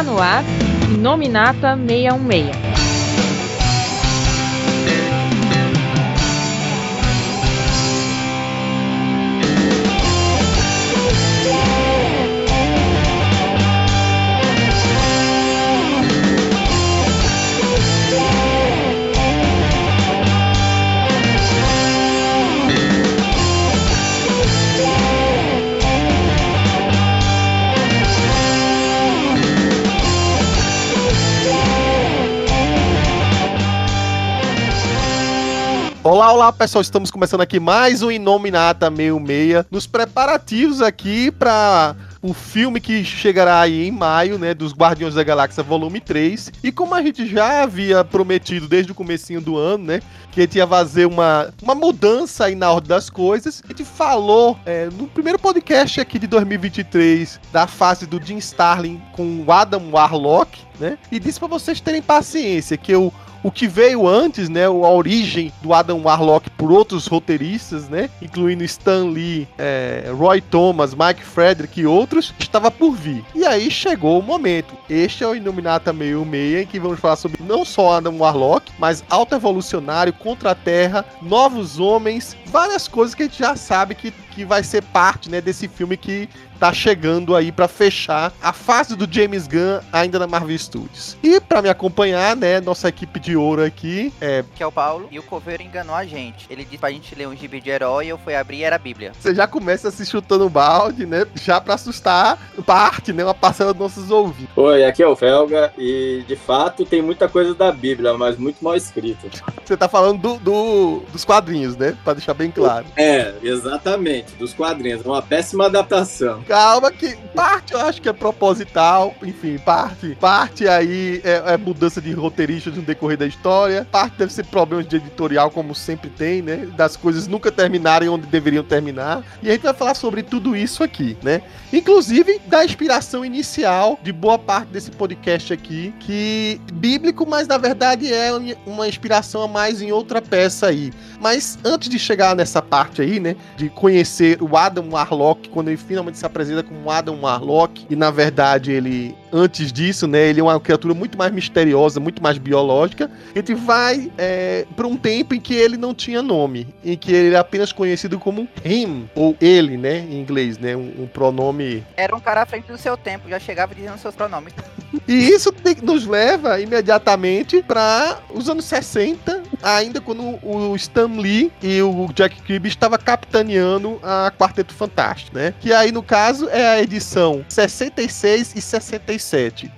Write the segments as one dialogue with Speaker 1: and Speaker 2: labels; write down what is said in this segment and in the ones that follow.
Speaker 1: Está no ar, Nominata 616.
Speaker 2: Olá, olá pessoal, estamos começando aqui mais um Inominata 66, nos preparativos aqui para o filme que chegará aí em maio, né, dos Guardiões da Galáxia Volume 3. E como a gente já havia prometido desde o comecinho do ano, né, que a gente ia fazer uma, uma mudança aí na ordem das coisas, a gente falou é, no primeiro podcast aqui de 2023 da fase do Jim Starlin com o Adam Warlock, né, e disse para vocês terem paciência que eu o que veio antes, né, a origem do Adam Warlock por outros roteiristas, né, incluindo Stan Lee, é, Roy Thomas, Mike Frederick e outros, estava por vir. E aí chegou o momento. Este é o Iluminata 66, em que vamos falar sobre não só Adam Warlock, mas Alto Evolucionário, Contra a Terra, Novos Homens, várias coisas que a gente já sabe que, que vai ser parte, né, desse filme que tá chegando aí para fechar a fase do James Gunn ainda na Marvel Studios. E para me acompanhar, né, nossa equipe de ouro aqui é.
Speaker 3: Que é o Paulo. E o Coveiro enganou a gente. Ele disse pra gente ler um gibi de herói e eu fui abrir e era a Bíblia.
Speaker 2: Você já começa se chutando balde, né? Já pra assustar parte, né? Uma parcela dos nossos ouvintes.
Speaker 4: Oi, aqui é o Felga e de fato tem muita coisa da Bíblia, mas muito mal escrito.
Speaker 2: Você tá falando do, do, dos quadrinhos, né? Pra deixar bem claro.
Speaker 4: É, exatamente, dos quadrinhos. Uma péssima adaptação.
Speaker 2: Calma que parte eu acho que é proposital, enfim, parte, parte aí é, é mudança de roteirista no decorrer da história, parte deve ser problemas de editorial, como sempre tem, né? Das coisas nunca terminarem onde deveriam terminar. E a gente vai falar sobre tudo isso aqui, né? Inclusive da inspiração inicial de boa parte desse podcast aqui, que bíblico, mas na verdade é uma inspiração a mais em outra peça aí. Mas antes de chegar nessa parte aí, né, de conhecer o Adam Warlock, quando ele finalmente se apresenta como Adam Warlock, e na verdade ele, antes disso, né, ele é uma criatura muito mais misteriosa, muito mais biológica, a gente vai é, para um tempo em que ele não tinha nome, em que ele era apenas conhecido como him, ou ele, né, em inglês, né, um, um pronome...
Speaker 3: Era um cara à frente do seu tempo, já chegava dizendo seus pronomes.
Speaker 2: e isso nos leva imediatamente para os anos 60, ainda quando o Stan Lee e o Jack Kirby estavam capitaneando a Quarteto Fantástico, né? Que aí, no caso, é a edição 66 e 67.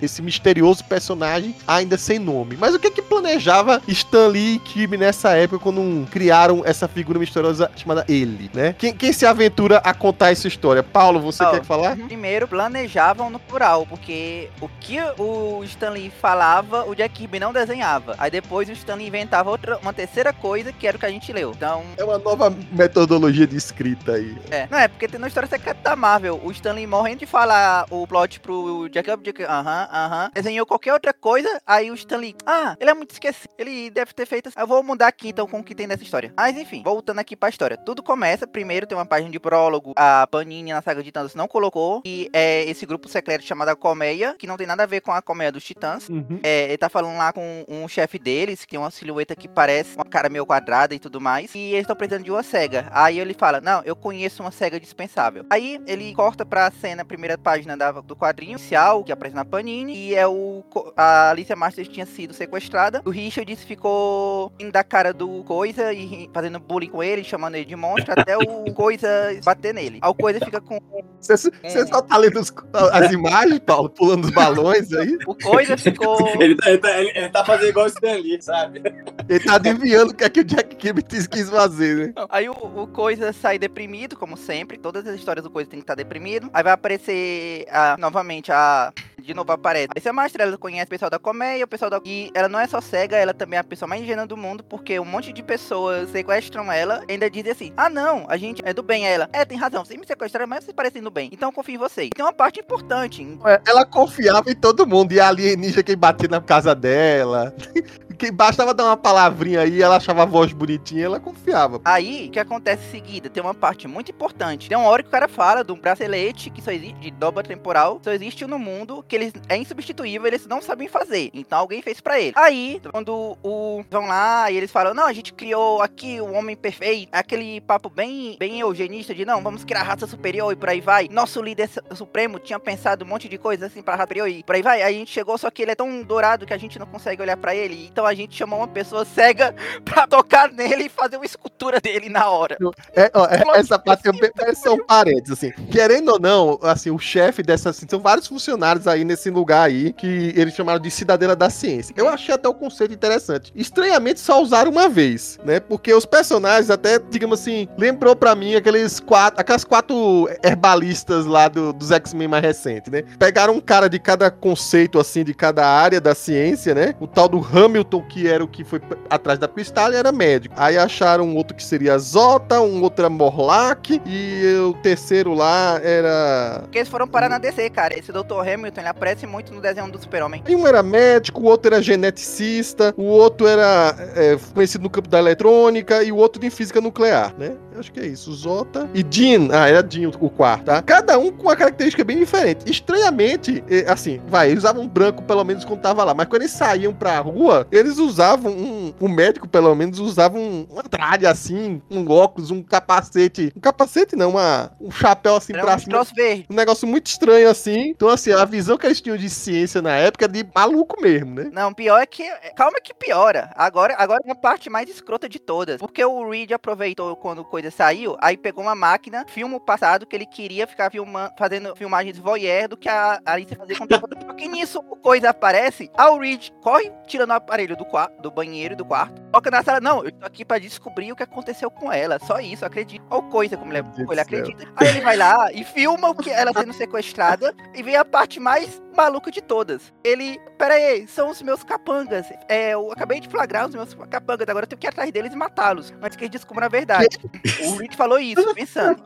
Speaker 2: Esse misterioso personagem ainda sem nome. Mas o que que planejava Stan Lee e Kirby nessa época quando criaram essa figura misteriosa chamada ele, né? Quem, quem se aventura a contar essa história? Paulo, você oh, quer falar?
Speaker 3: Primeiro, planejavam no plural, porque o que o Stan Lee falava, o Jack Kirby não desenhava. Aí depois o Stan Lee inventava outra, uma terceira coisa, que era o que a gente leu. Então.
Speaker 2: É uma nova metodologia de escrita aí.
Speaker 3: É. Não, é porque tem na história secreta da Marvel. O Stanley morrendo de falar o plot pro Jacob, aham, aham. Desenhou qualquer outra coisa, aí o Stanley, ah, ele é muito esquecido. Ele deve ter feito. Assim. Eu vou mudar aqui então com o que tem nessa história. Mas enfim, voltando aqui pra história. Tudo começa, primeiro tem uma página de prólogo, a Panini na saga de Thanos não colocou, e é esse grupo secreto chamado Colmeia, que não tem nada a ver com a colmeia dos Titãs. Uhum. É, ele tá falando lá com um chefe deles, que tem uma silhueta que parece uma cara meio quadrada e tudo mais. E eles estão precisando de uma cega. Aí ele fala: Não, eu conheço uma cega dispensável. Aí ele corta pra cena, primeira página da, do quadrinho inicial, que aparece na Panini. E é o. A Alicia Masters tinha sido sequestrada. O Richard ficou indo da cara do Coisa e fazendo bullying com ele, chamando ele de monstro, até o Coisa bater nele. Aí o Coisa fica com.
Speaker 2: Você, só tá lendo os, as imagens, Paulo, pulando os balões aí?
Speaker 3: O Coisa ficou.
Speaker 4: ele, tá, ele, tá, ele, ele tá fazendo igual o Stan Lee, sabe?
Speaker 2: Ele tá adivinhando o que é que o Jack Kirby quis fazer, né?
Speaker 3: Aí o, o, Coisa sai deprimido, como sempre. Todas as histórias do Coisa tem que estar deprimido. Aí vai aparecer a, novamente a. De novo aparece. Esse é Mastra, ela conhece o pessoal da comédia, o pessoal da. E ela não é só cega, ela também é a pessoa mais ingênua do mundo, porque um monte de pessoas sequestram ela e ainda dizem assim: ah, não, a gente é do bem. Ela, é, tem razão, vocês me sequestraram, mas vocês parecem do bem. Então eu confio em vocês. Tem uma parte importante.
Speaker 2: Ela confiava em todo mundo, e a alienígena quem batia na casa dela. que bastava dar uma palavrinha aí, ela achava a voz bonitinha, ela confiava.
Speaker 3: Aí, o que acontece em seguida? Tem uma parte muito importante. Tem uma hora que o cara fala de um bracelete que só existe, de dobra temporal, só existe no mundo, que eles é insubstituível, eles não sabem fazer. Então alguém fez pra ele. Aí, quando o vão lá e eles falam, não, a gente criou aqui o homem perfeito, aquele papo bem, bem eugenista de não, vamos criar raça superior e por aí vai. Nosso líder su- supremo tinha pensado um monte de coisa assim pra raça superior e por aí vai. Aí a gente chegou, só que ele é tão dourado que a gente não consegue olhar pra ele. Então a gente chamou uma pessoa cega pra tocar nele e fazer uma escultura dele na hora.
Speaker 2: É, ó, é, essa parte é só um parênteses, assim. Querendo ou não, assim, o chefe dessa. Assim, são vários funcionários aí nesse lugar aí que eles chamaram de cidadela da ciência. Eu achei até o conceito interessante. Estranhamente, só usaram uma vez, né? Porque os personagens, até, digamos assim, lembrou pra mim aqueles quatro, aquelas quatro herbalistas lá do- dos X-Men mais recentes, né? Pegaram um cara de cada conceito, assim, de cada área da ciência, né? O tal do Hamilton, que era o que foi atrás da pistola, era médico. Aí acharam um outro que seria Zota, um outro era Morlack, e o terceiro lá era.
Speaker 3: Porque eles foram parar na DC, cara. Esse Dr. Hamilton, ele aparece muito no desenho do Super-Homem.
Speaker 2: Um era médico, o outro era geneticista, o outro era é, conhecido no campo da eletrônica e o outro em física nuclear, né? Eu acho que é isso. Zota e Jean. Ah, era Jean o quarto, tá? Cada um com uma característica bem diferente. Estranhamente, assim, vai, eles usavam branco pelo menos quando tava lá, mas quando eles saíam pra rua, eles usavam um. O médico, pelo menos, usava um, uma tralha assim, um óculos, um capacete. Um capacete não, uma, um chapéu assim
Speaker 3: Era
Speaker 2: pra
Speaker 3: um
Speaker 2: cima.
Speaker 3: verde.
Speaker 2: Um negócio muito estranho assim. Então, assim, a visão que eles tinham de ciência na época é de maluco mesmo, né?
Speaker 3: Não, pior é que. Calma que piora. Agora, agora é a parte mais escrota de todas. Porque o Reed aproveitou quando coisa saiu, aí pegou uma máquina, filma o passado que ele queria ficar filma, fazendo filmagens voyeur do que a Alice fazia com o que nisso o coisa aparece, o Reed corre tirando o aparelho do, quarto, do banheiro e do quarto, toca na sala. Não, eu tô aqui pra descobrir o que aconteceu com ela. Só isso, acredito. Ou coisa, como ele, é- ele acredita. Aí ele vai lá e filma o que ela sendo sequestrada e vem a parte mais maluca de todas. Ele, pera aí, são os meus capangas. É, eu acabei de flagrar os meus capangas, agora eu tenho que ir atrás deles e matá-los. Antes que eles descubram a verdade. O Reed falou isso, pensando.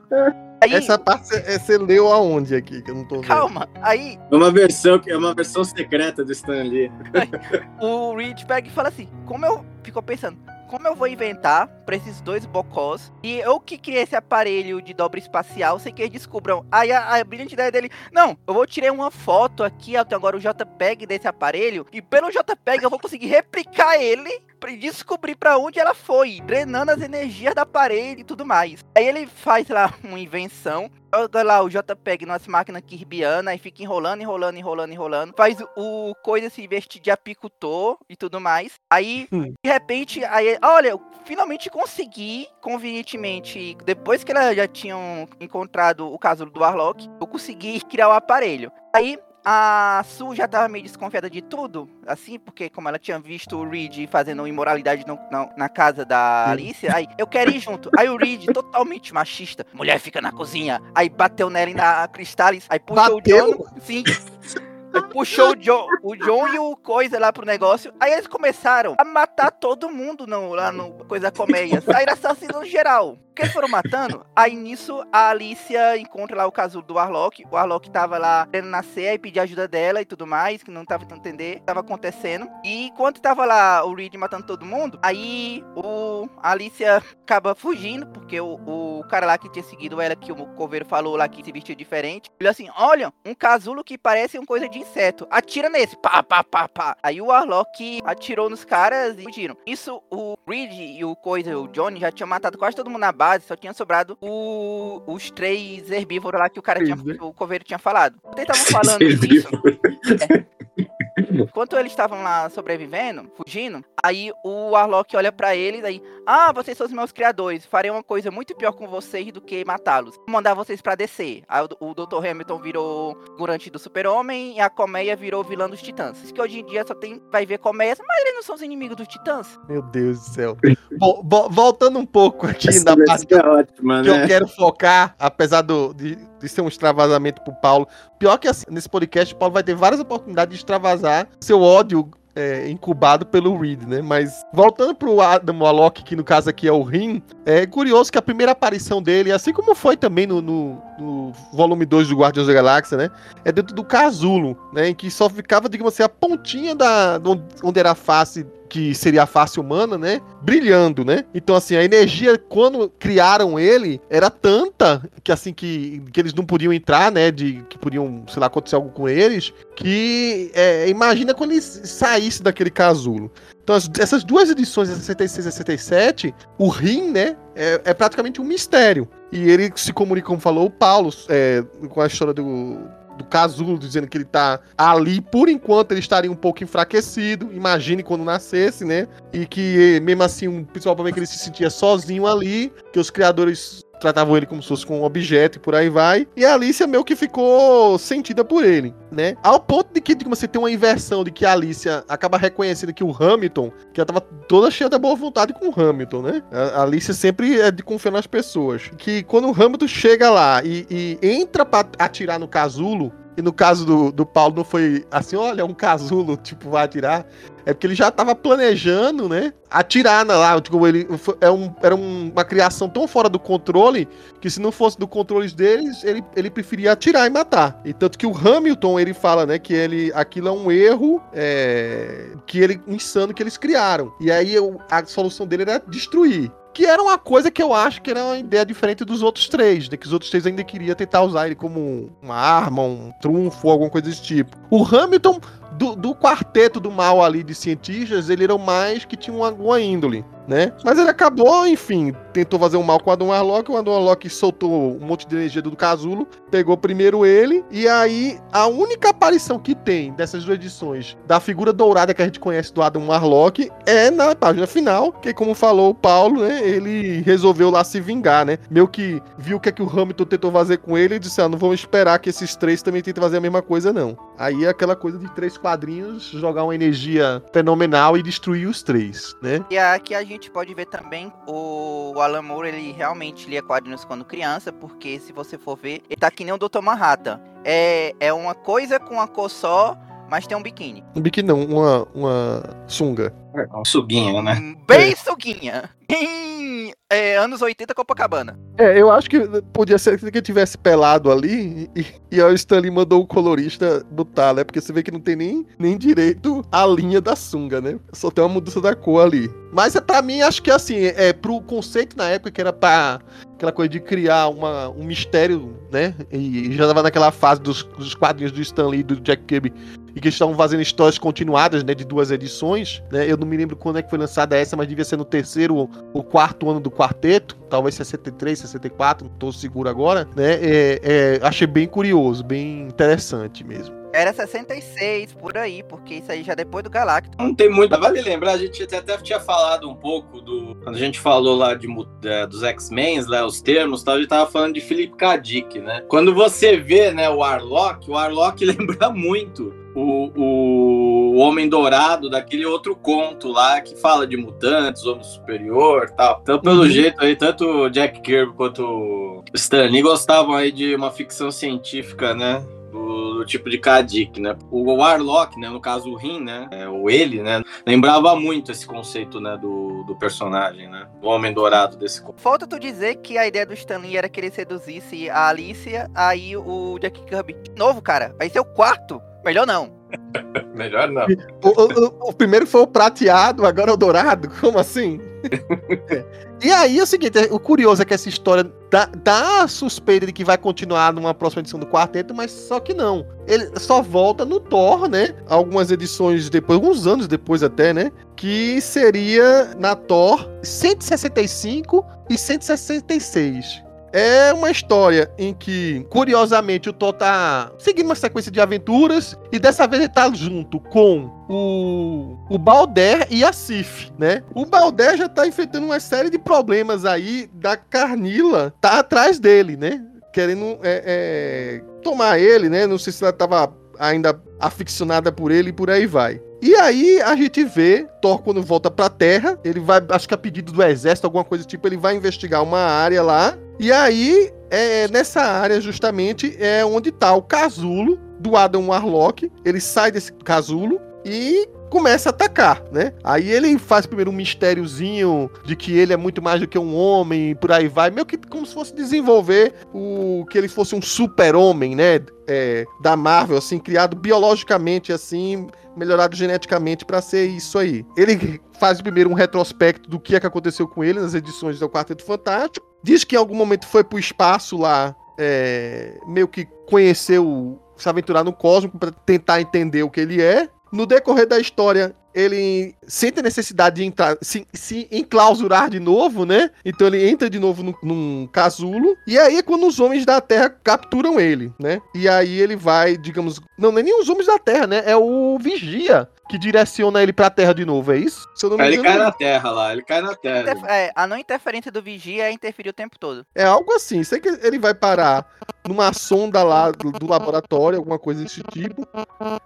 Speaker 3: Aí,
Speaker 2: Essa parte é- você leu aonde aqui? Que eu não tô vendo.
Speaker 3: calma. Aí
Speaker 4: É uma versão que é uma versão secreta do Stan Lee.
Speaker 3: o Reed pega e fala assim: como eu. Ficou pensando. Como eu vou inventar pra esses dois bocós e eu que criei esse aparelho de dobra espacial sem que eles descubram? Aí a, a brilhante ideia dele: Não, eu vou tirar uma foto aqui, até agora o JPEG desse aparelho, e pelo JPEG eu vou conseguir replicar ele pra descobrir pra onde ela foi, drenando as energias da parede e tudo mais. Aí ele faz lá uma invenção, joga lá o JPEG nas máquinas kirbianas e fica enrolando, enrolando, enrolando, enrolando. Faz o coisa se vestir de apicultor e tudo mais. Aí,
Speaker 2: Hum.
Speaker 3: de repente, aí, olha, eu finalmente consegui, convenientemente, depois que elas já tinham encontrado o casulo do Warlock, eu consegui criar o aparelho. Aí, a Sue já tava meio desconfiada de tudo, assim, porque como ela tinha visto o Reed fazendo imoralidade no- na, na casa da. Alicia, aí eu quero ir junto. Aí o Reed, totalmente machista, mulher fica na cozinha, aí bateu nela e na Cristales, aí puxou
Speaker 2: Bateu?
Speaker 3: o John, sim. Puxou o John, o John e o Coisa lá pro negócio. Aí eles começaram a matar todo mundo no, lá no Coisa Colmeia. Saíram assassinando geral. que eles foram matando, aí nisso a Alicia encontra lá o casulo do Warlock. O Warlock tava lá querendo nascer e pedir ajuda dela e tudo mais, que não tava tentando entender o que tava acontecendo. E enquanto tava lá o Reed matando todo mundo, aí o a Alicia acaba fugindo, porque o, o cara lá que tinha seguido ela, que o coveiro falou lá que se vestia diferente, ele assim: olha, um casulo que parece uma coisa de inseto. Atira nesse, pá, pá, pá, pá. Aí o Warlock atirou nos caras e fugiram. Isso, o Reed e o Coisa, o Johnny, já tinham matado quase todo mundo na base, só tinha sobrado o- os três herbívoros lá que o cara tinha,
Speaker 2: né?
Speaker 3: o coveiro tinha falado. Eles estavam falando disso, Enquanto eles estavam lá sobrevivendo, fugindo, aí o Warlock olha pra eles aí, ah, vocês são os meus criadores, farei uma coisa muito pior com vocês do que matá-los. Vou mandar vocês pra descer. Aí o, o Dr. Hamilton virou figurante do Super-Homem e a Colmeia virou vilã dos Titãs. Que hoje em dia só tem, vai ver Colmeias, mas eles não são os inimigos dos Titãs.
Speaker 2: Meu Deus do céu. Bom, vo- voltando um pouco aqui
Speaker 4: Essa
Speaker 2: na parte
Speaker 4: versão é ótima,
Speaker 2: que eu
Speaker 4: né?
Speaker 2: quero focar, apesar do, de, de ser um extravasamento pro Paulo. Pior que assim, nesse podcast, o Paulo vai ter várias oportunidades de extravasar seu ódio é, incubado pelo Reed, né? Mas voltando pro Adam Warlock, que no caso aqui é o Rim, é curioso que a primeira aparição dele, assim como foi também no, no, no volume 2 do Guardiões da Galáxia, né? É dentro do casulo, né? Em que só ficava, digamos assim, a pontinha da onde era a face que seria a face humana, né? Brilhando, né? Então, assim, a energia, quando criaram ele, era tanta que, assim, que, que eles não podiam entrar, né? De que podiam, sei lá, acontecer algo com eles, que é, imagina quando eles saíssem daquele casulo. Então, as, essas duas edições, 66 e 67, o Rim, né? É, é, praticamente um mistério. E ele se comunica, como falou o Paulo, é, com a história do, do casulo, dizendo que ele tá ali, por enquanto ele estaria um pouco enfraquecido, imagine quando nascesse, né? E que mesmo assim, um principal problema é que ele se sentia sozinho ali, que os criadores tratavam ele como se fosse um objeto e por aí vai. E a Alicia meio que ficou sentida por ele, né? Ao ponto de que você tem uma inversão de que a Alicia acaba reconhecendo que o Hamilton, que ela tava toda cheia da boa vontade com o Hamilton, né? A Alicia sempre é de confiar nas pessoas. Que quando o Hamilton chega lá e, e entra para atirar no casulo, e no caso do, do Paulo não foi assim, olha, um casulo, tipo, vai atirar. É porque ele já tava planejando, né? Atirar lá. Tipo, ele, é um, era uma criação tão fora do controle que se não fosse do controle deles, ele, ele preferia atirar e matar. E tanto que o Hamilton, ele fala, né, que ele, aquilo é um erro é, que ele, insano que eles criaram. E aí a solução dele era destruir. Que era uma coisa que eu acho que era uma ideia diferente dos outros três, né? Que os outros três ainda queriam tentar usar ele como uma arma, um trunfo, alguma coisa desse tipo. O Hamilton do, do, quarteto do mal ali de cientistas, ele era o mais que tinha alguma índole, né? Mas ele acabou, enfim, tentou fazer um mal com o Adam Warlock, o Adam Warlock soltou um monte de energia do casulo, pegou primeiro ele, e aí a única aparição que tem dessas duas edições da figura dourada que a gente conhece do Adam Warlock é na página final, que como falou o Paulo, né, ele resolveu lá se vingar, né? Meio que viu o que é que o Hamilton tentou fazer com ele e disse, ah, não vamos esperar que esses três também tentem fazer a mesma coisa, não. Aí é aquela coisa de três quadrinhos, jogar uma energia fenomenal e destruir os três, né?
Speaker 3: E aqui a gente pode ver também o Alan Moore, ele realmente lia quadrinhos quando criança, porque se você for ver, ele tá que nem o Dr. Manhattan. É, é uma coisa com uma cor só, mas tem um biquíni.
Speaker 2: Um biquíni não, uma, uma sunga.
Speaker 4: Suguinha, né?
Speaker 3: Bem é. suguinha. Em é, anos 80, Copacabana.
Speaker 2: É, eu acho que podia ser que tivesse pelado ali e, e o Stanley mandou o colorista botar, né? Porque você vê que não tem nem, nem direito a linha da sunga, né? Só tem uma mudança da cor ali. Mas é para mim, acho que assim, é pro conceito na época que era pra aquela coisa de criar uma, um mistério, né? E, já tava naquela fase dos, dos quadrinhos do Stanley e do Jack Kirby e que estavam fazendo histórias continuadas, né, de duas edições, né? Eu não me lembro quando é que foi lançada essa, mas devia ser no terceiro ou quarto ano do quarteto, talvez 63, 64, não tô seguro agora, né? É, é, achei bem curioso, bem interessante mesmo.
Speaker 3: Era 66, por aí, porque isso aí já é depois do Galactus.
Speaker 4: Não tem muito. Vale lembrar, a gente até tinha falado um pouco do. Quando a gente falou lá de, de dos X-Men, lá, os termos, tal, a gente tava falando de Philip K. Dick, né? Quando você vê, né, o Arlok, o Arlok lembra muito o, o Homem Dourado daquele outro conto lá que fala de mutantes, homem superior tal. Então, pelo uhum. jeito aí, tanto Jack Kirby quanto o Stan Lee gostavam aí de uma ficção científica, né? Do, tipo de Kadik, né? O Warlock, né? No caso o Rin, né? É, o ele, né? Lembrava muito esse conceito, né? Do, do personagem, né? Do Homem Dourado desse
Speaker 3: Falta tu dizer que a ideia do Stanley era que ele seduzisse a Alicia, aí o Jack Kirby. De novo, cara, vai ser o quarto. Melhor não.
Speaker 4: Melhor não.
Speaker 2: O, o, o, primeiro foi o prateado, agora é o dourado? Como assim? e aí é o seguinte: o curioso é que essa história dá, dá a suspeita de que vai continuar numa próxima edição do quarteto, mas só que não. Ele só volta no Thor, né? Algumas edições depois, alguns anos depois até, né? Que seria na Thor 165 e 166. É uma história em que, curiosamente, o Thor tá seguindo uma sequência de aventuras e dessa vez ele tá junto com o, o Balder e a Sif, né? O Balder já tá enfrentando uma série de problemas aí da Carnila tá atrás dele, né? Querendo é, é, tomar ele, né? Não sei se ela tava ainda aficionada por ele e por aí vai. E aí a gente vê Thor quando volta pra Terra, ele vai, acho que a pedido do exército, alguma coisa tipo, ele vai investigar uma área lá. E aí, é, nessa área justamente é onde tá o casulo do Adam Warlock. Ele sai desse casulo e começa a atacar, né? Aí ele faz primeiro um mistériozinho de que ele é muito mais do que um homem, por aí vai, meio que como se fosse desenvolver o que ele fosse um super-homem, né? É, da Marvel, assim, criado biologicamente, assim, melhorado geneticamente para ser isso aí. Ele faz primeiro um retrospecto do que é que aconteceu com ele nas edições do Quarteto Fantástico. Diz que em algum momento foi pro espaço lá, é, meio que conheceu, se aventurar no cosmos para tentar entender o que ele é. No decorrer da história, ele sente a necessidade de entrar, se, se enclausurar de novo, né? Então ele entra de novo num, num casulo. E aí é quando os homens da Terra capturam ele, né? E aí ele vai, digamos. Não, não é nem os homens da Terra, né? É o Vigia que direciona ele pra Terra de novo, é isso?
Speaker 4: Se eu não me ele cai na Terra lá, ele cai na Terra.
Speaker 3: É, a não interferência do Vigia é interferir o tempo todo.
Speaker 2: É algo assim, sei que ele vai parar numa sonda lá do, do, laboratório, alguma coisa desse tipo,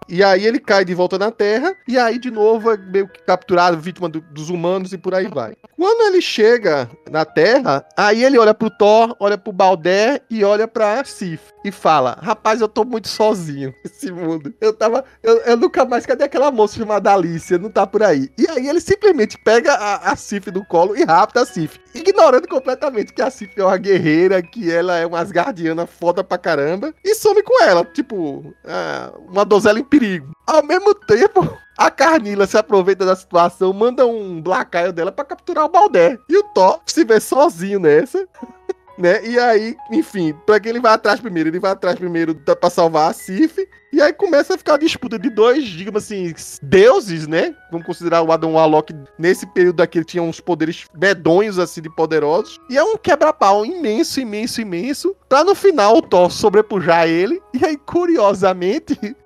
Speaker 2: e aí ele cai de volta na Terra, e aí de novo é meio que capturado, vítima do, dos humanos e por aí vai. Quando ele chega na Terra, aí ele olha pro Thor, olha pro Balder e olha pra Sif e fala: Rapaz, eu tô muito sozinho nesse mundo. Eu tava. Eu, eu nunca mais. Cadê aquela moça chamada Alicia? Não tá por aí. E aí ele simplesmente pega a, a Sif do colo e rapta a Sif. Ignorando completamente que a Sif é uma guerreira, que ela é uma asgardiana foda pra caramba. E some com ela. Tipo, ah, uma donzela em perigo. Ao mesmo tempo. A Carnila se aproveita da situação, manda um blacaio dela para capturar o Baldé. E o Thor se vê sozinho nessa né? E aí, enfim, pra que ele vai atrás primeiro? Ele vai atrás primeiro pra salvar a Sif. E aí começa a ficar a disputa de dois, digamos assim, deuses, né? Vamos considerar o Adam Warlock nesse período aqui, ele tinha uns poderes medonhos, assim, de poderosos. E é um quebra-pau imenso, imenso, imenso. Pra no final o Thor sobrepujar ele. E aí, curiosamente,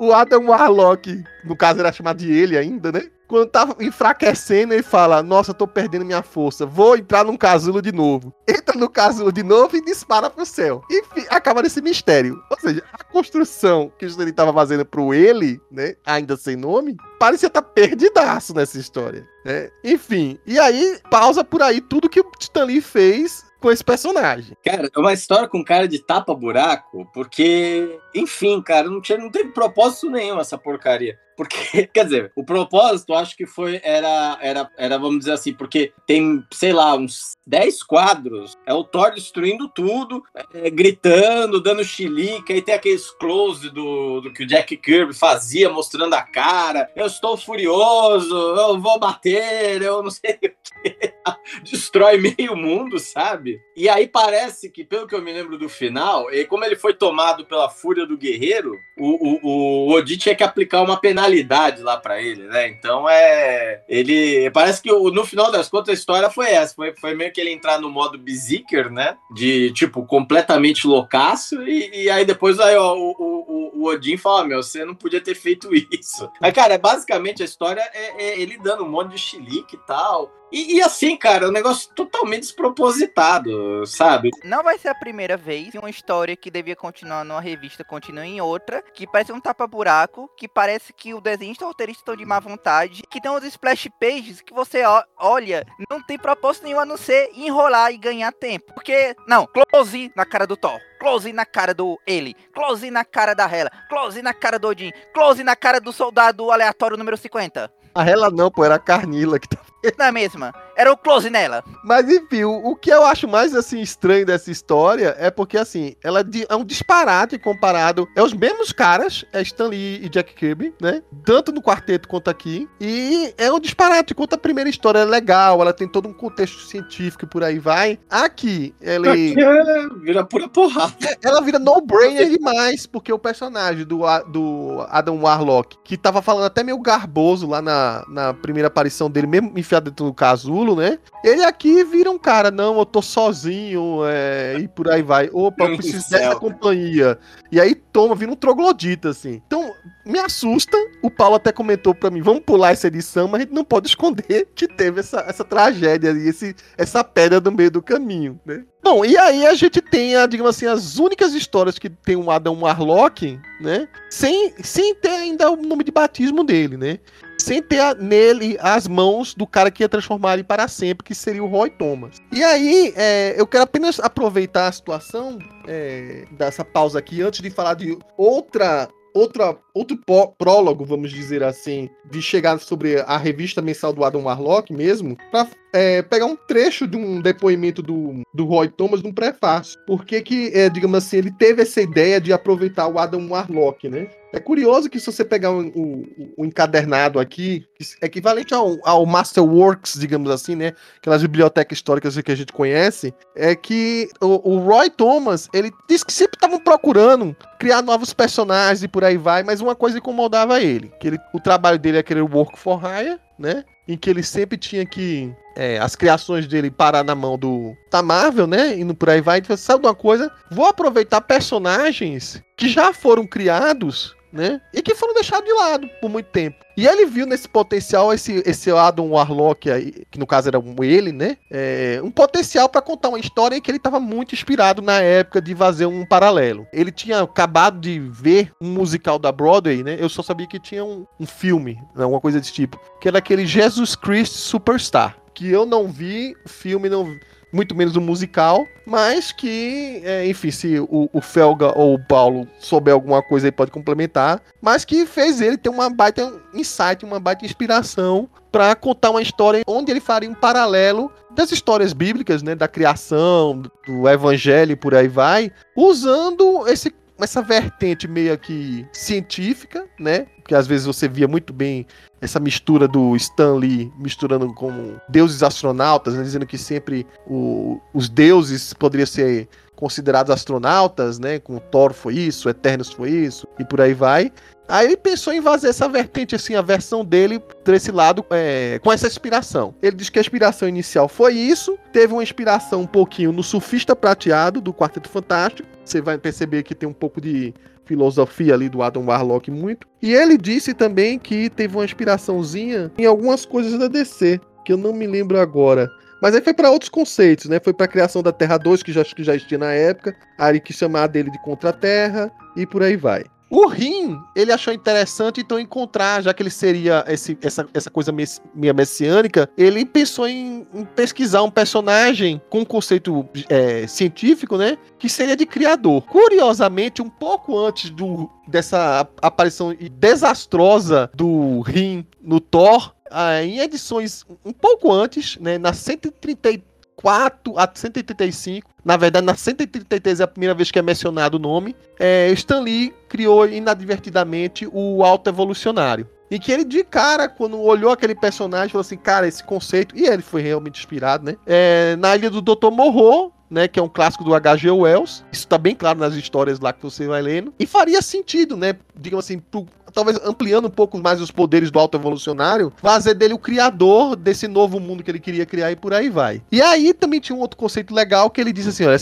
Speaker 2: o Adam Warlock, no caso era chamado de ele ainda, né? Quando tá enfraquecendo, ele fala: Nossa, tô perdendo minha força, vou entrar num casulo de novo. Entra no casulo de novo e dispara pro céu. Enfim, acaba nesse mistério. Ou seja, a construção que o Stanley tava fazendo pro ele, né? Ainda sem nome, parecia estar tá perdidaço nessa história. Né? Enfim, e aí pausa por aí tudo que o Stanley fez com esse personagem.
Speaker 4: Cara, é uma história com cara de tapa-buraco, porque, enfim, cara, não, tinha, não teve propósito nenhum essa porcaria. Porque, quer dizer, o propósito acho que foi, era, era, era, vamos dizer assim, porque tem, sei lá, uns 10 quadros, é o Thor destruindo tudo, é, gritando, dando chilique, aí tem aqueles close do, do que o Jack Kirby fazia, mostrando a cara, eu estou furioso, eu vou bater, eu não sei o que. Destrói meio mundo, sabe? E aí parece que, pelo que eu me lembro do final, e como ele foi tomado pela fúria do guerreiro, o, o, o Odin tinha que aplicar uma penalidade lá para ele, né? Então é. Ele. Parece que no final das contas a história foi essa. Foi, foi meio que ele entrar no modo Berserker, né? De tipo, completamente loucaço. E, e aí depois aí, ó, o, o, o, Odin fala: Meu, você não podia ter feito isso. Aí, cara, basicamente a história é, é ele dando um monte de chilique e tal. E, e, assim, cara, um negócio totalmente despropositado, sabe?
Speaker 3: Não vai ser a primeira vez que uma história que devia continuar numa revista continua em outra, que parece um tapa-buraco, que parece que o desenhista e o roteirista estão de má vontade, que tem uns splash pages que você olha, não tem propósito nenhum a não ser enrolar e ganhar tempo. Porque, não, close na cara do Thor. Close na cara do ele, close na cara da Hela, close na cara do Odin, close na cara do soldado aleatório número 50.
Speaker 2: A Hela não, pô, era a Carnila que tá.
Speaker 3: Não é mesma? Era o close nela.
Speaker 2: Mas enfim, o, o, que eu acho mais assim estranho dessa história é porque assim, ela é um disparate comparado. É os mesmos caras, é Stan Lee e Jack Kirby, né? Tanto no quarteto quanto aqui. E é um disparate. Conta a primeira história, é legal, ela tem todo um contexto científico e por aí vai. Aqui, ele. Aqui
Speaker 4: é, vira pura porrada.
Speaker 2: Ela vira no-brainer demais, porque o personagem do, do Adam Warlock, que tava falando até meio garboso lá na, na primeira aparição dele, mesmo enfiado dentro do casulo, né? Ele aqui vira um cara, não, eu tô sozinho, é, e por aí vai. Opa, eu preciso dessa companhia. E aí toma, vira um troglodita, assim. Então, me assusta. O Paulo até comentou para mim, vamos pular essa edição, mas a gente não pode esconder que teve essa, essa tragédia e esse, essa pedra no meio do caminho, né? Bom, e aí a gente tem, a, digamos assim, as únicas histórias que tem um Adam Warlock, né? Sem, sem ter ainda o nome de batismo dele, né? Sem ter nele as mãos do cara que ia transformar ele para sempre, que seria o Roy Thomas. E aí, é, eu quero apenas aproveitar a situação é, dessa pausa aqui, antes de falar de outra outra, outro prólogo, vamos dizer assim, de chegar sobre a revista mensal do Adam Warlock mesmo, pra é, pegar um trecho de um depoimento do, do Roy Thomas num prefácio. Porque que, é, digamos assim, ele teve essa ideia de aproveitar o Adam Warlock, né? É curioso que se você pegar o, encadernado aqui, que é equivalente ao, ao Masterworks, digamos assim, né? Aquelas bibliotecas históricas que a gente conhece, é que o, o Roy Thomas, ele disse que sempre estavam procurando criar novos personagens e por aí vai, mas uma coisa incomodava ele, que ele, o trabalho dele é aquele work for hire, né? Em que ele sempre tinha que é, as criações dele parar na mão do da Marvel, né? Indo por aí vai, então, sabe de uma coisa? Vou aproveitar personagens que já foram criados né? E que foram deixados de lado por muito tempo. E ele viu nesse potencial, esse, esse Adam Warlock aí, que no caso era um ele, né? É, um potencial para contar uma história em que ele estava muito inspirado na época de fazer um paralelo. Ele tinha acabado de ver um musical da Broadway, né? Eu só sabia que tinha um, um filme, né? alguma coisa desse tipo, que era aquele Jesus Christ Superstar. Que eu não vi, filme não muito menos o musical, mas que, é, enfim, se o, o, Felga ou o Paulo souber alguma coisa aí pode complementar, mas que fez ele ter uma baita insight, uma baita inspiração para contar uma história onde ele faria um paralelo das histórias bíblicas, né, da criação, do evangelho e por aí vai, usando esse essa vertente meio que científica, né? Que às vezes você via muito bem essa mistura do Stan Lee misturando com deuses astronautas, né? dizendo que sempre o, os deuses poderiam ser considerados astronautas, né? Com Thor foi isso, Eternos foi isso, e por aí vai. Aí ele pensou em fazer essa vertente, assim, a versão dele desse lado, é, com essa inspiração. Ele diz que a inspiração inicial foi isso, teve uma inspiração um pouquinho no Surfista Prateado, do Quarteto Fantástico. Você vai perceber que tem um pouco de filosofia ali do Adam Warlock muito. E ele disse também que teve uma inspiraçãozinha em algumas coisas da DC, que eu não me lembro agora. Mas aí foi para outros conceitos, né? Foi para a criação da Terra 2, que já, que já existia na época, aí que chamar dele de Contra-Terra, e por aí vai. O Rim, ele achou interessante então encontrar, já que ele seria esse, essa, essa coisa meio messiânica, ele pensou em, em, pesquisar um personagem com um conceito é, científico, né? Que seria de criador. Curiosamente, um pouco antes do, dessa aparição desastrosa do Rim no Thor, ah, em edições um pouco antes, né? Na 134 a 135, na verdade, na 133 é a primeira vez que é mencionado o nome. É, Stan Lee criou inadvertidamente o Alto Evolucionário. E que ele, de cara, quando olhou aquele personagem, falou assim: cara, esse conceito. E ele foi realmente inspirado, né? É, na Ilha do Dr. Morro, né, que é um clássico do H.G. Wells. Isso tá bem claro nas histórias lá que você vai lendo. E faria sentido, né, digamos assim, pro, talvez ampliando um pouco mais os poderes do alto evolucionário, fazer dele o criador desse novo mundo que ele queria criar e por aí vai. E aí também tinha um outro conceito legal que ele disse assim, olha,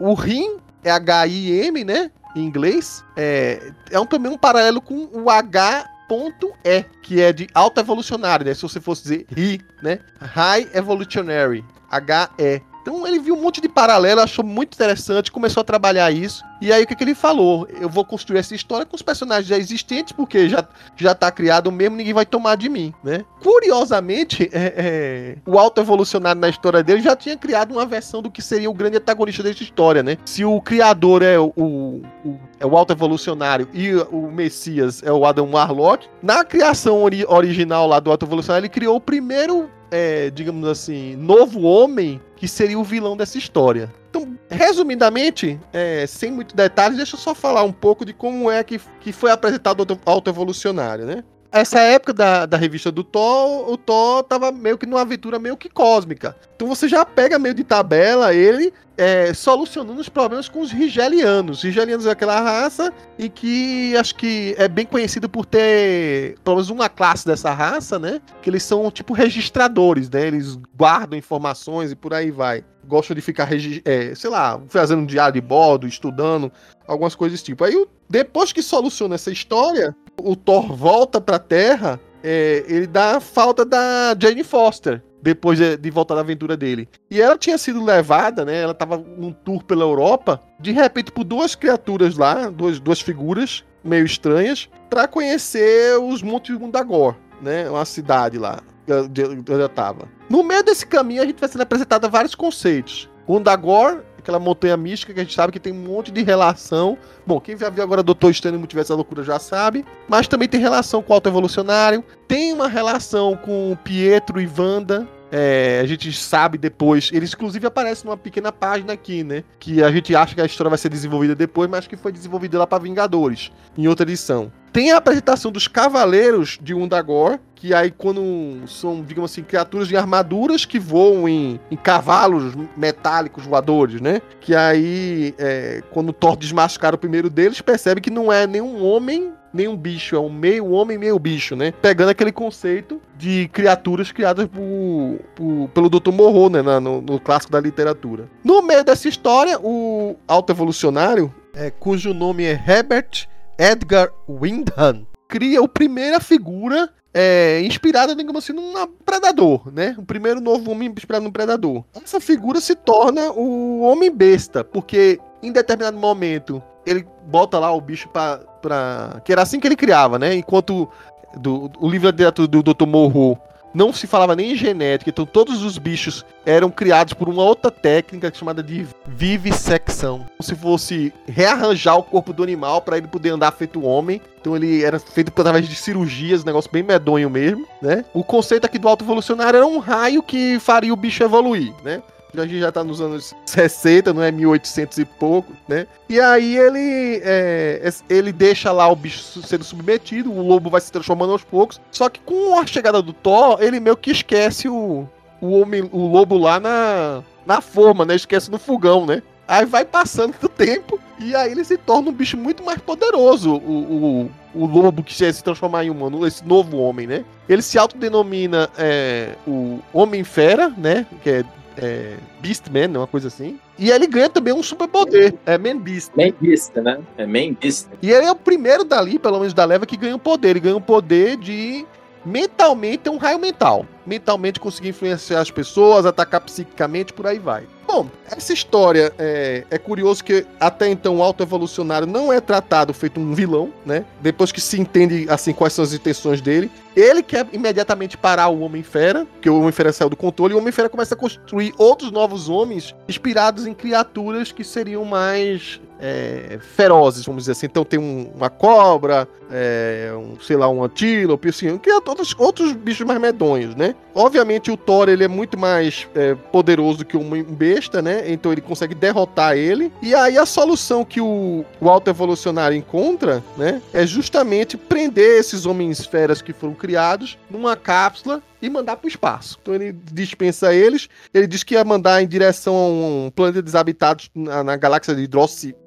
Speaker 2: o RIM é H-I-M, né, em inglês, é, é um, também um paralelo com o H ponto E, que é de alto evolucionário, né? Se você fosse dizer RI, né? High Evolutionary, H-E. Então ele viu um monte de paralelo, achou muito interessante, começou a trabalhar isso. E aí o que, que ele falou? Eu vou construir essa história com os personagens já existentes, porque já, já tá criado mesmo, ninguém vai tomar de mim, né? Curiosamente, é, é, o alto evolucionário na história dele já tinha criado uma versão do que seria o grande antagonista dessa história, né? Se o criador é o, o, o é o alto evolucionário e o Messias é o Adam Warlock, na criação ori original lá do alto evolucionário, ele criou o primeiro é, digamos assim, novo homem que seria o vilão dessa história. Então, resumidamente, é, sem muitos detalhes, deixa eu só falar um pouco de como é que, que foi apresentado o autoevolucionário, né? Essa época da, da revista do Thor, o Thor tava meio que numa aventura meio que cósmica. Então você já pega meio de tabela ele é, solucionando os problemas com os Rigelianos. Os Rigelianos é aquela raça e que acho que é bem conhecido por ter pelo menos uma classe dessa raça, né? Que eles são tipo registradores, né? Eles guardam informações e por aí vai. Gostam de ficar, é, sei lá, fazendo um diário de bordo, estudando, algumas coisas tipo. Aí, depois que soluciona essa história, o Thor volta pra Terra, é, ele dá a falta da Jane Foster depois de, de, voltar da aventura dele. E ela tinha sido levada, né? Ela tava num tour pela Europa, de repente por duas criaturas lá, duas, duas figuras meio estranhas, para conhecer os Montes Mundagor, né? Uma cidade lá, onde ela tava. No meio desse caminho, a gente vai sendo apresentado vários conceitos. O Undagor, aquela montanha mística que a gente sabe que tem um monte de relação. Bom, quem já viu agora Doutor Estranho Multiverso da Loucura já sabe, mas também tem relação com o Alto Evolucionário, tem uma relação com Pietro e Wanda, é, a gente sabe depois. Ele inclusive aparece numa pequena página aqui, né? Que a gente acha que a história vai ser desenvolvida depois, mas que foi desenvolvida lá para Vingadores, em outra edição. Tem a apresentação dos Cavaleiros de Undagor, que aí quando são, digamos assim, criaturas de armaduras que voam em, em cavalos metálicos voadores, né? Que aí, é, quando Thor desmascara o primeiro deles, percebe que não é nenhum homem nem um bicho, é um meio homem, meio bicho, né? Pegando aquele conceito de criaturas criadas por, por, pelo Dr. Morro, né? Na, no, no, clássico da literatura. No meio dessa história, o auto-evolucionário, é, cujo nome é Herbert Edgar Windham, cria a primeira figura é, inspirada, digamos assim, num predador, né? O primeiro novo homem inspirado no predador. Essa figura se torna o homem besta, porque em determinado momento ele bota lá o bicho pra, pra. Que era assim que ele criava, né? Enquanto do, o livro direto do Dr. Morro não se falava nem em genética, então todos os bichos eram criados por uma outra técnica chamada de vivissecção. Como se fosse rearranjar o corpo do animal para ele poder andar feito homem. Então ele era feito através de cirurgias, um negócio bem medonho mesmo, né? O conceito aqui do alto evolucionário era um raio que faria o bicho evoluir, né? A gente já tá nos anos 60, não é 1800 e pouco, né? E aí ele é, ele deixa lá o bicho sendo submetido, o lobo vai se transformando aos poucos. Só que com a chegada do Thor, ele meio que esquece o, o, homem, o lobo lá na, na forma, né? Esquece no fogão, né? Aí vai passando o tempo e aí ele se torna um bicho muito mais poderoso, o, o, o lobo que se transformar em humano, esse novo homem, né? Ele se autodenomina é, o Homem-Fera, né? Que é é, Beastman, né, uma coisa assim. E ele ganha também um superpoder. É Man Beast.
Speaker 4: Man Beast, né? É Man Beast.
Speaker 2: E ele é o primeiro dali, pelo menos da leva, que ganha um poder. Ele ganha um poder de mentalmente é um raio mental. Mentalmente conseguir influenciar as pessoas, atacar psiquicamente, por aí vai. Bom, essa história é, é curioso que até então o auto-evolucionário não é tratado feito um vilão, né? Depois que se entende assim quais são as intenções dele, ele quer imediatamente parar o Homem-Fera, que o Homem-Fera saiu do controle, e o Homem-Fera começa a construir outros novos homens inspirados em criaturas que seriam mais é, ferozes, vamos dizer assim. Então tem um, uma cobra, é, um, sei lá, um antílope, assim, que é outros, outros bichos mais medonhos, né? Obviamente o Thor ele é muito mais é, poderoso que um besta, né? Então ele consegue derrotar ele. E aí a solução que o, o Alto Evolucionário encontra, né? É justamente prender esses homens feras que foram criados numa cápsula e mandar para o espaço. Então ele dispensa eles. Ele diz que ia mandar em direção a um planeta desabitado na, na galáxia de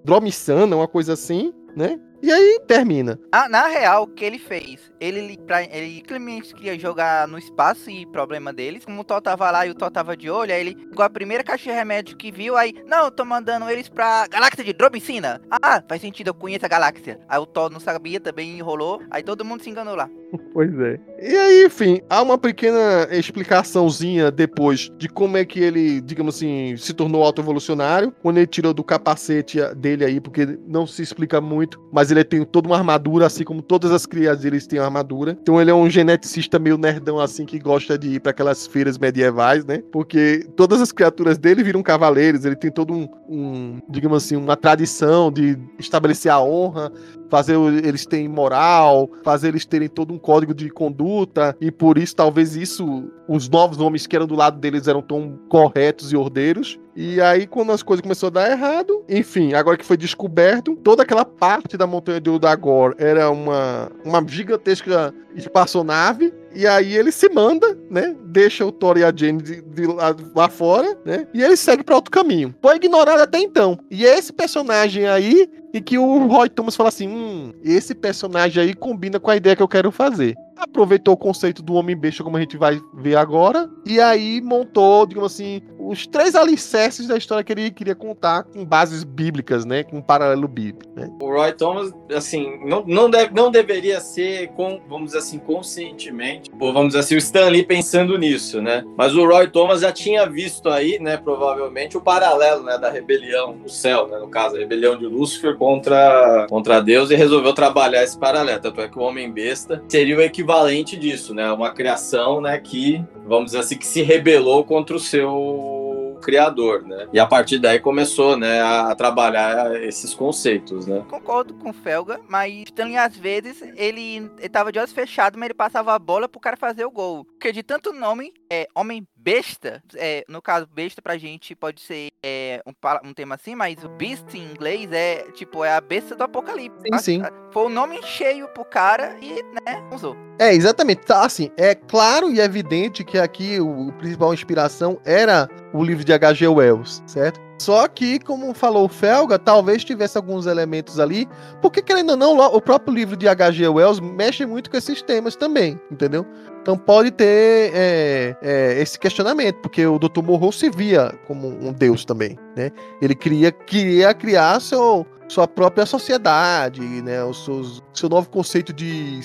Speaker 2: Dromissana, uma coisa assim, né? E aí termina.
Speaker 3: Ah, na real, o que ele fez? Ele, pra, ele claramente queria jogar no espaço e problema deles. Como o Thor tava lá e o Thor tava de olho, aí ele pegou a primeira caixa de remédio que viu, aí, não, eu tô mandando eles pra galáxia de Dromicina. Ah, faz sentido, eu conheço a galáxia. Aí o Thor não sabia, também enrolou, aí todo mundo se enganou lá.
Speaker 2: Pois é. E aí, enfim, há uma pequena explicaçãozinha depois de como é que ele, digamos assim, se tornou autoevolucionário, quando ele tirou do capacete dele aí, porque não se explica muito, mas ele tem toda uma armadura, assim como todas as crianças eles têm armadura. Então ele é um geneticista meio nerdão, assim, que gosta de ir para aquelas feiras medievais, né? Porque todas as criaturas dele viram cavaleiros, ele tem todo um, um digamos assim, uma tradição de estabelecer a honra, fazer eles terem moral, fazer eles terem todo um código de conduta, e por isso talvez isso, os novos homens que eram do lado deles eram tão corretos e ordeiros. E aí, quando as coisas começaram a dar errado, enfim, agora que foi descoberto, toda aquela parte da montanha de Udagor era uma, uma gigantesca espaçonave. E aí ele se manda, né? Deixa o Thor e a Jane de, de lá, lá, fora, né? E ele segue para outro caminho. Foi ignorado até então. E esse personagem aí e que o Roy Thomas fala assim: hum, esse personagem aí combina com a ideia que eu quero fazer aproveitou o conceito do homem besta, como a gente vai ver agora, e aí montou, digamos assim, os três alicerces da história que ele queria contar com bases bíblicas, né? Com um paralelo bíblico. Né?
Speaker 4: O Roy Thomas, assim, não, não, deve, não deveria ser, com, vamos dizer assim, conscientemente, ou vamos dizer assim, o Stan Lee pensando nisso, né? Mas o Roy Thomas já tinha visto aí, né, provavelmente, o paralelo, né, da rebelião no céu, né, no caso, a rebelião de Lúcifer contra, contra Deus, e resolveu trabalhar esse paralelo. Tanto é que o homem besta seria o equivalente equivalente disso, né? Uma criação, né, que, vamos dizer assim, que se rebelou contra o seu criador, né? E a partir daí começou, né, a, a trabalhar esses conceitos, né?
Speaker 3: Concordo com o Felga, mas Stanley às vezes ele, ele tava de olhos fechados, mas ele passava a bola pro cara fazer o gol. Porque de tanto nome, é, homem besta, é, no caso, besta pra gente pode ser é, um, um tema assim, mas o beast em inglês é tipo, é a besta do apocalipse.
Speaker 2: Sim, sim.
Speaker 3: Foi o nome cheio pro cara e, né, usou.
Speaker 2: É, exatamente. Tá, assim, é claro e evidente que aqui o, o principal inspiração era o livro de H.G. Wells, certo? Só que, como falou o Felga, talvez tivesse alguns elementos ali, porque querendo ou não, o próprio livro de H.G. Wells mexe muito com esses temas também, entendeu? Então pode ter é, é, esse questionamento, porque o Dr. Morrow se via como um deus também, né? Ele queria, queria criar seu, sua própria sociedade, né? O seus, seu novo conceito de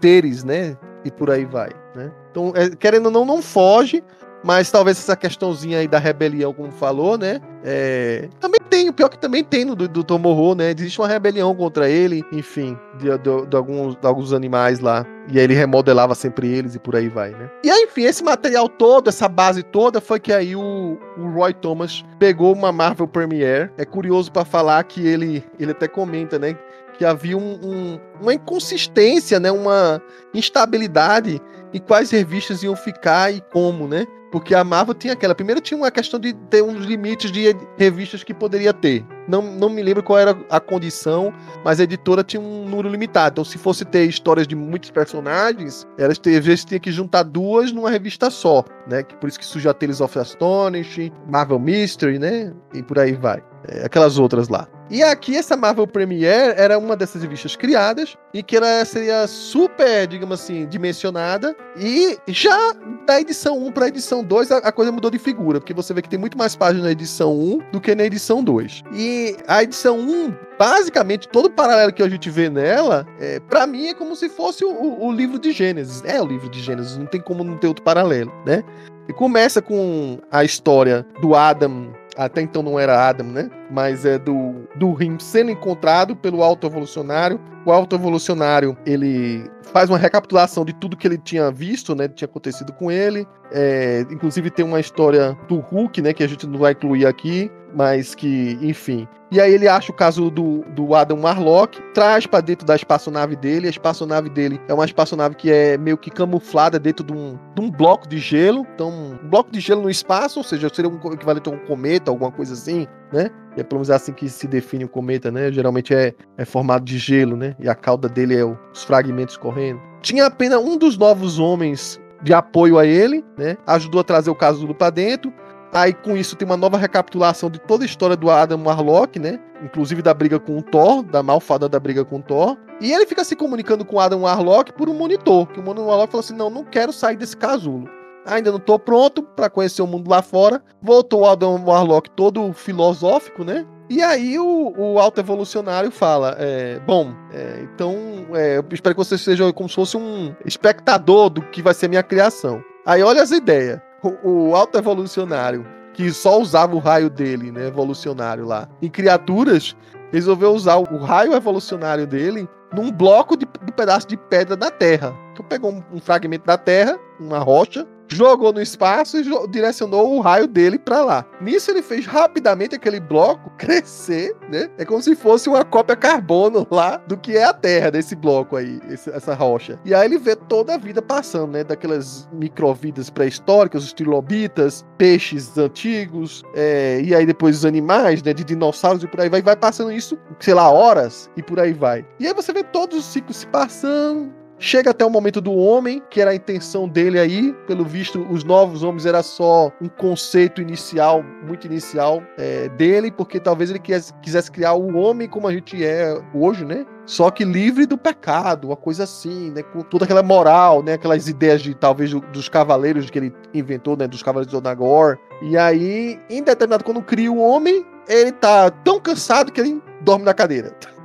Speaker 2: seres, né? E por aí vai, né? Então, é, querendo ou não, não foge mas talvez essa questãozinha aí da rebelião, como falou, né? É... Também tem, o pior que também tem no do, do Tomorrow, né? Existe uma rebelião contra ele, enfim, de, de, de, alguns, de alguns animais lá. E aí ele remodelava sempre eles e por aí vai, né? E aí, enfim, esse material todo, essa base toda, foi que aí o, o Roy Thomas pegou uma Marvel Premiere. É curioso para falar que ele, ele até comenta, né? Que havia um, um, uma inconsistência, né? Uma instabilidade em quais revistas iam ficar e como, né? Porque a Marvel tinha aquela. Primeiro tinha uma questão de ter uns limites de revistas que poderia ter. Não, não me lembro qual era a condição, mas a editora tinha um número limitado. Então, se fosse ter histórias de muitos personagens, elas às vezes tinha que juntar duas numa revista só, né? Por isso que surgiu a Tales of Astonish, Marvel Mystery, né? E por aí vai. É, aquelas outras lá. E aqui essa Marvel Premiere era uma dessas revistas criadas e que ela seria super, digamos assim, dimensionada. E já da edição 1 para a edição 2 a, a, coisa mudou de figura, porque você vê que tem muito mais páginas na edição 1 do que na edição 2. E a edição 1, basicamente, todo o paralelo que a gente vê nela, é, para mim é como se fosse o, o livro de Gênesis. É o livro de Gênesis, não tem como não ter outro paralelo, né? E começa com a história do Adam até então não era Adam, né? Mas é do, do Rim sendo encontrado pelo Alto Evolucionário. O Alto Evolucionário, ele faz uma recapitulação de tudo que ele tinha visto, né? Tinha acontecido com ele. É, inclusive tem uma história do Hulk, né? Que a gente não vai incluir aqui, mas que, enfim, e aí ele acha o caso do, do Adam Warlock, traz para dentro da espaçonave dele. A espaçonave dele é uma espaçonave que é meio que camuflada dentro de um, de um bloco de gelo. Então, um bloco de gelo no espaço, ou seja, seria um equivalente a um cometa, alguma coisa assim, né? É pelo menos assim que se define o um cometa, né? Geralmente é, é formado de gelo, né? E a cauda dele é os fragmentos correndo. Tinha apenas um dos novos homens de apoio a ele, né? Ajudou a trazer o casulo para dentro. Aí com isso tem uma nova recapitulação de toda a história do Adam Warlock, né? Inclusive da briga com o Thor, da malfada da briga com o Thor. E ele fica se comunicando com o Adam Warlock por um monitor, que o Adam Warlock falou assim: "Não, não quero sair desse casulo. Ainda não tô pronto para conhecer o mundo lá fora". Voltou o Adam Warlock todo filosófico, né? E aí o, o alto evolucionário fala: é, bom, é, então é, eu espero que você seja como se fosse um espectador do que vai ser minha criação. Aí olha as ideias o, alto evolucionário, que só usava o raio dele, né, evolucionário lá, em criaturas, resolveu usar o raio evolucionário dele num bloco de, de pedaço de pedra da Terra. Então pegou um, um fragmento da Terra, uma rocha, jogou no espaço e direcionou o raio dele para lá. Nisso ele fez rapidamente aquele bloco crescer, né? É como se fosse uma cópia carbono lá do que é a Terra desse bloco aí, esse, essa rocha. E aí ele vê toda a vida passando, né? Daquelas microvidas pré-históricas, os trilobitas, peixes antigos, é, e aí depois os animais, né? De dinossauros e por aí vai, vai passando isso, sei lá, horas e por aí vai. E aí você vê todos os ciclos se passando, Chega até o momento do homem, que era a intenção dele aí. Pelo visto, os novos homens era só um conceito inicial, muito inicial é, dele, porque talvez ele quisesse, criar o homem como a gente é hoje, né? Só que livre do pecado, uma coisa assim, né? Com toda aquela moral, né? Aquelas ideias de talvez dos cavaleiros que ele inventou, né? Dos cavaleiros de Onagor. E aí, em determinado, quando cria o homem, ele tá tão cansado que ele dorme na cadeira.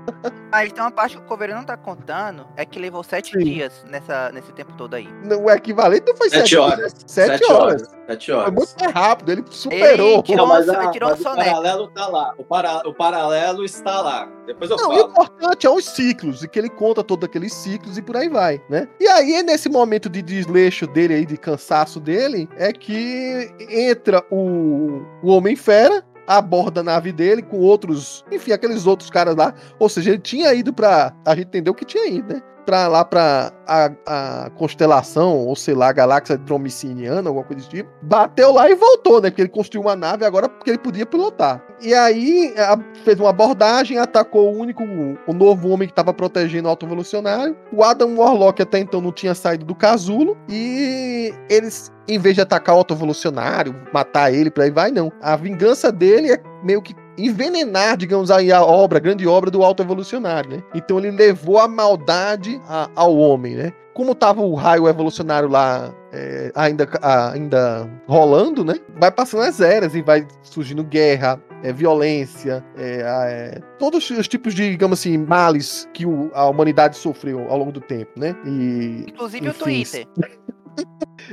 Speaker 3: Mas tem uma parte que o Coveiro não tá contando, é que levou sete
Speaker 2: Sim.
Speaker 3: dias nessa, nesse tempo todo aí.
Speaker 2: O equivalente não foi
Speaker 4: Sete
Speaker 2: sete
Speaker 4: horas.
Speaker 2: Sete, horas.
Speaker 4: Sete
Speaker 2: Foi
Speaker 4: horas.
Speaker 2: muito mais rápido, ele superou.
Speaker 3: Ele tirou-
Speaker 4: Não, mas,
Speaker 3: tirou
Speaker 4: mas
Speaker 3: um
Speaker 4: o paralelo tá lá. O, para- o paralelo está lá. Depois eu
Speaker 2: Não, o
Speaker 4: falo.
Speaker 2: importante é os ciclos, e que ele conta todos aqueles ciclos e por aí vai, né? E aí, nesse momento de desleixo dele aí, de cansaço dele, é que entra o, o Homem-Fera, aborda a nave dele com outros, enfim, aqueles outros caras lá. Ou seja, ele tinha ido pra. A gente entendeu que tinha ido, né? Pra lá pra a, a constelação, ou sei lá, a galáxia dromiciniana, alguma coisa desse tipo. Bateu lá e voltou, né? Porque ele construiu uma nave agora porque ele podia pilotar. E aí a- fez uma abordagem, atacou o único, o novo homem que estava protegendo o alto evolucionário. O Adam Warlock até então não tinha saído do casulo. E eles, em vez de atacar o alto evolucionário, matar ele, por aí vai, não. A vingança dele é meio que envenenar, digamos aí, a obra, a grande obra do alto evolucionário, né? Então ele levou a maldade a- ao homem, né? Como tava o raio evolucionário lá é, ainda, ainda rolando, né? Vai passando as eras e vai surgindo guerra, é, violência, é, é, todos os tipos de, digamos assim, males que o- a humanidade sofreu ao longo do tempo, né? E
Speaker 3: Inclusive o
Speaker 2: Enfim,
Speaker 3: Twitter.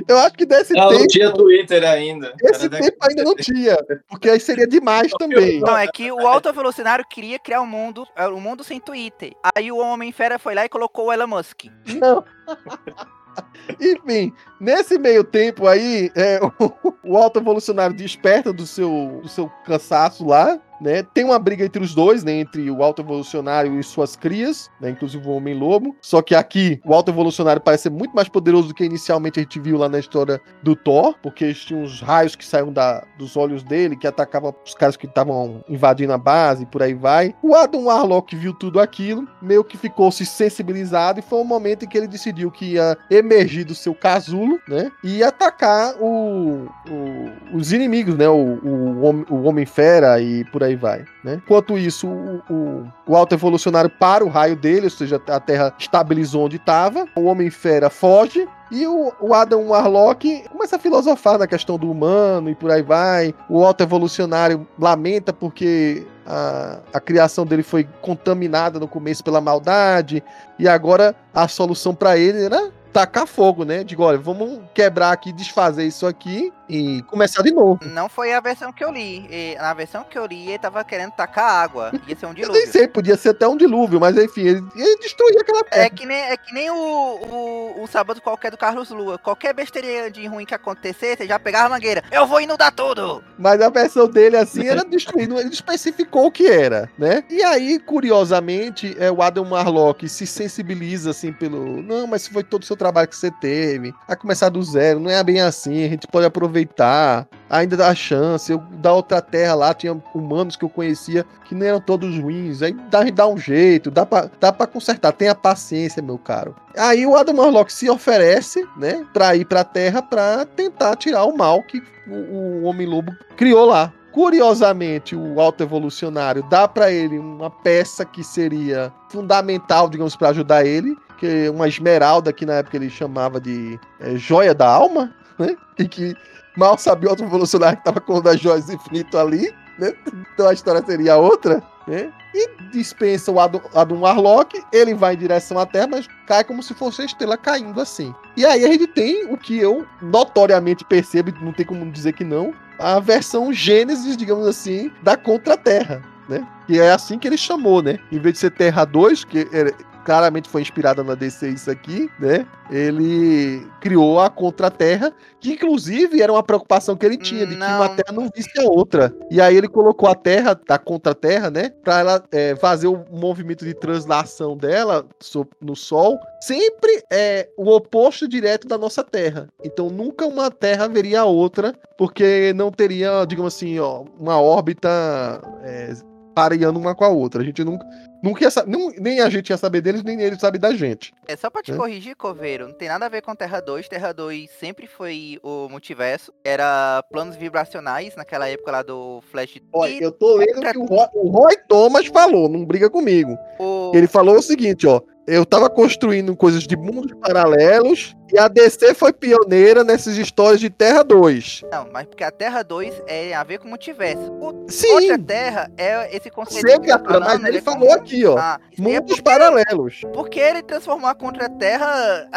Speaker 2: eu acho que desse
Speaker 4: Não,
Speaker 2: tempo,
Speaker 4: não tinha Twitter ainda.
Speaker 2: esse tempo ainda não tinha, porque aí seria demais também.
Speaker 3: Não, é que o Alto Evolucionário queria criar um mundo, é, um mundo sem Twitter. Aí o Homem-Fera foi lá e colocou o Elon Musk.
Speaker 2: Não. Enfim, nesse meio tempo aí, é, o, o alto evolucionário desperta do seu, do seu cansaço lá, né? Tem uma briga entre os dois, né? Entre o alto evolucionário e suas crias, né? Inclusive o Homem-Lobo. Só que aqui, o alto evolucionário parece ser muito mais poderoso do que inicialmente a gente viu lá na história do Thor, porque eles tinham uns raios que saíam da, dos olhos dele, que atacavam os caras que estavam invadindo a base e por aí vai. O Adam Warlock viu tudo aquilo, meio que ficou se sensibilizado e foi um momento em que ele decidiu que ia emergir do seu casulo, né? E atacar o, o- os inimigos, né? O, o, Hom- o Homem-Fera e por aí vai, né? Enquanto isso, o, o, Alto Evolucionário para o raio dele, ou seja, a Terra estabilizou onde estava. O Homem-Fera foge. E o, o Adam Warlock começa a filosofar na questão do humano e por aí vai. O Alto Evolucionário lamenta porque a, a criação dele foi contaminada no começo pela maldade. E agora a solução para ele era tacar fogo, né? Digo, olha, vamos quebrar aqui, desfazer isso aqui e começar de novo.
Speaker 3: Não foi a versão que eu li. E na versão que eu li, ele tava querendo tacar água. Ia ser um
Speaker 2: Eu nem
Speaker 3: dilúvio.
Speaker 2: sei, podia ser até um dilúvio, mas enfim, ele, ele destruía aquela terra.
Speaker 3: É que nem, é que nem o, o, o sábado qualquer do Carlos Lua. Qualquer besteira de ruim que acontecer, você já pegava a mangueira. Eu vou inundar tudo!
Speaker 2: Mas a versão dele, assim, era destruído. Ele especificou o que era, né? E aí, curiosamente, é, o Adam Marlock se sensibiliza, assim, pelo... Não, mas foi todo o seu trabalho que você teve. A começar do zero, não é bem assim. A gente pode aproveitar. Ainda dá chance. Eu, da outra terra lá, tinha humanos que eu conhecia que não eram todos ruins. Aí dá, dá um jeito, dá pra, dá pra consertar. Tenha paciência, meu caro. Aí o Adam Warlock se oferece, né, pra ir pra Terra pra tentar tirar o mal que o, o Homem-Lobo criou lá. Curiosamente, o Alto Evolucionário dá pra ele uma peça que seria fundamental, digamos, pra ajudar ele, que é uma esmeralda que na época ele chamava de é, joia da alma, né? E que mal sabia o Alto Evolucionário que tava com das joias do infinito ali, né? Então a história seria outra, né? E dispensa o Adam, Adam Warlock, ele vai em direção à Terra, mas cai como se fosse a estrela caindo assim. E aí a gente tem o que eu notoriamente percebo, não tem como dizer que não, a versão Gênesis, digamos assim, da Contra-Terra, né? Que é assim que ele chamou, né? Em vez de ser Terra 2, que claramente foi inspirada na DC isso aqui, né? Ele criou a Contra-Terra, que inclusive era uma preocupação que ele tinha, de que
Speaker 3: Não.
Speaker 2: uma Terra não visse a outra. E aí ele colocou a Terra, a Contra-Terra, né? Pra ela é, fazer o movimento de translação dela no Sol, sempre é o oposto direto da nossa Terra. Então nunca uma Terra veria a outra, porque não teria, digamos assim, ó, uma órbita é, pareando uma com a outra. A gente nunca, nunca ia saber, nem a gente ia saber deles, nem eles sabem da gente.
Speaker 3: É só pra te
Speaker 2: Hã?
Speaker 3: corrigir, Coveiro, não tem nada a ver com Terra 2. Terra 2 sempre foi o multiverso. Era planos vibracionais naquela época lá do Flash.
Speaker 2: Olha, eu tô lendo o que o Roy, o Roy Thomas falou, não briga comigo.
Speaker 3: o...
Speaker 2: Ele falou o seguinte, ó. Eu tava construindo coisas de mundos paralelos E a DC foi pioneira nessas histórias de Terra 2.
Speaker 3: Não, mas porque a Terra 2 é a ver com multiverso. O
Speaker 2: Sim.
Speaker 3: Outra Terra é esse conceito
Speaker 2: Sei,
Speaker 3: que
Speaker 2: criatura, mas
Speaker 3: falando,
Speaker 2: ele
Speaker 3: é
Speaker 2: falou
Speaker 3: como-
Speaker 2: aqui, ó.
Speaker 3: Ah, isso aí é
Speaker 2: Mundos paralelos.
Speaker 3: Porque ele transformou a contra-terra.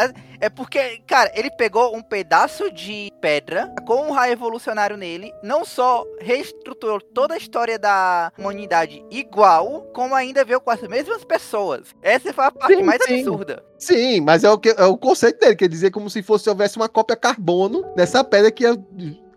Speaker 3: É porque, cara, ele pegou um pedaço de pedra com um raio evolucionário nele, não só reestruturou toda a história da humanidade igual, como ainda veio com as mesmas pessoas. Essa foi a parte
Speaker 2: Sim,
Speaker 3: mais
Speaker 2: sim.
Speaker 3: absurda.
Speaker 2: Sim, mas é o, que, é o conceito dele, quer dizer como se fosse houvesse uma cópia carbono dessa pedra que ia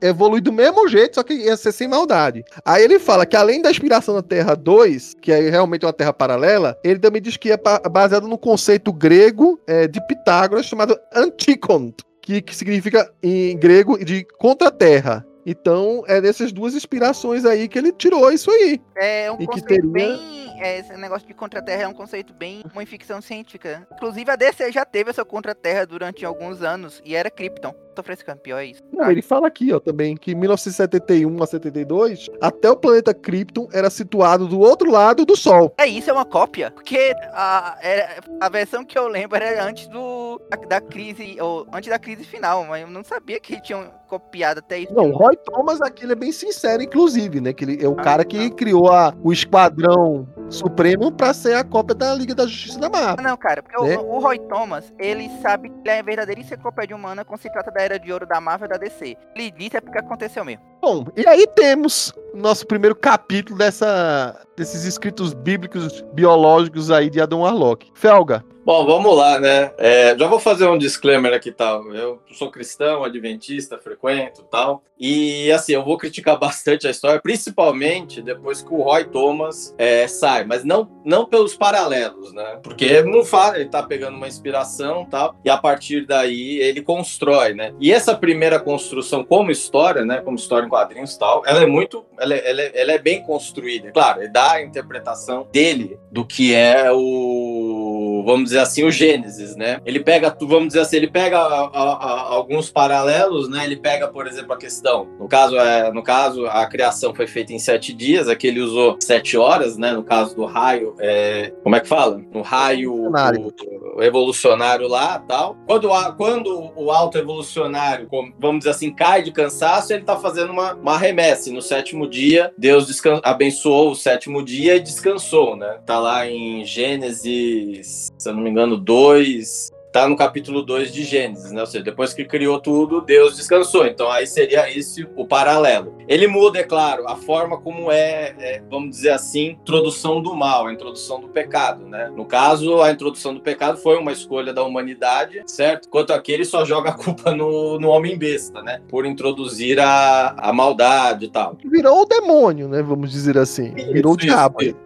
Speaker 2: evoluir do mesmo jeito, só que ia ser sem maldade. Aí ele fala que além da inspiração da Terra 2, que é realmente uma Terra paralela, ele também diz que é baseado no conceito grego é, de Pitágoras chamado Antikon, que, que significa em grego de contra-terra. Então, é dessas duas inspirações aí que ele tirou isso aí.
Speaker 3: É um
Speaker 2: E
Speaker 3: conceito
Speaker 2: teria-
Speaker 3: bem. é, esse negócio de contra-terra é um conceito bem uma ficção científica. Inclusive, a DC já teve essa contra-terra durante alguns anos e era Krypton. Tô frescando, pior é isso.
Speaker 2: Não, ele fala aqui, ó, também, que em 1971 a 72, até o planeta Krypton era situado do outro lado do Sol.
Speaker 3: É isso, é uma cópia. Porque a, a versão que eu lembro era antes do da, da crise, ou antes da crise final, mas eu não sabia que tinham copiado até isso.
Speaker 2: Não, o Roy Thomas aqui ele é bem sincero, inclusive, né? Que ele é o
Speaker 3: Ah,
Speaker 2: cara que criou a, o Esquadrão Supremo pra ser a cópia da Liga da Justiça da Marvel.
Speaker 3: Não, cara, porque
Speaker 2: Né?
Speaker 3: o, o Roy Thomas, ele sabe que ele é a verdadeira enciclopédia humana quando se trata da Era de Ouro da Marvel e da DC. Ele disse é porque aconteceu mesmo.
Speaker 2: Bom, e aí temos o nosso primeiro capítulo dessa, desses escritos bíblicos biológicos aí de Adam Warlock. Felga,
Speaker 4: Bom, vamos lá, né? É, já vou fazer um disclaimer aqui tal. Eu sou cristão, adventista, frequento tal. E assim, eu vou criticar bastante a história, principalmente depois que o Roy Thomas é, sai, mas não, não pelos paralelos, né? Porque não fala, ele tá pegando uma inspiração tal, e a partir daí ele constrói, né? E essa primeira construção como história, né? Como história em quadrinhos tal, ela é muito. Ela, é- ela, é- ela é bem construída. Claro, ele dá a interpretação dele do que é o. Vamos dizer assim, o Gênesis, né? Ele pega, vamos dizer assim, ele pega a- a- a- alguns paralelos, né? Ele pega, por exemplo, a questão. No caso, é, no caso, a criação foi feita em sete dias, aqui ele usou sete horas, né? No caso do raio, é, como é que fala? No raio
Speaker 2: Evolucionário.
Speaker 4: lá tal. Quando, quando o alto evolucionário, vamos dizer assim, cai de cansaço, ele tá fazendo uma, uma remessa. E No sétimo dia, Deus abençoou o sétimo dia e descansou, né? Tá lá em Gênesis, se eu não me engano, 2. Tá no capítulo 2 de Gênesis, né? Ou seja, depois que criou tudo, Deus descansou. Então aí seria esse o paralelo. Ele muda, é claro, a forma como é, é, vamos dizer assim, introdução do mal, a introdução do pecado, né? No caso, a introdução do pecado foi uma escolha da humanidade, certo? Enquanto aqui ele só joga a culpa no, no homem besta, né? Por introduzir a, a maldade e tal.
Speaker 2: virou o demônio, né? Vamos dizer assim. Virou o
Speaker 4: Isso,
Speaker 2: diabo.
Speaker 4: isso, Isso.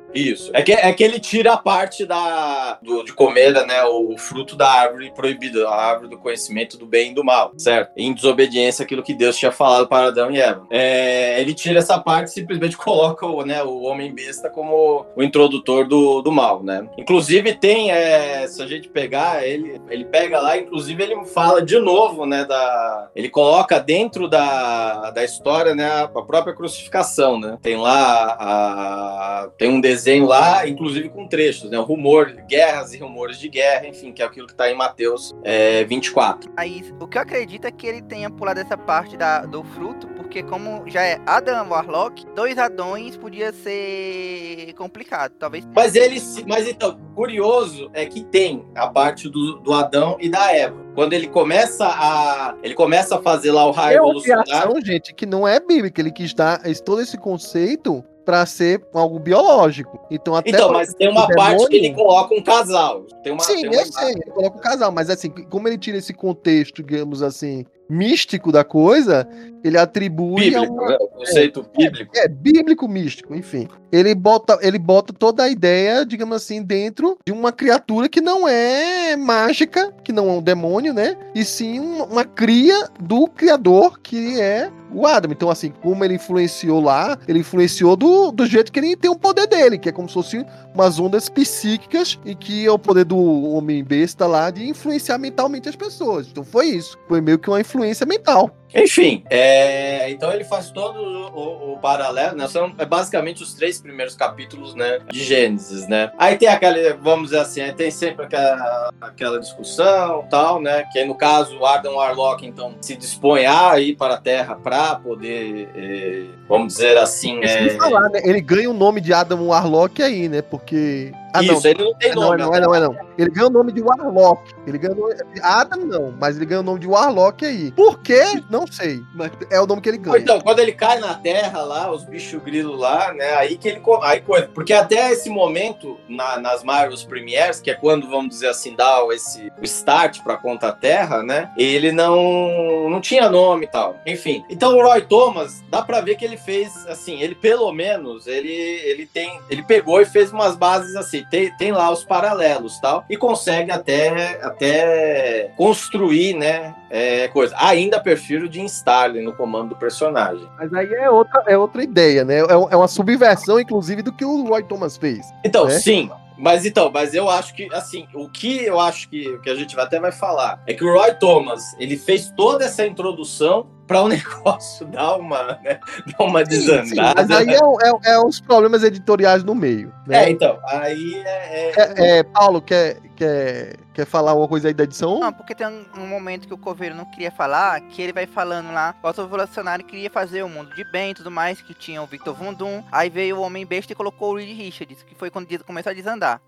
Speaker 4: É que, é que ele tira a parte da, do- de comer, né? O fruto da árvore proibida, a árvore do conhecimento do bem e do mal, certo? Em desobediência àquilo que Deus tinha falado para Adão e Eva. É, ele tira essa parte e simplesmente coloca o, né, o homem besta como o introdutor do, do mal, né? Inclusive tem, é, se a gente pegar, ele, ele pega lá, inclusive ele fala de novo, né? Da, ele coloca dentro da, da história, né? A, a própria crucificação, né? Tem lá, a, tem um desenho lá, inclusive com trechos, né? Rumor, guerras e rumores de guerra, enfim, que é aquilo que tá em Mateus é, 24.
Speaker 3: Aí, o que eu acredito é que ele tenha pulado essa parte da, do fruto, porque como já é Adam Warlock, dois Adões podia ser complicado. Talvez.
Speaker 4: Mas ele, se- mas então, curioso é que tem a parte do, do Adão e da Eva. Quando ele começa a, ele começa a fazer lá o raio
Speaker 2: É
Speaker 4: evolucionário.
Speaker 2: gente, que não é bíblica. Ele quis dar esse- todo esse conceito pra ser algo biológico. Então, até
Speaker 4: Então, mas tem uma parte que ele coloca um casal. Tem uma,
Speaker 2: Sim,
Speaker 4: tem uma
Speaker 2: eu sei, ele coloca o casal, mas assim, como ele tira esse contexto, digamos assim, místico da coisa, ele atribui a
Speaker 4: bíblico,
Speaker 2: uma,
Speaker 4: né? O conceito bíblico.
Speaker 2: É, bíblico místico, enfim. Ele bota, ele bota toda a ideia, digamos assim, dentro de uma criatura que não é mágica, que não é um demônio, né? E sim uma, uma cria do criador, que é o Adam. Então, assim, como ele influenciou lá, ele influenciou do, do jeito que ele tem o poder dele, que é como se fosse umas ondas psíquicas e que é o poder do homem besta lá de influenciar mentalmente as pessoas. Então foi isso. Foi meio que uma influência mental.
Speaker 4: Enfim, é, então ele faz todo o, o, o paralelo, né? São é basicamente os três primeiros capítulos, né, de Gênesis, né? Aí tem aquela, vamos dizer assim, tem sempre aquela, aquela discussão, tal, né? Que aí, no caso o Adam Warlock então se dispõe a ir para a Terra para poder, é, vamos dizer assim, é...
Speaker 2: falar, né? ele ganha o nome de Adam Warlock aí, né? Porque
Speaker 4: ah, Isso, não. ele não tem nome.
Speaker 2: Não, é não, é não, é não. Ele ganha o nome de Warlock. Ele nome... Adam não, mas ele ganha o nome de Warlock aí. Por quê? Não sei. Mas é o nome que ele ganha.
Speaker 4: Então, quando ele cai na Terra lá, os bichos grilos lá, né? Aí que ele. Aí, porque até esse momento, na, nas Marvels Premieres, que é quando, vamos dizer assim, dá esse start pra conta Terra, né? Ele não, não tinha nome e tal. Enfim. Então o Roy Thomas, dá pra ver que ele fez, assim, ele pelo menos, ele, ele tem. Ele pegou e fez umas bases assim tem, tem lá os paralelos tal, e consegue até, até construir, né, é, coisa. Ainda prefiro de Starlin no comando do personagem.
Speaker 2: Mas aí é outra, é outra ideia, né? É, é uma subversão, inclusive, do que o Roy Thomas fez.
Speaker 4: Então,
Speaker 2: né?
Speaker 4: sim. Mas então, mas eu acho que, assim, o que eu acho que, que a gente até vai falar é que o Roy Thomas, ele fez toda essa introdução para o um negócio dar uma, né, dar uma desandada. Sim,
Speaker 2: mas aí é, é, é, os problemas editoriais no meio. Né?
Speaker 4: É, então, aí é.
Speaker 2: é... é Paulo, quer, quer, quer falar alguma coisa aí da edição?
Speaker 3: Não, porque tem um, um momento que o Coveiro não queria falar, que ele vai falando lá, o revolucionário queria fazer o mundo de bem e tudo mais, que tinha o Victor Vundum, aí veio o Homem Besta e colocou o Reed Richards, que foi quando começou a desandar.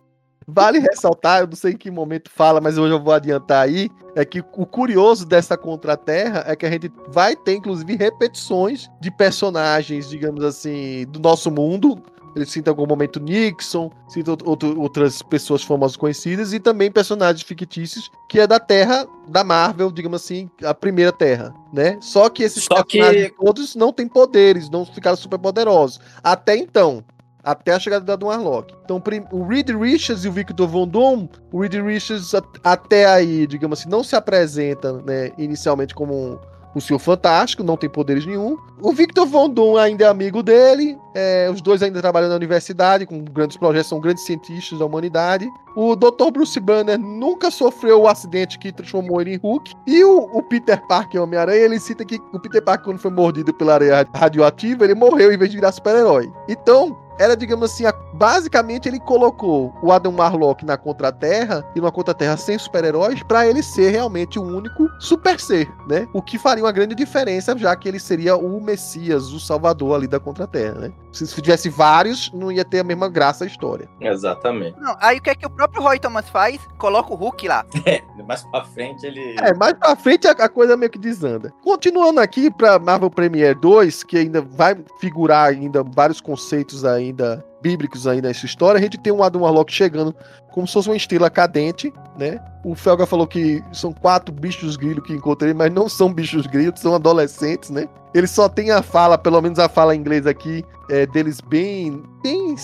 Speaker 2: Vale ressaltar, eu não sei em que momento fala, mas hoje eu vou adiantar aí, é que o curioso dessa Contra-Terra é que a gente vai ter, inclusive, repetições de personagens, digamos assim, do nosso mundo. Ele cita em algum momento Nixon, cita outro, outras pessoas famosas conhecidas e também personagens fictícios que é da Terra da Marvel, digamos assim, a primeira Terra, né? Só que esses
Speaker 4: Só personagens
Speaker 2: que... todos não têm poderes, não ficaram super poderosos. Até então, até a chegada do Warlock. Então, o Reed Richards e o Victor Von Doom, o Reed Richards até aí, digamos assim, não se apresenta, né, inicialmente como um, um Senhor Fantástico, não tem poderes nenhum. O Victor Von Doom ainda é amigo dele, é, os dois ainda trabalham na universidade, com grandes projetos, são grandes cientistas da humanidade. O Dr. Bruce Banner nunca sofreu o acidente que transformou ele em Hulk. E o, o Peter Parker, Homem-Aranha, ele cita que o Peter Parker, quando foi mordido pela areia radioativa, ele morreu em vez de virar super-herói. Então, era, digamos assim, a, basicamente ele colocou o Adam Warlock na Contra-Terra e numa Contra-Terra sem super-heróis para ele ser realmente o único super ser, né? O que faria uma grande diferença, já que ele seria o Messias, o Salvador ali da Contra-Terra, né? Se tivesse vários, não ia ter a mesma graça a história.
Speaker 4: Exatamente.
Speaker 3: Não, aí o que é que o próprio Roy Thomas faz? Coloca o Hulk lá.
Speaker 4: É, mais pra frente ele.
Speaker 2: É, mais pra frente a, a coisa meio que desanda. Continuando aqui pra Marvel Premiere 2, que ainda vai figurar ainda vários conceitos ainda bíblicos aí nessa história, a gente tem um Adam Warlock chegando como se fosse uma estrela cadente, né? O Felga falou que são quatro bichos grilos que encontrei, mas não são bichos grilos, são adolescentes, né? Ele só tem a fala, pelo menos a fala em inglês aqui, é, deles bem, bem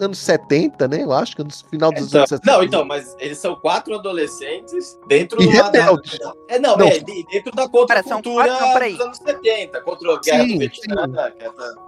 Speaker 2: anos 70, né? Eu acho que no final dos
Speaker 4: então,
Speaker 2: anos 70.
Speaker 4: Não, então, mas eles são quatro adolescentes dentro
Speaker 2: e da, rebeldes.
Speaker 4: Da, é, não, não. É, dentro da contracultura dos anos 70, contra o Guerra sim,
Speaker 3: Vietnã.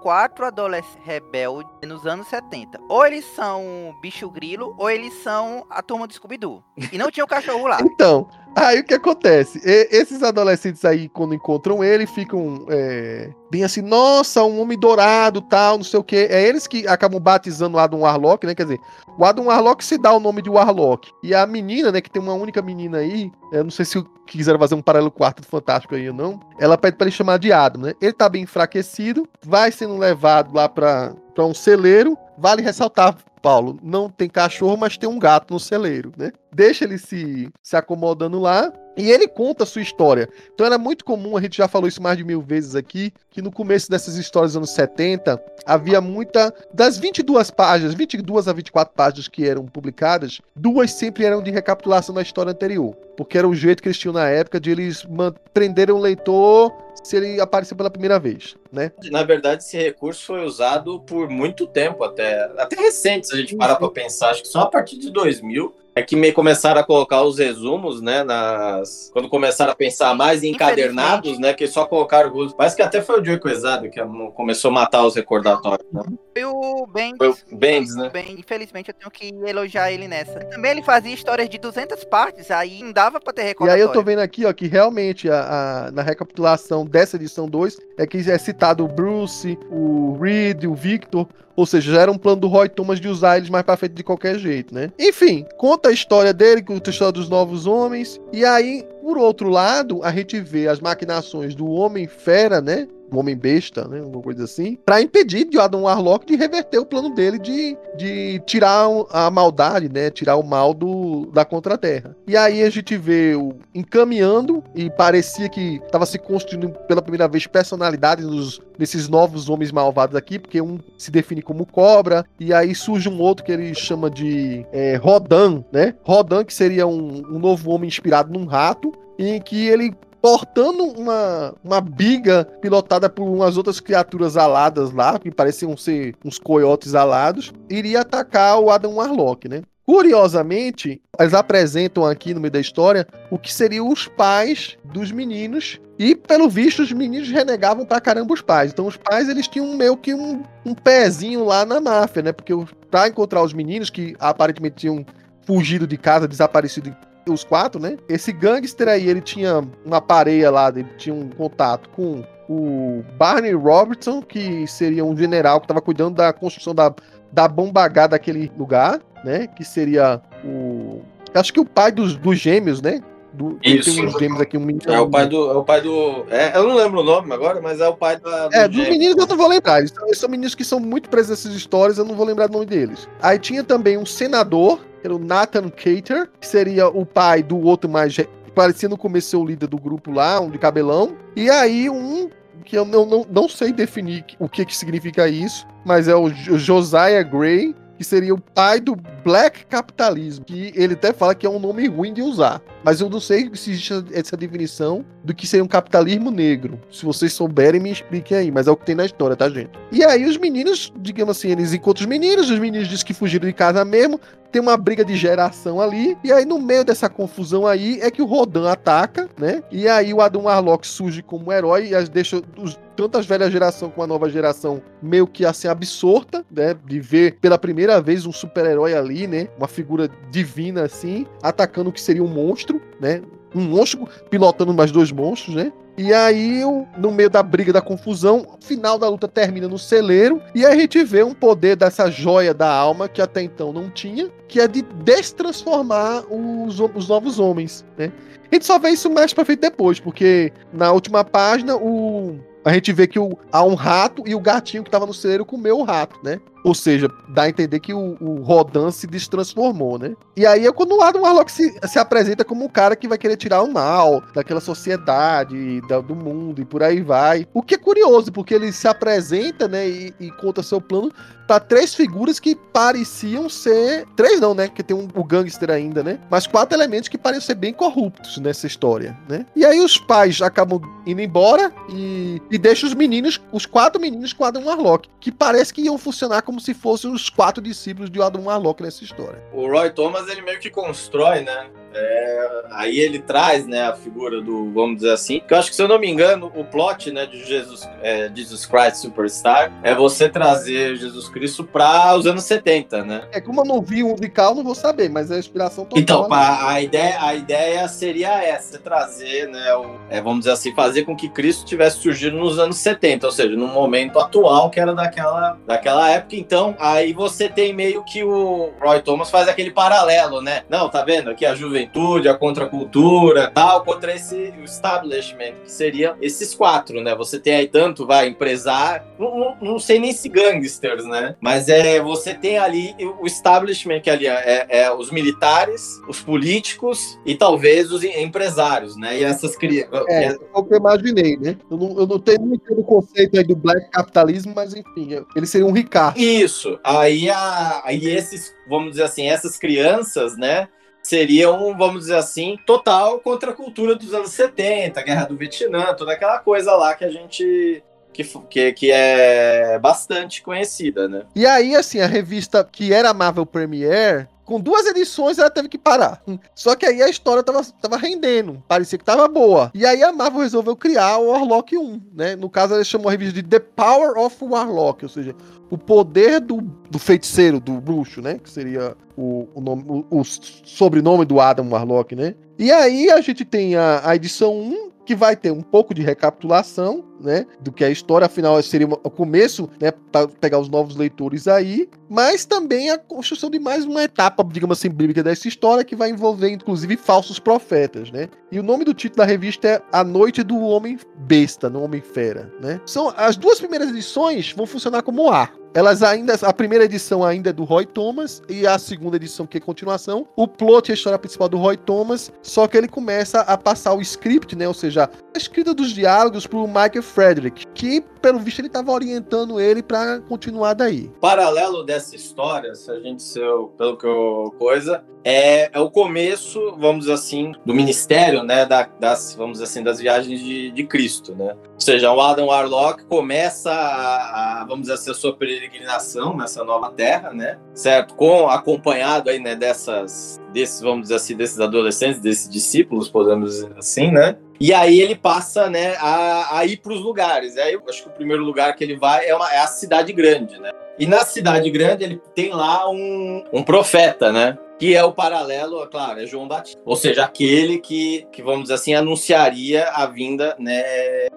Speaker 3: Quatro adolescentes rebeldes nos anos 70. Ou eles são bicho grilo, ou eles são a turma do Scooby-Doo. E não tinha o cachorro lá.
Speaker 2: então, Aí o que acontece? E, esses adolescentes aí, quando encontram ele, ficam é, bem assim, nossa, um homem dourado, tal, não sei o que. É eles que acabam batizando o Adam Warlock, né? Quer dizer, o Adam Warlock se dá o nome de Warlock. E a menina, né, que tem uma única menina aí, eu não sei se quiseram fazer um paralelo quarto do Fantástico aí ou não, ela pede pra ele chamar de Adam, né? Ele tá bem enfraquecido, vai sendo levado lá pra, pra um celeiro. Vale ressaltar, Paulo, não tem cachorro, mas tem um gato no celeiro, né? Deixa ele se, se acomodando lá. E ele conta a sua história. Então era muito comum, a gente já falou isso mais de mil vezes aqui, que no começo dessas histórias dos anos 70, havia muita. Das 22 páginas, 22 a 24 páginas que eram publicadas, duas sempre eram de recapitulação da história anterior. Porque era o jeito que eles tinham na época de eles prenderem o leitor se ele apareceu pela primeira vez, né?
Speaker 4: Na verdade, esse recurso foi usado por muito tempo, até, até recente, se a gente parar para pensar. Acho que só a partir de 2000 É que meio começaram a colocar os resumos, né, nas... Quando começaram a pensar mais em encadernados, né, que só colocaram os... Parece que até foi o Joey Coisado que começou a matar os recordatórios, né?
Speaker 3: Foi o Bendis.
Speaker 4: Foi o Bendis, né?
Speaker 3: Bem, infelizmente eu tenho que elogiar ele nessa. Também ele fazia histórias de 200 partes, aí não dava pra ter
Speaker 2: E
Speaker 3: recordatório.
Speaker 2: aí eu tô vendo aqui, ó, que realmente a, a- na recapitulação dessa edição 2 é que é citado o Bruce, o Reed, o Victor, ou seja, já era um plano do Roy Thomas de usar eles mais pra frente de qualquer jeito, né? Enfim, conta a história dele, conta a história dos novos homens, e aí, por outro lado, a gente vê as maquinações do Homem-Fera, né? Do Homem-Besta, né? Uma coisa assim, pra impedir de Adam Warlock de reverter o plano dele de, de tirar a maldade, né? Tirar o mal do, da Contra-Terra. E aí a gente vê o encaminhando e parecia que estava se construindo pela primeira vez personalidades dos, desses novos homens malvados aqui, porque um se define como cobra, e aí surge um outro que ele chama de é, Rodan, né? Rodan, que seria um, um novo homem inspirado num rato, em que ele portando uma, uma biga pilotada por umas outras criaturas aladas lá, que pareciam ser uns coiotes alados, iria atacar o Adam Warlock, né? Curiosamente, eles apresentam aqui no meio da história o que seriam os pais dos meninos. E, pelo visto, os meninos renegavam pra caramba os pais. Então, os pais, eles tinham meio que um, um pezinho lá na máfia, né? Porque pra encontrar os meninos, que aparentemente tinham fugido de casa, desaparecido os quatro, né? Esse gangster aí, ele tinha uma pareia lá, ele tinha um contato com o Barney Robertson, que seria um general que estava cuidando da construção da, da bomba H daquele lugar, né? Que seria o. Acho que o pai dos, dos gêmeos, né? Do,
Speaker 4: Isso.
Speaker 2: Tem uns gêmeos aqui, um menino.
Speaker 4: É o pai do. É o pai do. É, eu não lembro o nome agora, mas é o pai da. do
Speaker 2: É, dos meninos eu não vou lembrar. Eles são, eles são meninos que são muito presos nessas histórias, eu não vou lembrar o nome deles. Aí tinha também um senador, era o Nathan Cater, que seria o pai do outro mais. re- Parecia no começo ser o líder do grupo lá, um de cabelão. E aí um que eu não, não, não sei definir o que, que significa isso, mas é o Jo- Josiah Gray, que seria o pai do Black Capitalismo, que ele até fala que é um nome ruim de usar. Mas eu não sei se existe essa definição do que seria um capitalismo negro. Se vocês souberem, me expliquem aí. Mas é o que tem na história, tá, gente? E aí os meninos, digamos assim, eles encontram os meninos, os meninos dizem que fugiram de casa mesmo, tem uma briga de geração ali, e aí no meio dessa confusão aí é que o Rodan ataca, né? E aí o Adam Warlock surge como herói e deixa os, tanto as velhas geração como a nova geração meio que assim absorta, né? De ver pela primeira vez um super-herói ali, né? Uma figura divina assim, atacando o que seria um monstro, né? Um monstro pilotando mais dois monstros, né? E aí, no meio da briga, da confusão, o final da luta termina no celeiro. E a gente vê um poder dessa joia da alma que até então não tinha, que é de destransformar os, os novos homens, né? A gente só vê isso mais pra frente depois, porque na última página o. A gente vê que o, há um rato e o gatinho que tava no celeiro comeu o rato, né? Ou seja, dá a entender que o, o Rodan se destransformou, né? E aí é quando o Adam Warlock se, se apresenta como um cara que vai querer tirar o mal daquela sociedade, da- do mundo e por aí vai. O que é curioso, porque ele se apresenta, né, e, e conta seu plano pra três figuras que pareciam ser. Três não, né? Porque tem um, o gangster ainda, né? Mas quatro elementos que pareciam ser bem corruptos nessa história, né? E aí os pais acabam indo embora e, e deixam os meninos, os quatro meninos com Adam Warlock, que parece que iam funcionar como se fossem os quatro discípulos de Adam Warlock nessa história.
Speaker 4: O Roy Thomas, ele meio que constrói, né? É, aí ele traz, né, a figura do, vamos dizer assim, que eu acho que, se eu não me engano, o plot, né, de Jesus, é, Jesus Christ Superstar é você trazer Jesus Cristo para os anos 70, né?
Speaker 2: É como eu não vi o musical, não vou saber, mas é a inspiração total.
Speaker 4: Então,
Speaker 2: ali.
Speaker 4: pa- a ideia, a ideia seria essa, trazer, né, o- é, vamos dizer assim, fazer com que Cristo tivesse surgido nos anos 70, ou seja, no momento atual que era daquela, daquela época. Então, aí você tem meio que o Roy Thomas faz aquele paralelo, né? Não, tá vendo? Aqui a juventude, a contracultura, tal, contra esse establishment, que seria esses quatro, né? Você tem aí tanto, vai, empresário, não, não, não sei nem se gangsters, né? Mas é, você tem ali o establishment, que ali é, é os militares, os políticos e talvez os em- empresários, né? E essas crianças.
Speaker 2: É, foi o que eu imaginei, né? Eu não, eu não tenho muito o conceito aí do black capitalismo, mas enfim, ele seria um Ricardo.
Speaker 4: Isso. Aí, a, aí esses, vamos dizer assim, essas crianças, né? Seriam, vamos dizer assim, total contra a cultura dos anos 70, Guerra do Vietnã, toda aquela coisa lá que a gente. Que, que, que é bastante conhecida, né?
Speaker 2: E aí, assim, a revista que era Marvel Premiere, Com duas edições ela teve que parar. Só que aí a história tava, tava rendendo, parecia que tava boa. E aí a Marvel resolveu criar o Warlock 1, né? No caso, ela chamou a revista de The Power of Warlock, ou seja, o poder do, do feiticeiro, do bruxo, né? Que seria o, o, nome, o, o sobrenome do Adam Warlock, né? E aí a gente tem a, a edição 1, que vai ter um pouco de recapitulação, né, do que é a história, afinal seria o começo, né, para pegar os novos leitores aí, mas também a construção de mais uma etapa, digamos assim, bíblica dessa história que vai envolver inclusive falsos profetas, né? E o nome do título da revista é A Noite do Homem Besta, não Homem Fera, né? São as duas primeiras edições vão funcionar como A. Elas ainda. A primeira edição ainda é do Roy Thomas e a segunda edição, que é continuação. O plot é a história principal do Roy Thomas, só que ele começa a passar o script, né? Ou seja, a escrita dos diálogos pro Michael Frederick, que, pelo visto, ele estava orientando ele para continuar daí.
Speaker 4: Paralelo dessa história, se a gente ser, pelo que eu coisa, é, é, o começo, vamos dizer assim, do ministério, né, da, das, vamos assim, das viagens de, de Cristo, né? Ou seja, o Adam Warlock começa a, a, vamos dizer assim, a sua peregrinação nessa nova terra, né? Certo? Com, acompanhado aí, né, dessas, desses, vamos dizer assim, desses adolescentes, desses discípulos, podemos dizer assim, né? E aí ele passa, né, a, a ir para os lugares. Aí eu acho que o primeiro lugar que ele vai é, uma, é a cidade grande, né? E na cidade grande ele tem lá um, um profeta, né? Que é o paralelo, claro, é João Batista. Ou seja, aquele que, que, vamos dizer assim, anunciaria a vinda né,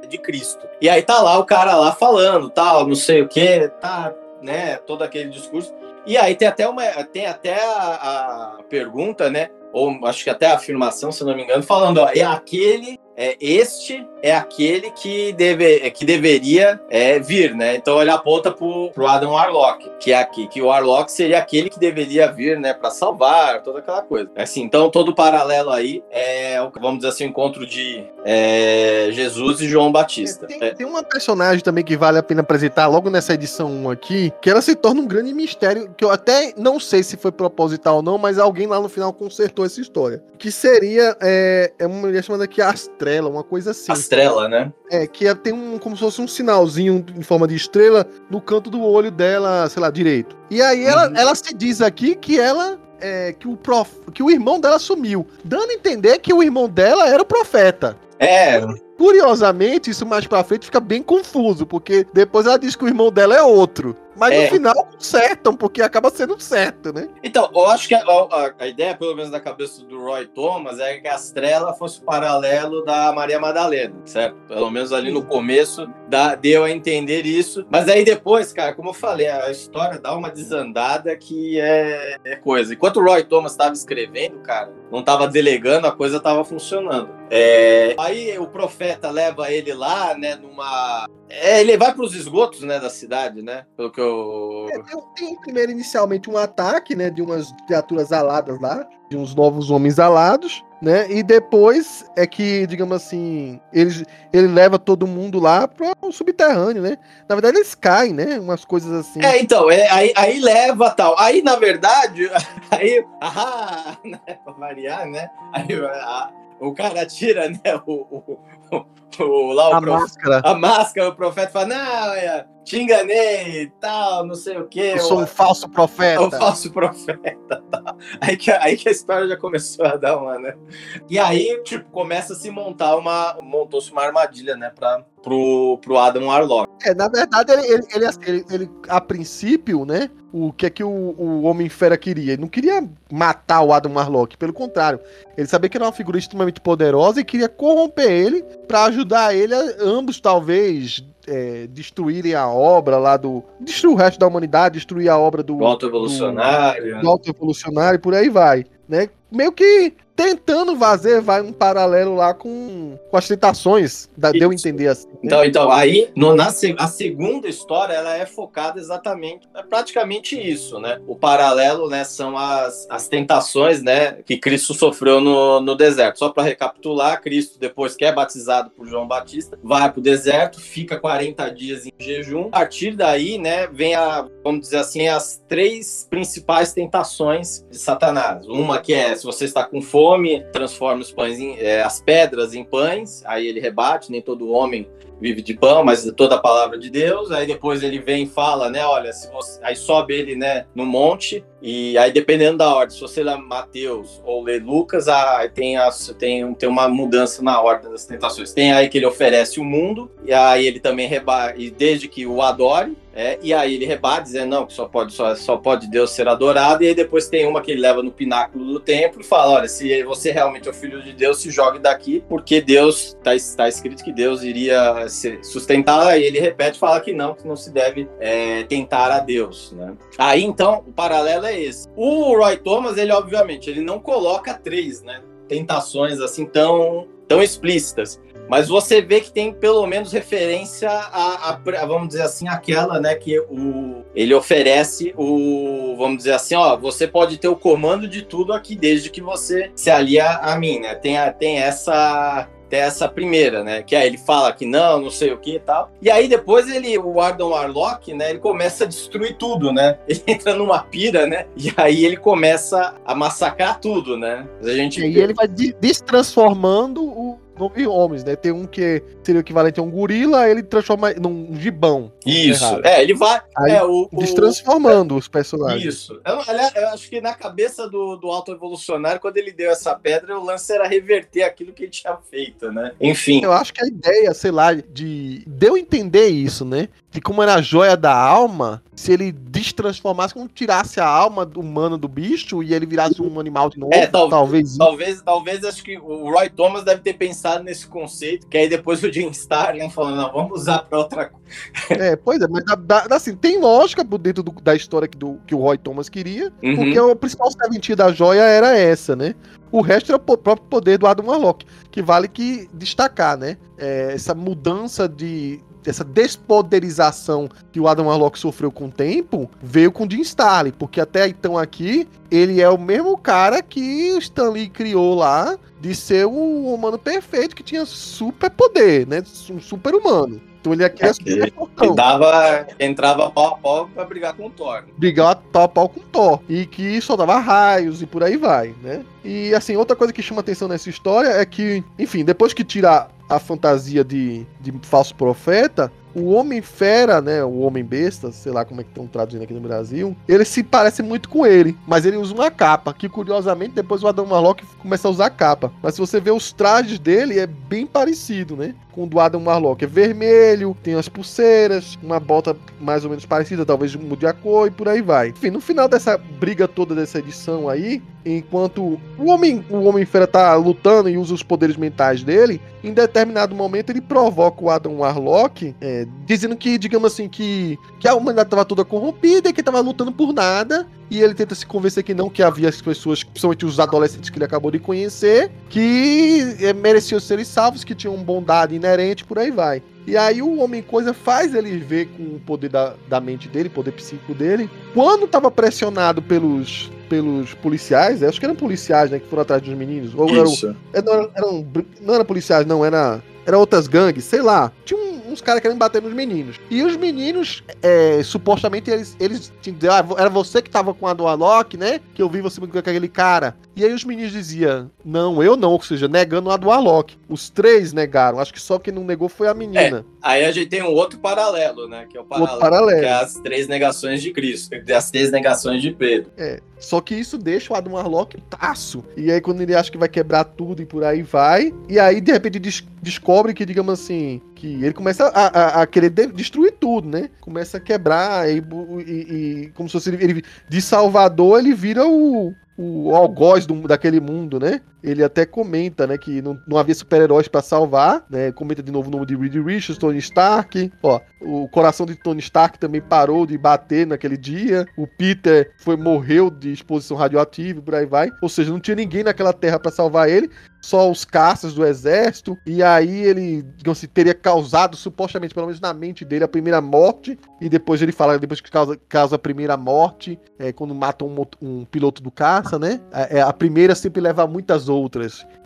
Speaker 4: de Cristo. E aí tá lá o cara lá falando, tal, não sei o que, tá, né, todo aquele discurso. E aí tem até uma, tem até a, a pergunta, né? Ou acho que até a afirmação, se não me engano, falando, ó, é aquele é, este é aquele que, deve, que deveria é, vir, né? Então ele aponta pro, pro Adam Warlock, que é aqui, que o Warlock seria aquele que deveria vir, né, para salvar, toda aquela coisa. Assim, então todo o paralelo aí é, vamos dizer assim, o encontro de é, Jesus e João Batista.
Speaker 2: É, tem, tem, uma personagem também que vale a pena apresentar logo nessa edição 1 aqui, que ela se torna um grande mistério, que eu até não sei se foi proposital ou não, mas alguém lá no final consertou essa história. Que seria é, é uma mulher chamada aqui Astra estrela, uma coisa assim.
Speaker 4: A estrela, né?
Speaker 2: É, que tem um, como se fosse um sinalzinho em forma de estrela no canto do olho dela, sei lá, direito. E aí ela, uhum. ela se diz aqui que ela é, que, o prof... que o irmão dela sumiu, dando a entender que o irmão dela era o profeta.
Speaker 4: É.
Speaker 2: Curiosamente, isso mais pra frente fica bem confuso, porque depois ela diz que o irmão dela é outro. Mas é. no final consertam, porque acaba sendo certo, né?
Speaker 4: Então, eu acho que a, a, a, ideia, pelo menos da cabeça do Roy Thomas, é que a Estrela fosse o paralelo da Maria Madalena, certo? Pelo menos ali no começo dá, deu a entender isso. Mas aí depois, cara, como eu falei, a história dá uma desandada que é, é coisa. Enquanto o Roy Thomas estava escrevendo, cara, não estava delegando, a coisa estava funcionando. É, aí o profeta leva ele lá, né, numa. É, ele vai para os esgotos, né, da cidade, né? Pelo que eu
Speaker 2: é, tem, tem, primeiro, inicialmente, um ataque, né? De umas criaturas aladas lá, de uns novos homens alados, né? E depois é que, digamos assim, ele, ele leva todo mundo lá para o subterrâneo, né? Na verdade, eles caem, né? Umas coisas assim.
Speaker 4: É, então, é, aí, aí leva tal. Aí, na verdade, aí, ah, né, pra variar, né? Aí, o cara tira, né, o, o, o, lá o
Speaker 2: a prof... máscara.
Speaker 4: A máscara, o profeta fala, não, é, te enganei e tal, não sei o quê.
Speaker 2: Eu sou um falso profeta.
Speaker 4: Um falso profeta. Tal. Aí, que, aí que a história já começou a dar uma, né? E aí, tipo, começa a se montar uma. Montou-se uma armadilha, né, pra, pro, pro Adam Warlock.
Speaker 2: É, na verdade, ele, ele, ele, ele, ele a princípio, né, o que é que o, o Homem-Fera queria? Ele não queria matar o Adam Warlock, pelo contrário. Ele sabia que era uma figura extremamente poderosa e queria corromper ele para ajudar ele a ambos, talvez, é, destruírem a obra lá do. Destruir o resto da humanidade, destruir a obra do.
Speaker 4: Do auto-evolucionário.
Speaker 2: Do, do auto-evolucionário, por aí vai. Né? Meio que tentando fazer vai um paralelo lá com, com as tentações, da, deu a entender assim.
Speaker 4: Então, então aí no, na, a segunda história ela é focada exatamente, é praticamente isso, né? O paralelo, né, são as, as tentações, né, que Cristo sofreu no, no deserto. Só para recapitular, Cristo depois que é batizado por João Batista, vai para o deserto, fica 40 dias em jejum. A partir daí, né, vem a, vamos dizer assim, as três principais tentações de Satanás. Uma que é Se você está com fome, transforma os pães em, é, as pedras em pães. Aí ele rebate, nem todo homem vive de pão, mas de toda a palavra de Deus. Aí depois ele vem e fala, né? Olha, se você... aí sobe ele, né, no monte. E aí, dependendo da ordem, se você ler Mateus ou ler Lucas, aí tem, a, tem, tem uma mudança na ordem das tentações. Tem aí que ele oferece o mundo, e aí ele também rebate, e desde que o adore, é, e aí ele rebate, dizendo não, que só pode, só, só pode Deus ser adorado, e aí depois tem uma que ele leva no pináculo do templo e fala: olha, se você realmente é o filho de Deus, se jogue daqui, porque Deus está tá escrito que Deus iria sustentar, aí ele repete fala que não, que não se deve é, tentar a Deus. Né? Aí então o paralelo é esse. O Roy Thomas, ele obviamente, ele não coloca três, né? Tentações assim tão, tão explícitas. Mas você vê que tem pelo menos referência a, a, vamos dizer assim, aquela, né, que o, ele oferece o, vamos dizer assim, ó, você pode ter o comando de tudo aqui desde que você se alia a mim, né? Tem, a, tem essa tem essa primeira, né? Que aí ele fala que não, não sei o que e tal. E aí depois ele, o Ardon Warlock, né? Ele começa a destruir tudo, né? Ele entra numa pira, né? E aí ele começa a massacrar tudo, né?
Speaker 2: A gente... E ele vai destransformando o, nove homens, né? Tem um que seria o equivalente a um gorila, ele transforma num gibão.
Speaker 4: Isso. É, ele vai.
Speaker 2: Aí,
Speaker 4: é,
Speaker 2: o, destransformando o... os personagens.
Speaker 4: Isso. Eu, aliás, eu acho que na cabeça do, do alto evolucionário, quando ele deu essa pedra, o lance era reverter aquilo que ele tinha feito, né? Enfim.
Speaker 2: Eu acho que a ideia, sei lá, de. Deu entender isso, né? De como era a joia da alma, se ele destransformasse, como tirasse a alma humana do bicho e ele virasse um animal de novo.
Speaker 4: É, talvez. Talvez, talvez, talvez acho que o Roy Thomas deve ter pensado nesse conceito, que aí depois o Jim Starlin falou, não, vamos usar para outra coisa.
Speaker 2: É, pois é, mas dá, assim, tem lógica dentro do, da história que, do, que o Roy Thomas queria, uhum. porque o principal serventia da joia era essa, né? O resto era o próprio poder do Adam Warlock, que vale que destacar, né? É, essa mudança de essa despoderização que o Adam Warlock sofreu com o tempo veio com o Jim Starlin, porque até então aqui ele é o mesmo cara que o Stanley criou lá de ser um humano perfeito que tinha super poder, né? Um super humano. Ele aqui é, super
Speaker 4: fortão. dava, entrava pau a pau pra brigar com o Thor.
Speaker 2: Brigava pau a pau com o Thor. E que soltava raios e por aí vai, né? E assim, outra coisa que chama atenção nessa história é que, enfim, depois que tira a fantasia de, de falso profeta, o Homem-Fera, né? O Homem-Besta, sei lá como é que estão traduzindo aqui no Brasil, ele se parece muito com ele, mas ele usa uma capa, que curiosamente depois o Adam Warlock começa a usar capa. Mas se você vê os trajes dele, é bem parecido, né? Com o do Adam Warlock. É vermelho, tem as pulseiras, uma bota mais ou menos parecida, talvez mude a cor e por aí vai. Enfim, no final dessa briga toda dessa edição aí, enquanto o homem o homem fera tá lutando e usa os poderes mentais dele em determinado momento ele provoca o Adam Warlock é, dizendo que digamos assim que que a humanidade estava toda corrompida e que estava lutando por nada e ele tenta se convencer que não, que havia as pessoas, principalmente os adolescentes que ele acabou de conhecer, que é, mereciam ser salvos, que tinham bondade inerente, por aí vai. E aí o Homem-Coisa faz ele ver com o poder da, da mente dele, poder psíquico dele. Quando estava pressionado pelos pelos policiais, acho que eram policiais, né, que foram atrás dos meninos. Ou Isso. Eram, eram, eram, não eram policiais, não, era, era outras gangues, sei lá. Tinha um, uns caras querendo bater nos meninos. E os meninos, é, supostamente, eles, eles tinham ah, era você que tava com a do Alok, né? Que eu vi você com aquele cara. E aí os meninos diziam, não, eu não, ou seja, negando a do Alok. Os três negaram, acho que só quem não negou foi a menina. É,
Speaker 4: aí a gente tem um outro paralelo, né? Que é o paralelo,
Speaker 2: paralelo.
Speaker 4: Que é as três negações de Cristo, as três negações de Pedro.
Speaker 2: É, só que isso deixa o Adam Warlock taço. E aí quando ele acha que vai quebrar tudo e por aí vai, e aí de repente des descobre que, digamos assim, que ele começa a, a, a querer de destruir tudo, né? Começa a quebrar e, e, e como se fosse ele, ele, de Salvador ele vira o, o algoz do, daquele mundo, né? Ele até comenta, né, que não, não havia super-heróis para salvar, né? Comenta de novo o nome de Reed Richards, Tony Stark. Ó, o coração de Tony Stark também parou de bater naquele dia. O Peter foi morreu de exposição radioativa, por aí vai. Ou seja, não tinha ninguém naquela terra para salvar ele, só os caças do exército. E aí ele, digamos assim, teria causado supostamente, pelo menos na mente dele, a primeira morte. E depois ele fala depois que causa, causa a primeira morte, é, quando mata um, um piloto do caça, né? A, é, a primeira sempre leva muitas outras.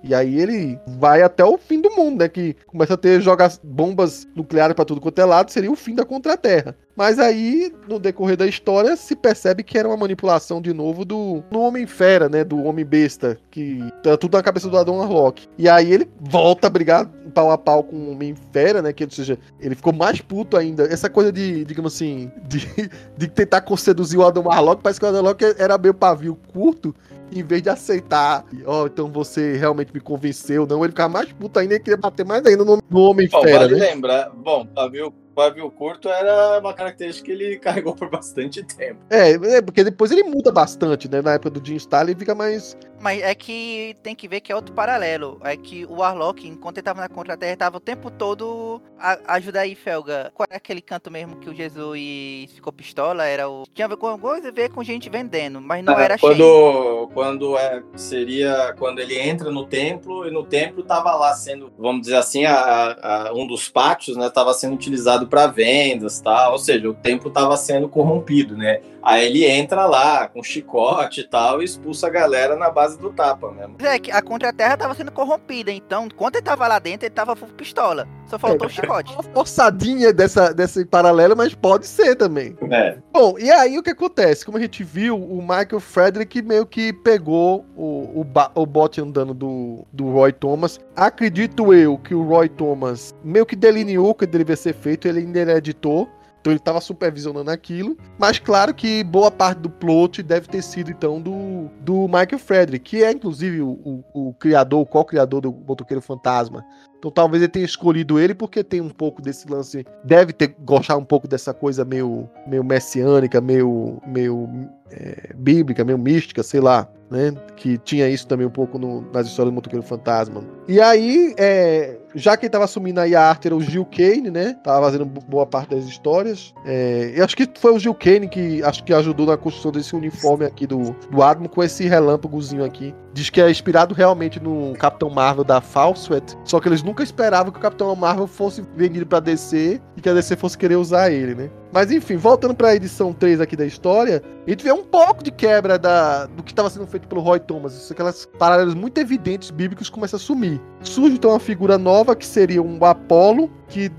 Speaker 2: E aí ele vai até o fim do mundo, né? Que começa a ter jogar bombas nucleares para tudo quanto é lado, seria o fim da Contra-Terra. Mas aí, no decorrer da história, se percebe que era uma manipulação de novo do, do Homem-Fera, né? Do Homem-Besta, que tá tudo na cabeça do Adam Warlock. E aí ele volta a brigar pau a pau com o Homem-Fera, né? Que, ou seja, ele ficou mais puto ainda. Essa coisa de, digamos assim, de, de tentar seduzir o Adam Warlock, parece que o Adam Warlock era meio pavio curto em vez de aceitar, ó, oh, então você realmente me convenceu, não, ele ficava mais puto ainda e queria bater mais ainda no, no Homem-Fera.
Speaker 4: Vale
Speaker 2: né?
Speaker 4: lembrar, bom, pavio pavio curto era uma característica que ele carregou por bastante tempo.
Speaker 2: É, é, porque depois ele muda bastante, né? Na época do Jim Stalin fica mais.
Speaker 3: Mas é que tem que ver que é outro paralelo. É que o Warlock, enquanto ele tava na Contra-Terra, tava o tempo todo a, ajuda aí, Felga. Qual é aquele canto mesmo que o Jesus ficou pistola? Era o. Tinha alguma coisa a ver com gente vendendo, mas não é, era
Speaker 4: quando, cheio. Quando é. Seria quando ele entra no templo e no templo tava lá sendo, vamos dizer assim, a, a um dos pátios, né? Tava sendo utilizado para vendas, tal. Ou seja, o templo estava sendo corrompido, né? Aí ele entra lá com chicote e tal e expulsa a galera na base do tapa mesmo.
Speaker 3: É que a contra-terra estava sendo corrompida, então, enquanto ele tava lá dentro, ele tava pistola. Só faltou é, o chicote.
Speaker 2: Uma forçadinha dessa, desse paralelo, mas pode ser também.
Speaker 4: É.
Speaker 2: Bom, e aí o que acontece? Como a gente viu, o Michael Frederick meio que pegou o, o, o bote andando do, do Roy Thomas. Acredito eu que o Roy Thomas meio que delineou o que deveria ser feito, ele ainda era editor. Então ele estava supervisionando aquilo. Mas claro que boa parte do plot deve ter sido, então, do, do Michael Frederick, que é inclusive o, o, o criador, o co-criador do Motoqueiro Fantasma. Então talvez ele tenha escolhido ele porque tem um pouco desse lance. Deve ter gostar um pouco dessa coisa meio, meio messiânica, meio, meio é, bíblica, meio mística, sei lá né? Que tinha isso também um pouco no, nas histórias do Motoqueiro Fantasma. E aí, é, já quem tava assumindo aí a arte era o Gil Kane, né? Tava fazendo boa parte das histórias. É, eu acho que foi o Gil Kane que acho que ajudou na construção desse uniforme aqui do, do Admo com esse relâmpagozinho aqui. Diz que é inspirado realmente no Capitão Marvel da Falsweat, só que eles nunca esperavam que o Capitão Marvel fosse vendido para DC e que a DC fosse querer usar ele, né? Mas enfim, voltando para a edição 3 aqui da história, a gente vê um pouco de quebra da, do que estava sendo feito pelo Roy Thomas. Aquelas paralelos muito evidentes bíblicos começam a sumir. Surge então uma figura nova que seria um Apolo, que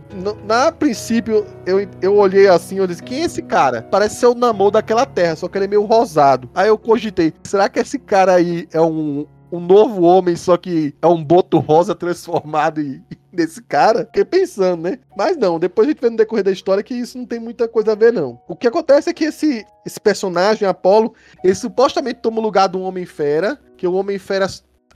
Speaker 2: na princípio eu, eu olhei assim, eu disse, quem é esse cara? Parece ser o Namor daquela terra, só que ele é meio rosado. Aí eu cogitei, será que esse cara aí é um, um novo homem, só que é um boto rosa transformado em, nesse cara, fiquei pensando, né? Mas não, depois a gente vê no decorrer da história que isso não tem muita coisa a ver, não. O que acontece é que esse, esse personagem, Apolo, ele supostamente toma o lugar do Homem-Fera, que o Homem-Fera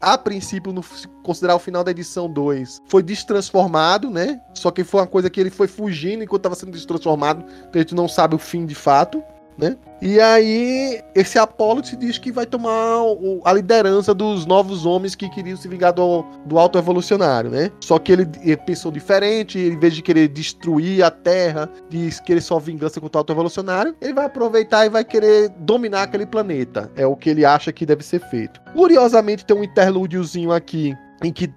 Speaker 2: a princípio, no considerar o final da edição 2, foi destransformado, né? Só que foi uma coisa que ele foi fugindo enquanto estava sendo destransformado, então a gente não sabe o fim de fato né? E aí, esse Apolo se diz que vai tomar o, a liderança dos novos homens que queriam se vingar do, do alto evolucionário, né? Só que ele, ele, pensou diferente, em vez de querer destruir a Terra, de querer só vingança contra o alto evolucionário, ele vai aproveitar e vai querer dominar aquele planeta. É o que ele acha que deve ser feito. Curiosamente, tem um interlúdiozinho aqui em que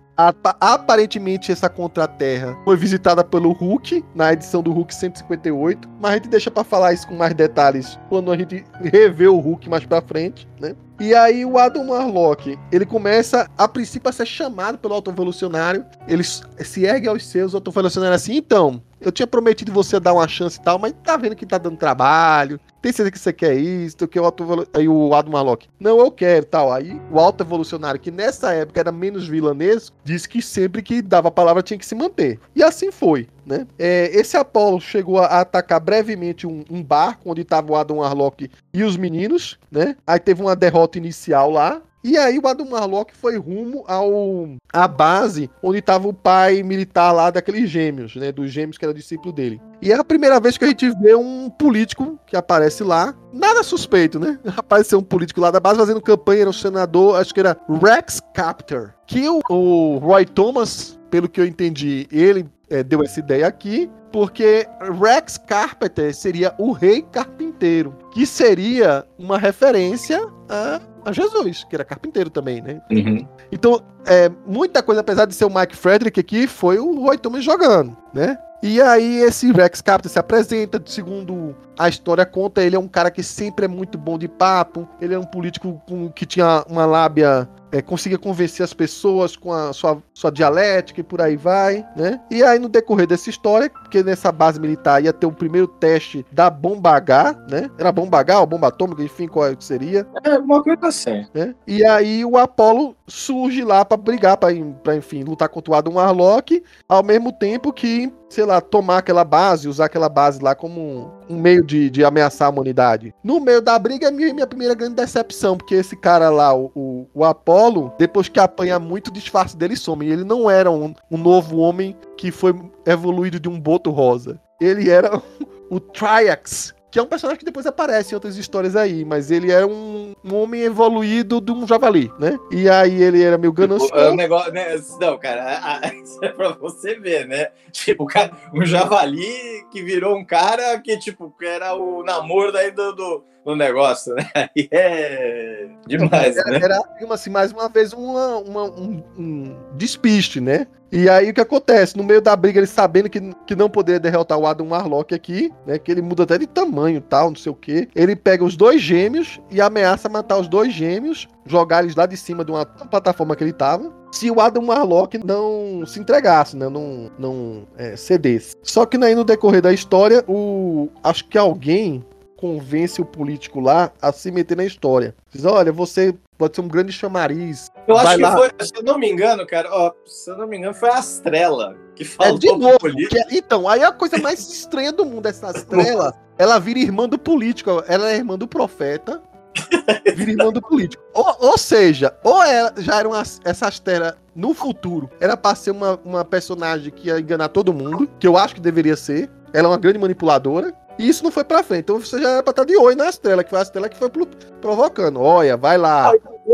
Speaker 2: Aparentemente, essa Contra-Terra foi visitada pelo Hulk, na edição do Hulk 158, mas a gente deixa para falar isso com mais detalhes quando a gente revê o Hulk mais pra frente, né? E aí o Adam Warlock, ele começa, a princípio, a ser chamado pelo autoevolucionário, ele se ergue aos seus, o autoevolucionário assim, então, eu tinha prometido você dar uma chance e tal, mas tá vendo que tá dando trabalho, tem certeza que você quer isso, que o auto aí o Adam Malok, não, eu quero, tal. Aí o alto evolucionário, que nessa época era menos vilanesco, disse que sempre que dava a palavra tinha que se manter. E assim foi. Né? É, esse Apollo chegou a atacar brevemente um, um barco onde estava o Adam Warlock e os meninos, né? Aí teve uma derrota inicial lá, e aí o Adam Warlock foi rumo ao a base onde estava o pai militar lá daqueles gêmeos, né? Dos gêmeos que era discípulo dele. E é a primeira vez que a gente vê um político que aparece lá. Nada suspeito, né? Apareceu um político lá da base fazendo campanha, era o senador, acho que era Rex Captor. Que o, o Roy Thomas, pelo que eu entendi, ele é, deu essa ideia aqui, porque Rex Carpenter seria o rei carpinteiro, que seria uma referência a a Jesus, que era carpinteiro também, né?
Speaker 4: Uhum.
Speaker 2: Então, é, muita coisa, apesar de ser o Mike Frederick aqui, foi o Roy Thomas jogando, né? E aí esse Rex Captain se apresenta, segundo a história conta, ele é um cara que sempre é muito bom de papo, ele é um político com, que tinha uma lábia é, conseguia convencer as pessoas com a sua, sua dialética e por aí vai, né? E aí, no decorrer dessa história, porque nessa base militar ia ter o primeiro teste da bomba H, né? Era bomba H ou bomba atômica, enfim, qual é que seria,
Speaker 4: É uma coisa assim.
Speaker 2: né? E aí o Apollo surge lá pra brigar, pra, pra, enfim, lutar contra o Adam Warlock, ao mesmo tempo que, sei lá, tomar aquela base, usar aquela base lá como um, um meio de, de ameaçar a humanidade. No meio da briga é minha, minha primeira grande decepção, porque esse cara lá, o, o, o Apollo, depois que apanha muito, o disfarce dele some. Ele não era um, um novo homem que foi evoluído de um boto rosa. Ele era o Triax, que é um personagem que depois aparece em outras histórias aí, mas ele era um, um homem evoluído de um javali, né? E aí ele era meio
Speaker 4: Tipo, é um
Speaker 2: ganancioso.
Speaker 4: negócio, né? Não, cara, a- a- isso é pra você ver, né? Tipo, cara, um javali que virou um cara que, tipo, era o namoro daí do, do, do negócio, né? Aí é demais,
Speaker 2: Era,
Speaker 4: né?
Speaker 2: era, assim, mais uma vez uma, uma- um, um despiste, né? E aí o que acontece? No meio da briga, ele sabendo que, que não poderia derrotar o Adam Warlock aqui, né? Que ele muda até de tamanho e tal, não sei o quê. Ele pega os dois gêmeos e ameaça matar os dois gêmeos, jogar eles lá de cima de uma plataforma que ele tava. Se o Adam Warlock não se entregasse, né? Não, não é, cedesse. Só que aí no decorrer da história, o acho que alguém convence o político lá a se meter na história. Diz, olha, você pode ser um grande chamariz.
Speaker 4: Eu acho que
Speaker 2: lá.
Speaker 4: foi, se eu não me engano, cara, ó, se eu não me engano, foi a Estrela que falou
Speaker 2: É, de novo. é- então, aí a coisa mais estranha do mundo, essa estrela, ela vira irmã do político, ela é irmã do profeta, vira irmã do político. Ou, ou seja, ou ela já era uma, essa estrela no futuro, era pra ser uma, uma personagem que ia enganar todo mundo, que eu acho que deveria ser, ela é uma grande manipuladora, e isso não foi pra frente. Então você já era pra estar de oi na estrela, que foi a estrela que foi pro- provocando. Olha, vai lá.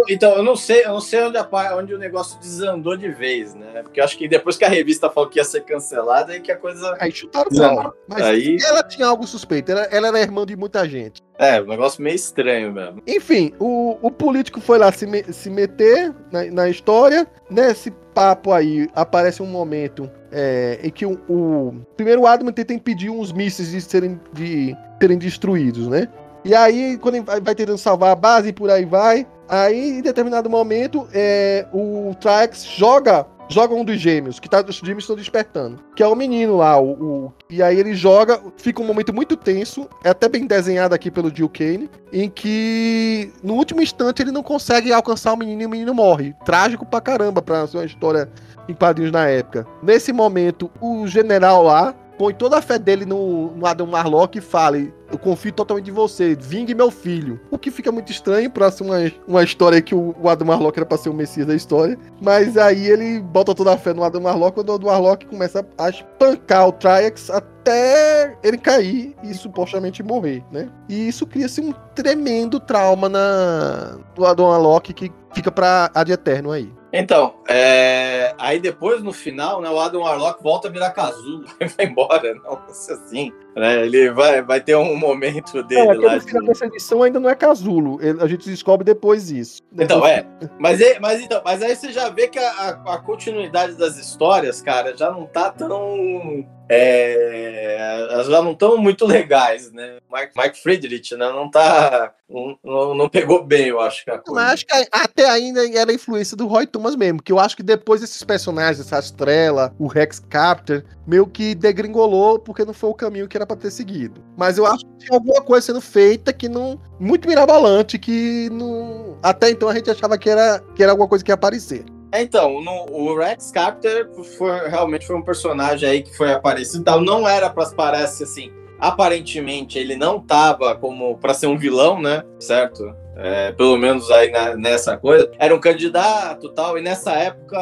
Speaker 4: Então, eu não sei, eu não sei onde, a onde o negócio desandou de vez, né? Porque eu acho que depois que a revista falou que ia ser cancelada, aí que a coisa.
Speaker 2: Aí chutaram
Speaker 4: Não.
Speaker 2: bola. Mas
Speaker 4: Aí-
Speaker 2: ela tinha algo suspeito, ela, ela era irmã de muita gente.
Speaker 4: É, um negócio meio estranho mesmo.
Speaker 2: Enfim, o, o político foi lá se, me- se meter na, na história. Nesse papo aí, aparece um momento é, em que o, o primeiro Adam tenta impedir uns mísseis de serem, de serem destruídos, né? E aí, quando ele vai, vai tentando salvar a base e por aí vai, aí em determinado momento, é, o Trax joga joga um dos gêmeos, que tá, os gêmeos estão despertando, que é o menino lá, o, o- e aí ele joga, fica um momento muito tenso, é até bem desenhado aqui pelo Jill Kane, em que no último instante ele não consegue alcançar o menino e o menino morre. Trágico pra caramba pra ser uma história em quadrinhos na época. Nesse momento, o general lá põe toda a fé dele no, no Adam Warlock e fala: Eu confio totalmente em você, vingue meu filho. O que fica muito estranho pra ser uma, uma história que o, o Adam Warlock era pra ser o Messias da história. Mas aí ele bota toda a fé no Adam Warlock quando o Adam Warlock começa a espancar o Triax até ele cair e supostamente morrer, né? E isso cria-se um tremendo trauma na, do Adam Warlock que fica pra ad eterno aí.
Speaker 4: Então, é, aí depois no final, né, o Adam Warlock volta a virar casulo e vai embora, não assim. Né, ele vai, vai ter um momento dele
Speaker 2: É,
Speaker 4: lá.
Speaker 2: no final
Speaker 4: de-
Speaker 2: dessa edição ainda não é casulo. Ele- A gente descobre depois isso.
Speaker 4: Então,
Speaker 2: Depois-
Speaker 4: é. Mas, é- mas, então, mas aí você já vê que a, a- continuidade das histórias, cara, já não tá tão. É, elas já não estão muito legais, né? Mike, Mike Friedrich, né? Não tá. Não, não- pegou bem, eu acho que a
Speaker 2: Mas
Speaker 4: coisa.
Speaker 2: acho que até ainda era a influência do Roy Thomas mesmo, que eu acho que depois esses personagens, essa Estrela, o Rex Captor, meio que degringolou porque não foi o caminho que era pra ter seguido. Mas eu acho que tinha alguma coisa sendo feita que não. muito mirabolante, que não. Até então a gente achava que era, que era alguma coisa que ia aparecer.
Speaker 4: É, Então, no- o Rex Carter foi, realmente foi um personagem aí que foi aparecido. tal. Não era para parece assim. Aparentemente ele não tava como para ser um vilão, né? Certo? É, pelo menos aí na- nessa coisa. Era um candidato tal. E nessa época,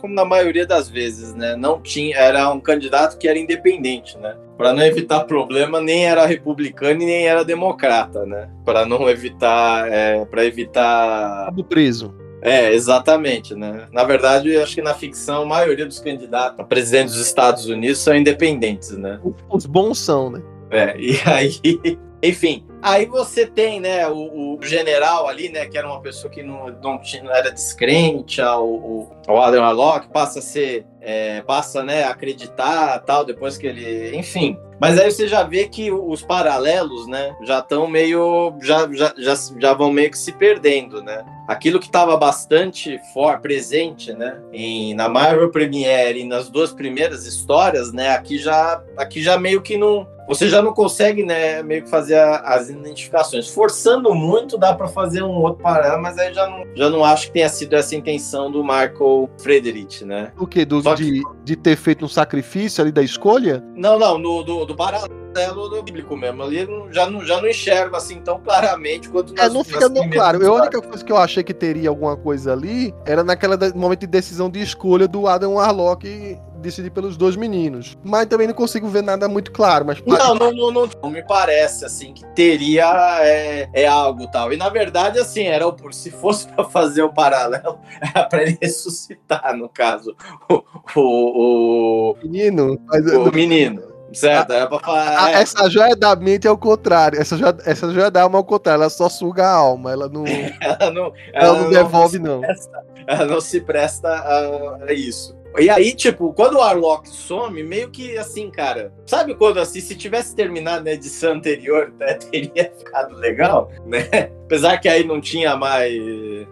Speaker 4: como na maioria das vezes, né? Não tinha. Era um candidato que era independente, né? Para não evitar problema, nem era republicano e nem era democrata, né? Para não evitar. É, para evitar
Speaker 2: Cabo preso.
Speaker 4: é, exatamente, né? Na verdade, acho que na ficção, a maioria dos candidatos a presidente dos Estados Unidos são independentes, né?
Speaker 2: Os bons são, né?
Speaker 4: É, e aí, enfim, Aí você tem, né, o, o general ali, né, que era uma pessoa que não, não, tinha, não era descrente ao, ao, ao Adam Warlock, passa a ser é, passa né, a acreditar tal, depois que ele. Enfim. Mas aí você já vê que os paralelos, né, já estão meio. Já, já, já, já vão meio que se perdendo, né? Aquilo que estava bastante for, presente, né, em, na Marvel Premiere e nas duas primeiras histórias, né, aqui já, aqui já meio que não, você já não consegue, né, meio que fazer a, as identificações. Forçando muito, dá para fazer um outro paralelo, mas aí já não, já não acho que tenha sido essa intenção do Michael Frederick, né?
Speaker 2: O quê? Do, de, de ter feito um sacrifício ali da escolha?
Speaker 4: Não, não, no, do, do paralelo do bíblico mesmo. Ali já não, já não enxergo assim tão claramente quanto
Speaker 2: É, não fica tão claro. Eu, a única coisa que eu achei que teria alguma coisa ali era naquela momento de decisão de escolha do Adam Warlock decidir pelos dois meninos. Mas também não consigo ver nada muito claro. Mas
Speaker 4: não, não, não, não, não me parece assim que teria é, é algo tal. E na verdade, assim, era se fosse para fazer o paralelo, era para ele ressuscitar, no caso, o, o,
Speaker 2: o menino.
Speaker 4: Mas, o menino. Certo, é pra falar.
Speaker 2: É. Essa joia da mente é o contrário. Essa joia, essa joia da alma é o contrário. Ela só suga a alma. Ela não.
Speaker 4: ela não,
Speaker 2: ela, ela não, não devolve, não.
Speaker 4: Presta, ela não se presta a, a isso. E aí, tipo, quando o Warlock some, meio que assim, cara. Sabe quando assim, se tivesse terminado na edição anterior, né, teria ficado legal, né? Apesar que aí não tinha mais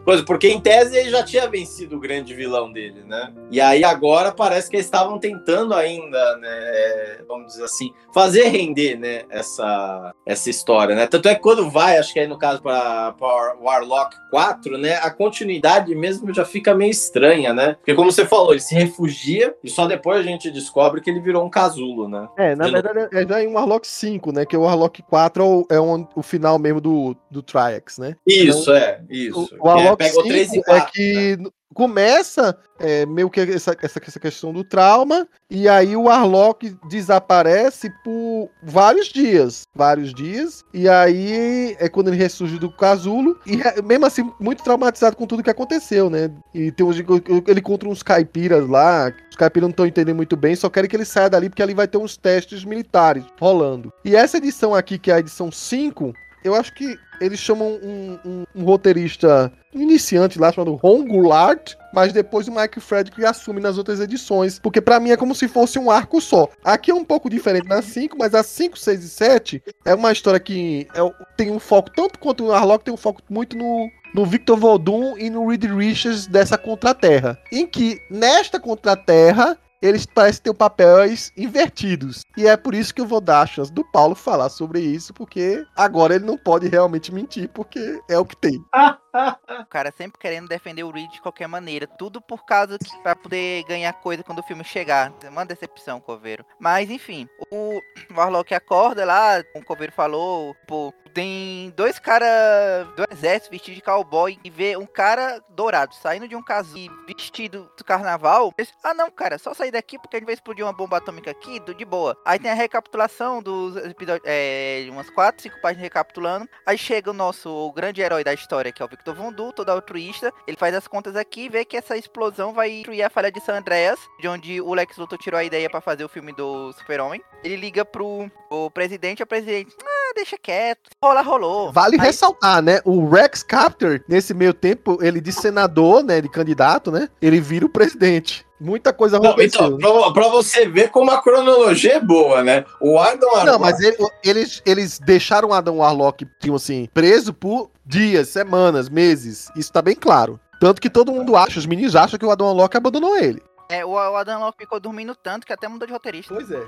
Speaker 4: coisa, porque em tese ele já tinha vencido o grande vilão dele, né? E aí agora parece que eles estavam tentando ainda, né? Vamos dizer assim, fazer render, né? Essa, essa história, né? Tanto é que quando vai, acho que aí no caso para Warlock 4, né? A continuidade mesmo já fica meio estranha, né? Porque como você falou, ele se refugia e só depois a gente descobre que ele virou um casulo, né?
Speaker 2: É, na verdade é já em Warlock 5, né? Que o Warlock 4 é o, é o, final mesmo do, do Triax, né?
Speaker 4: Isso, então, é, isso.
Speaker 2: O, o Warlock é, 5 e 4, é que né? Começa é, meio que essa, essa, essa, questão do trauma, e aí o Warlock desaparece por vários dias. Vários dias. E aí é quando ele ressurge do casulo. E mesmo assim, muito traumatizado com tudo que aconteceu, né? E tem uns, ele encontra uns caipiras lá. Os caipiras não estão entendendo muito bem, só querem que ele saia dali porque ali vai ter uns testes militares rolando. E essa edição aqui, que é a edição 5, eu acho que eles chamam um, um, um roteirista iniciante lá chamado Ron Goulart, mas depois o Mike Frederick assume nas outras edições, porque para mim é como se fosse um arco só. Aqui é um pouco diferente nas 5, mas as 5, 6 e 7 é uma história que é, tem um foco, tanto quanto o Arlock, tem um foco muito no, no Victor Vodun e no Reed Richards dessa Contraterra. Em que, nesta Contraterra, eles parecem ter papéis invertidos. E é por isso que eu vou dar a chance do Paulo falar sobre isso, porque agora ele não pode realmente mentir, porque é o que tem.
Speaker 3: o cara sempre querendo defender o Reed de qualquer maneira. Tudo por causa que pra poder ganhar coisa quando o filme chegar. Uma decepção, Coveiro. Mas enfim, o Warlock acorda lá, o Coveiro falou, pô, tem dois caras do exército vestidos de cowboy e vê um cara dourado saindo de um casulo vestido do carnaval. Ah, não, cara, só sair daqui porque a gente vai explodir uma bomba atômica aqui, de boa. Aí tem a recapitulação dos episódios, é, umas 4, 5 páginas recapitulando. Aí chega o nosso o grande herói da história, que é o Victor Vondu, todo altruísta. Ele faz as contas aqui e vê que essa explosão vai destruir a falha de San Andreas, de onde o Lex Luthor tirou a ideia para fazer o filme do Super-Homem. Ele liga pro o presidente, o presidente, ah, deixa quieto, rola, rolou.
Speaker 2: Vale Aí... ressaltar, né? O Rex Captor, nesse meio tempo, ele de senador, né, de candidato, né? Ele vira o presidente. Muita coisa
Speaker 4: aconteceu. Então, pra, pra, você ver como a cronologia é boa, né? O Adam Warlock...
Speaker 2: Não, mas ele, eles, eles deixaram o Adam Warlock, tipo assim, preso por dias, semanas, meses. Isso tá bem claro. Tanto que todo mundo acha, os meninos acham que o Adam Warlock abandonou ele.
Speaker 3: É, o Adam Locke ficou dormindo tanto que até mudou de roteirista.
Speaker 2: Pois é.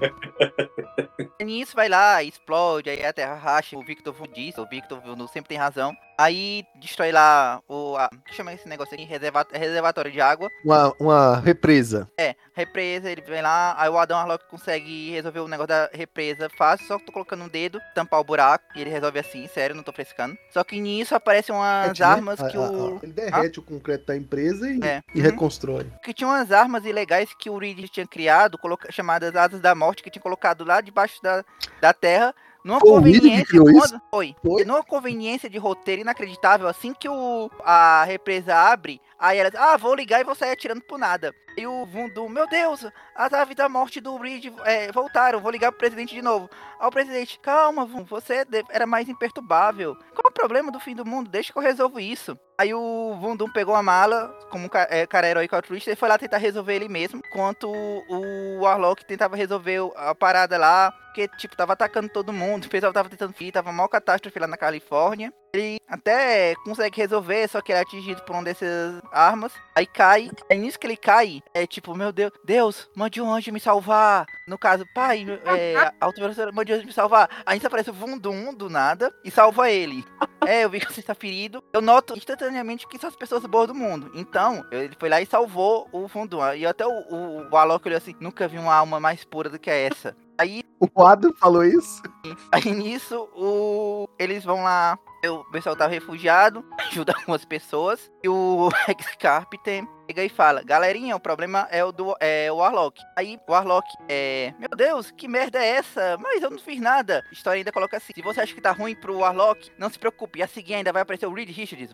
Speaker 3: Nisso vai lá, explode, aí a Terra racha, o Victor diz, o Victor sempre tem razão. Aí destrói lá o. A, que chama esse negócio aqui? reservatório de água.
Speaker 2: Uma, uma represa.
Speaker 3: É, represa, ele vem lá, aí o Adam Warlock consegue resolver o negócio da represa fácil, só que tô colocando um dedo, tampar o buraco, e ele resolve assim, sério, não tô frescando. Só que nisso aparecem umas é, armas né? que o.
Speaker 2: ele derrete ah? o concreto da empresa e, é. e uhum. reconstrói.
Speaker 3: Que tinha umas armas ilegais que o Reed tinha criado, coloca, chamadas Asas da Morte, que tinha colocado lá debaixo da, da terra numa foi conveniência. Quando, foi, foi. Numa conveniência de roteiro inacreditável, assim que o, a represa abre, aí ela ah, vou ligar e vou sair atirando por nada. E o Vundum, meu Deus, as aves da morte do Reed é, voltaram, vou ligar pro presidente de novo. Aí o presidente, calma, você era mais imperturbável. Qual o problema do fim do mundo? Deixa que eu resolvo isso. Aí o Vundum pegou a mala, como é, cara heróico altruísta, e foi lá tentar resolver ele mesmo, enquanto o Warlock tentava resolver a parada lá, porque, tipo, tava atacando todo mundo, o pessoal tava tentando fugir, tava mal catástrofe lá na Califórnia. Ele até consegue resolver, só que ele é atingido por uma dessas armas, aí cai, aí nisso que ele cai, é tipo, meu Deus, Deus, mande um anjo me salvar. No caso, pai, é, velocidade, mande um anjo me salvar. Aí aparece o Vundum do nada e salva ele. É, eu vi que você está ferido. Eu noto instantaneamente que são as pessoas boas do mundo. Então, ele foi lá e salvou o Vundum. E até o, o, o Alok olhou assim, nunca vi uma alma mais pura do que essa. Aí,
Speaker 2: O quadro falou isso?
Speaker 3: aí nisso, o... eles vão lá. O pessoal tava refugiado, ajuda algumas pessoas. E o Rex Carpenter chega e fala: Galerinha, o problema é o do é, o Warlock. Aí o Warlock é. Meu Deus, que merda é essa? Mas eu não fiz nada. A história ainda coloca assim: Se você acha que tá ruim pro Warlock, não se preocupe. A seguir ainda vai aparecer o Reed Richards.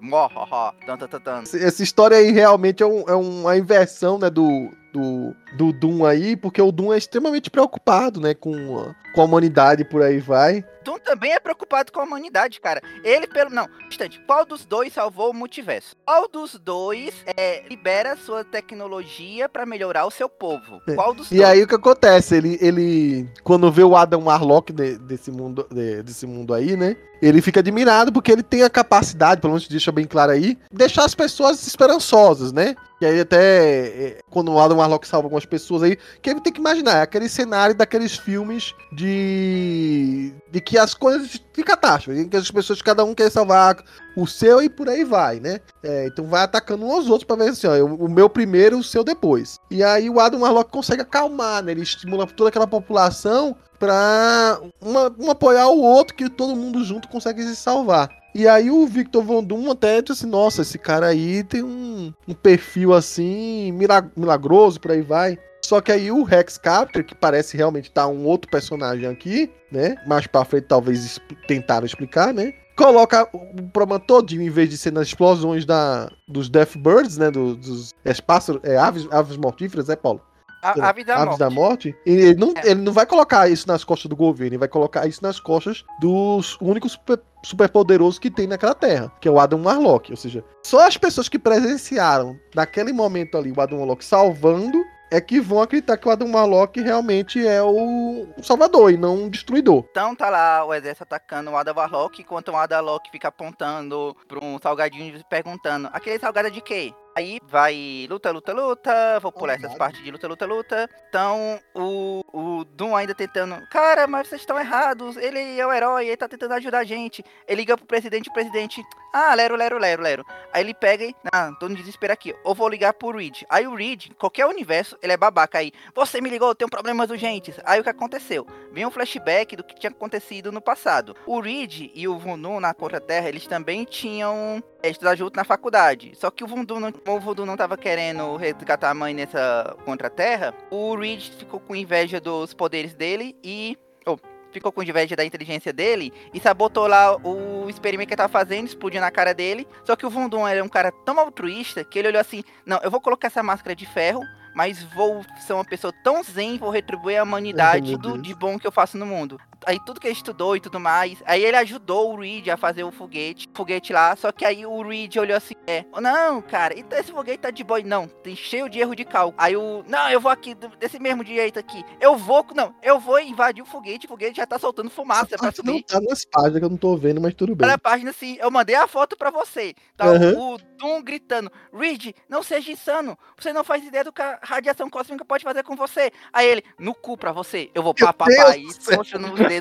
Speaker 2: Essa história aí realmente é, um- é uma inversão, né, do, do, do Doom aí, porque o Doom é extremamente preocupado, né, com, a- com a humanidade por aí vai.
Speaker 3: Doom também é preocupado com a humanidade, cara. Ele, pelo. Não, instante. Qual dos dois salvou o multiverso? Qual dos dois é, libera sua tecnologia pra melhorar o seu povo?
Speaker 2: É.
Speaker 3: Qual dos
Speaker 2: E
Speaker 3: dois?
Speaker 2: aí o que acontece? Ele, ele quando vê o Adam Warlock de- desse, mundo, de- desse mundo aí, né? Ele fica admirado porque ele tem a capacidade, pelo menos deixa bem claro aí, deixar as pessoas esperançosas, né? E aí até é, quando o Adam Warlock salva algumas pessoas aí, que ele tem que imaginar, é aquele cenário daqueles filmes de de que as coisas de catástrofe, que as pessoas cada um quer salvar o seu e por aí vai, né? É, então vai atacando uns aos outros pra ver assim, ó, o o meu primeiro, o seu depois. E aí o Adam Warlock consegue acalmar, né? Ele estimula toda aquela população pra uma, um apoiar o outro que todo mundo junto consegue se salvar. E aí o Victor Von Doom até disse assim, nossa, esse cara aí tem um, um perfil assim, mila- milagroso, por aí vai. Só que aí o Rex Captor, que parece realmente estar um outro personagem aqui, né? Mais pra frente talvez expl- tentaram explicar, né? Coloca o problema todinho, em vez de ser nas explosões da, dos Death Birds, né? do- dos é, pássaros, é, aves, aves mortíferas, né, Paulo?
Speaker 3: A, Ave da
Speaker 2: Aves
Speaker 3: Morte.
Speaker 2: da Morte. E ele não,
Speaker 3: É.
Speaker 2: ele não vai colocar isso nas costas do governo, ele vai colocar isso nas costas dos únicos super, poderosos que tem naquela terra, que é o Adam Warlock. Ou seja, só as pessoas que presenciaram naquele momento ali o Adam Warlock salvando é que vão acreditar que o Adam Warlock realmente é o salvador e não um destruidor.
Speaker 3: Então tá lá o exército atacando o Ada Warlock, enquanto o Ada Warlock fica apontando pra um salgadinho e perguntando: aquele salgado é de quê? Aí vai luta, luta, luta. Vou pular essas
Speaker 2: Salgado.
Speaker 3: partes de luta, luta, luta. Então o, o Doom ainda tentando. Cara, mas vocês estão errados. Ele é o herói, ele tá tentando ajudar a gente. Ele liga pro presidente, o presidente. Ah, lero, lero, lero, lero. Aí ele pega e. Ah, tô no desespero aqui. Ou vou ligar pro Reed. Aí o Reed, qualquer universo, ele é babaca aí. Você me ligou, eu tenho problemas urgentes. Aí o que aconteceu? Vem um flashback do que tinha acontecido no passado. O Reed e o Vundum na Contra-Terra, eles também tinham é, estudado junto na faculdade. Só que o Vundum não, o Vundum não tava querendo resgatar a mãe nessa Contra-Terra, o Reed ficou com inveja dos poderes dele e... oh, ficou com inveja da inteligência dele e sabotou lá o experimento que ele tava fazendo, explodiu na cara dele. Só que o Vundum era um cara tão altruísta que ele olhou assim: não, eu vou colocar essa máscara de ferro, mas vou ser uma pessoa tão zen, vou retribuir a humanidade
Speaker 2: meu
Speaker 3: do, de bom que eu faço no mundo. Aí tudo que ele estudou e tudo mais. Aí ele ajudou o Reed a fazer o foguete, foguete lá. Só que aí o Reed olhou assim: é, não, cara, então esse foguete tá de boa. Não, tem cheio de erro de cálculo. Aí o, não, eu vou aqui, desse mesmo jeito aqui. Eu vou, não, eu vou invadir o foguete. O foguete já tá soltando fumaça pra
Speaker 2: Não
Speaker 3: subir.
Speaker 2: tá nas páginas que eu não tô vendo, mas tudo bem.
Speaker 3: Olha a página assim, eu mandei a foto pra você. Tá
Speaker 2: Aham.
Speaker 3: o Doom gritando: Reed, não seja insano. Você não faz ideia do que a radiação cósmica pode fazer com você. Aí ele, no cu pra você. Eu vou
Speaker 2: Meu
Speaker 3: pá, pá, pá.
Speaker 2: Deus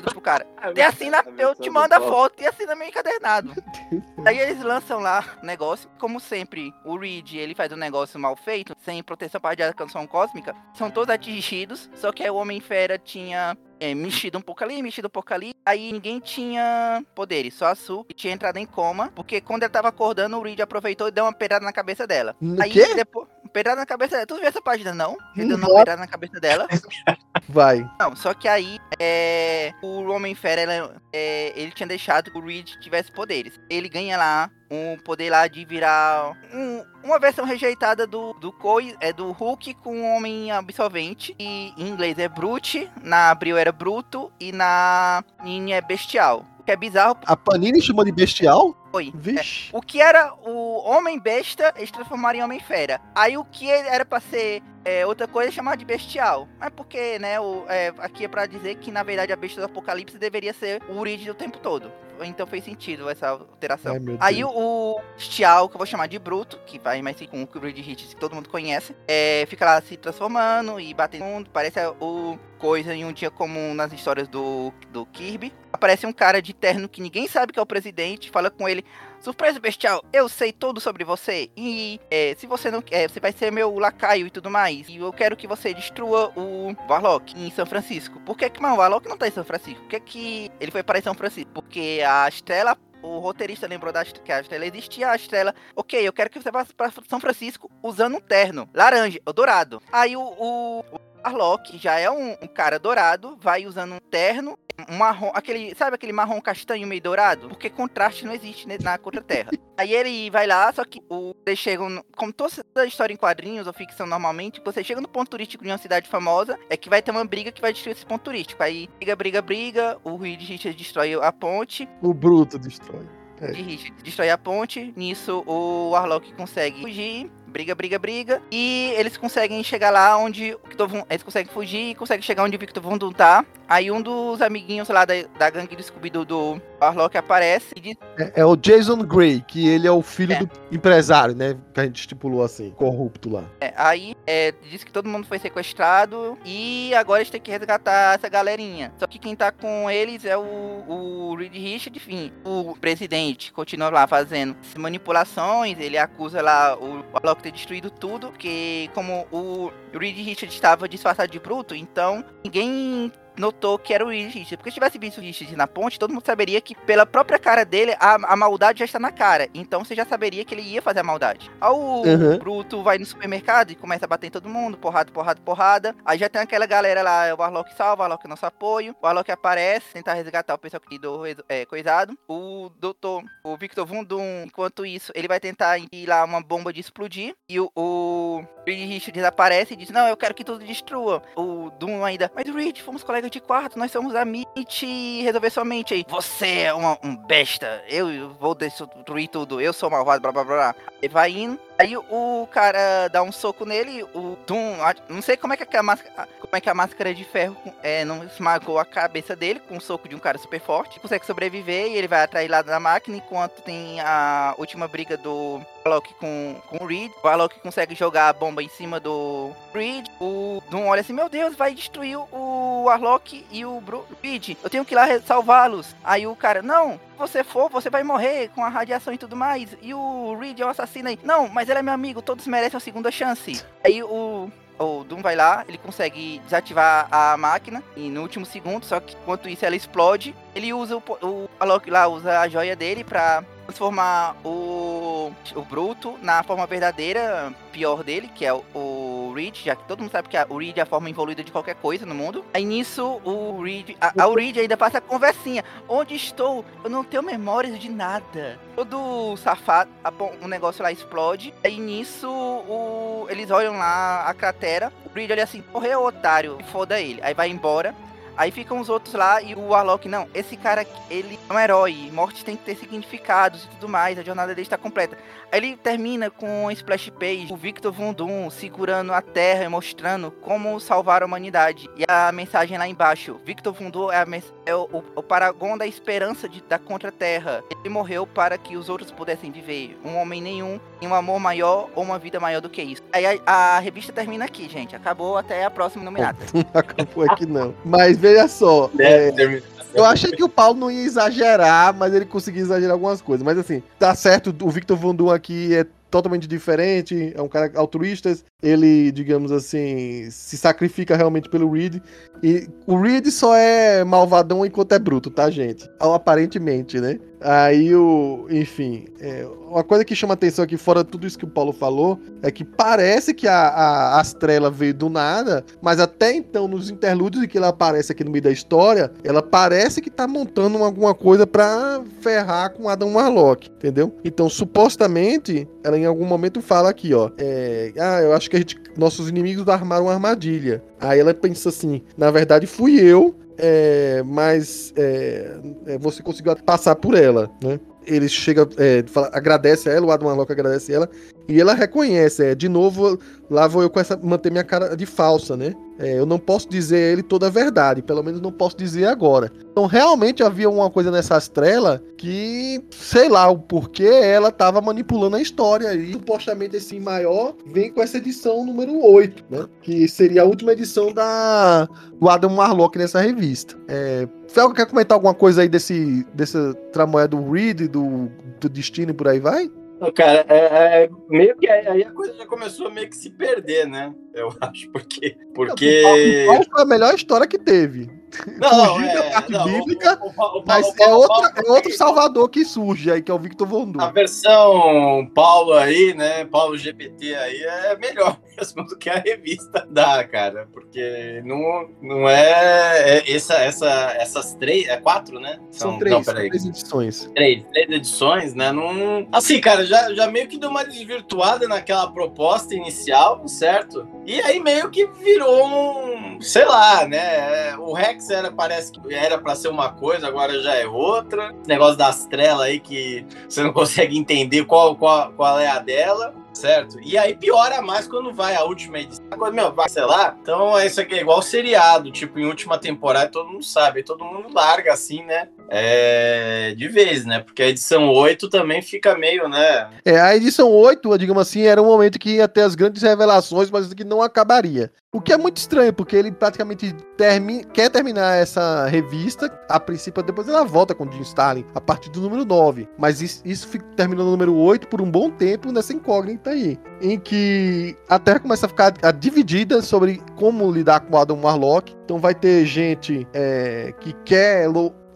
Speaker 2: Do céu.
Speaker 3: mostrando os dedos pro cara. Tem assim na, eu te mando a foto e assina meu encadernado. Aí eles lançam lá o negócio. Como sempre, o Reed ele faz um negócio mal feito, sem proteção para a radiação cósmica. São todos atingidos. Só que aí o Homem-Fera tinha é, mexido um pouco ali, mexido um pouco ali. Aí ninguém tinha poderes, só a Su que tinha entrado em coma. Porque quando ela tava acordando, o Reed aproveitou e deu uma pedrada na cabeça dela.
Speaker 2: No
Speaker 3: aí
Speaker 2: quê?
Speaker 3: depois. Pedrada na cabeça dela. Tu viu essa página, não? Ele deu uma pedrada na cabeça dela.
Speaker 2: Vai.
Speaker 3: Não, só que aí é, o Homem-Fera, ela- é, ele tinha deixado que o Reed tivesse poderes. Ele ganha lá um poder lá de virar um- uma versão rejeitada do, do, coi, é, do Hulk com um homem absorvente. E em inglês é Brute, na Abril era Bruto e na Nini é Bestial. O que é bizarro,
Speaker 2: A Panini chamou de bestial?
Speaker 3: Foi.
Speaker 2: Vixe.
Speaker 3: O que era o Homem Besta, eles transformaram em Homem Fera. Aí o que era pra ser é, outra coisa, chamar de Bestial. Mas porque, né, o, é, aqui é pra dizer que na verdade a Besta do Apocalipse deveria ser o Reed o tempo todo. Então fez sentido essa alteração.
Speaker 2: Ai,
Speaker 3: Aí o, o Bestial, que eu vou chamar de Bruto, que vai mais com o Reed Hitch, que todo mundo conhece, é, fica lá se transformando e batendo no mundo. Parece o coisa em um dia comum nas histórias do, do Kirby. Aparece um cara de terno que ninguém sabe que é o presidente, fala com ele. Surpresa bestial, eu sei tudo sobre você. E é, se você não quer, você vai ser meu lacaio e tudo mais. E eu quero que você destrua o Warlock em São Francisco. Por que que mano, o Warlock não tá em São Francisco? Por que que ele foi para São Francisco? Porque a Estrela o roteirista lembrou da que a estrela existia, a estrela, ok, eu quero que você vá para São Francisco usando um terno, laranja, ou dourado. Aí o, o, o Warlock, que já é um, um cara dourado, vai usando um terno, um marrom, aquele, sabe aquele marrom castanho meio dourado? Porque contraste não existe né, na contra-terra. Aí ele vai lá, só que o, eles chegam, no- como toda história em quadrinhos ou ficção normalmente, você chega no ponto turístico de uma cidade famosa, é que vai ter uma briga que vai destruir esse ponto turístico. Aí briga, briga, briga, o Reed Richards destrói a ponte,
Speaker 2: O Bruto destrói. É.
Speaker 3: de Richard destrói a ponte. Nisso, o Warlock consegue fugir. Briga, briga, briga. E eles conseguem chegar lá onde o Victor Von, Eles conseguem fugir e conseguem chegar onde o Victor Von Doom tá. Aí um dos amiguinhos lá da, da gangue do Scooby-Doo do Warlock aparece e diz:
Speaker 2: É, é o Jason Gray, que ele é o filho
Speaker 3: É.
Speaker 2: do empresário, né? Que a gente estipulou assim, corrupto lá.
Speaker 3: é, aí é, diz que todo mundo foi sequestrado e agora eles têm que resgatar essa galerinha. Só que quem tá com eles é o, o Reed Richard, enfim, o presidente continua lá fazendo manipulações, ele acusa lá o Warlock ter destruído tudo, porque como o Reed Richard estava disfarçado de bruto, então ninguém notou que era o Richard. Porque se tivesse visto o Richard na ponte, todo mundo saberia que pela própria cara dele, a, a maldade já está na cara. Então você já saberia que ele ia fazer a maldade. Aí o
Speaker 2: Uhum.
Speaker 3: Bruto vai no supermercado e começa a bater em todo mundo, porrada, porrada, porrada. Aí já tem aquela galera lá, o Warlock salva, o Warlock é nosso apoio. O Warlock aparece, tentar resgatar o pessoal que do é, coisado. O doutor, o Victor Vundum, enquanto isso, ele vai tentar ir lá uma bomba de explodir. E o, o Reed Richards aparece e diz: Não, eu quero que tudo destrua. O Doom ainda, mas Reed, fomos colegas de quarto, nós somos amigos e resolver sua mente aí. Você é uma, um besta, eu vou destruir tudo, eu sou malvado, blá blá blá. Ele vai indo. Aí o cara dá um soco nele, o Doom, não sei como é que a máscara, como é que a máscara de ferro é, não esmagou a cabeça dele com um soco de um cara super forte. Consegue sobreviver e ele vai atrair lá da máquina enquanto tem a última briga do Warlock com, com o Reed. O Warlock consegue jogar a bomba em cima do Reed. O Doom olha assim, meu Deus, vai destruir o- o Warlock e o Bru Reed. Eu tenho que ir lá salvá-los. Aí o cara, não, você for, você vai morrer com a radiação e tudo mais. E o Reed é o assassino aí. Não, mas ele é meu amigo, todos merecem uma segunda chance. Aí o. O Doom vai lá, ele consegue desativar a máquina e no último segundo, só que enquanto isso ela explode. Ele usa o, o Alok lá, usa a joia dele pra transformar o, o Bruto na forma verdadeira, pior dele, que é o, o Reed, já que todo mundo sabe que a, o Reed é a forma evoluída de qualquer coisa no mundo. Aí nisso, o Reed, a, a Reed ainda passa conversinha. Onde estou? Eu não tenho memórias de nada. Todo safado, a o negócio lá explode. Aí nisso, o, eles olham lá a cratera. O Reed olha assim, morreu, otário. E foda ele. Aí vai embora. Aí ficam os outros lá e o Warlock, não, esse cara, ele é um herói, morte tem que ter significados e tudo mais, a jornada dele está completa. Aí ele termina com uma splash page, o Victor Von Doom segurando a terra e mostrando como salvar a humanidade. E a mensagem lá embaixo, Victor Von Doom é, é o, o, o paragon da esperança de, da contra-terra. Ele morreu para que os outros pudessem viver. Um homem nenhum, tem um amor maior ou uma vida maior do que isso. Aí a, a revista termina aqui, gente. Acabou até a próxima nominata.
Speaker 2: Acabou aqui não. Mas veja só. É,
Speaker 4: terminar.
Speaker 2: Eu achei que o Paulo não ia exagerar, mas ele conseguiu exagerar algumas coisas. Mas assim, tá certo, o Victor Von Doom aqui é totalmente diferente, é um cara altruísta, ele, digamos assim, se sacrifica realmente pelo Reed. E o Reed só é malvadão enquanto é bruto, tá, gente? Aparentemente, né? Aí o. Enfim. É, uma coisa que chama atenção aqui, fora tudo isso que o Paulo falou, é que parece que a, a Astrela veio do nada, mas até então, nos interlúdios em que ela aparece aqui no meio da história, ela parece que tá montando alguma coisa pra ferrar com Adam Warlock, entendeu? Então, supostamente, ela em algum momento fala aqui, ó. É, ah, eu acho que gente, nossos inimigos armaram uma armadilha. Aí ela pensa assim: na verdade, fui eu é, mas é, é, você conseguiu passar por ela, né? Ele chega, é, fala, agradece a ela, o Adam Warlock agradece a ela, e ela reconhece, é, de novo, lá vou eu com essa, manter minha cara de falsa, né? É, eu não posso dizer a ele toda a verdade, pelo menos não posso dizer agora. Então realmente havia uma coisa nessa estrela que, sei lá, o porquê ela estava manipulando a história. E supostamente esse maior vem com essa edição número 8, né? Que seria a última edição da, do Adam Warlock nessa revista. É, Felga, quer comentar alguma coisa aí desse, desse tramoé do Reed, do, do Destino e por aí vai?
Speaker 4: Cara, é, é, meio que aí a coisa já começou a meio que se perder, né? Eu acho, porque. porque...
Speaker 2: Qual foi a melhor história que teve?
Speaker 4: Não,
Speaker 2: Fugindo
Speaker 4: é,
Speaker 2: da parte
Speaker 4: não,
Speaker 2: bíblica,
Speaker 4: o- o- o-
Speaker 2: mas é, outra, é outro Salvador que surge aí, que é o Victor Von
Speaker 4: A versão Paulo aí, né? Paulo GPT aí é melhor mesmo do que a revista dá, cara. Porque não, não é, é essa, essa, essas três. É quatro, né?
Speaker 2: São três,
Speaker 4: Não,
Speaker 2: são
Speaker 4: peraí.
Speaker 2: três edições.
Speaker 4: Três, três edições, né? Não... Assim, cara, já, já meio que deu uma desvirtuada naquela proposta inicial, certo? E aí meio que virou um. Sei lá, né? O Rex era, parece que era pra ser uma coisa, agora já é outra. Esse negócio das trelas aí que você não consegue entender qual, qual, qual é a dela. Certo? E aí piora mais quando vai a última edição. Quando, meu, vai, sei lá. Então é isso aqui, é igual seriado. Tipo, em última temporada todo mundo sabe. Todo mundo larga assim, né? É, de vez, né? Porque a edição 8 também fica meio, né?
Speaker 2: É, a edição 8, digamos assim, era um momento que ia ter as grandes revelações, mas que não acabaria. O que é muito estranho, porque ele praticamente termi quer terminar essa revista, a princípio, depois ela volta com o Jim Starlin, a partir do número 9. Mas isso, isso terminou no número 8 por um bom tempo nessa incógnita aí. Em que a Terra começa a ficar dividida sobre como lidar com o Adam Warlock. Então vai ter gente é, que quer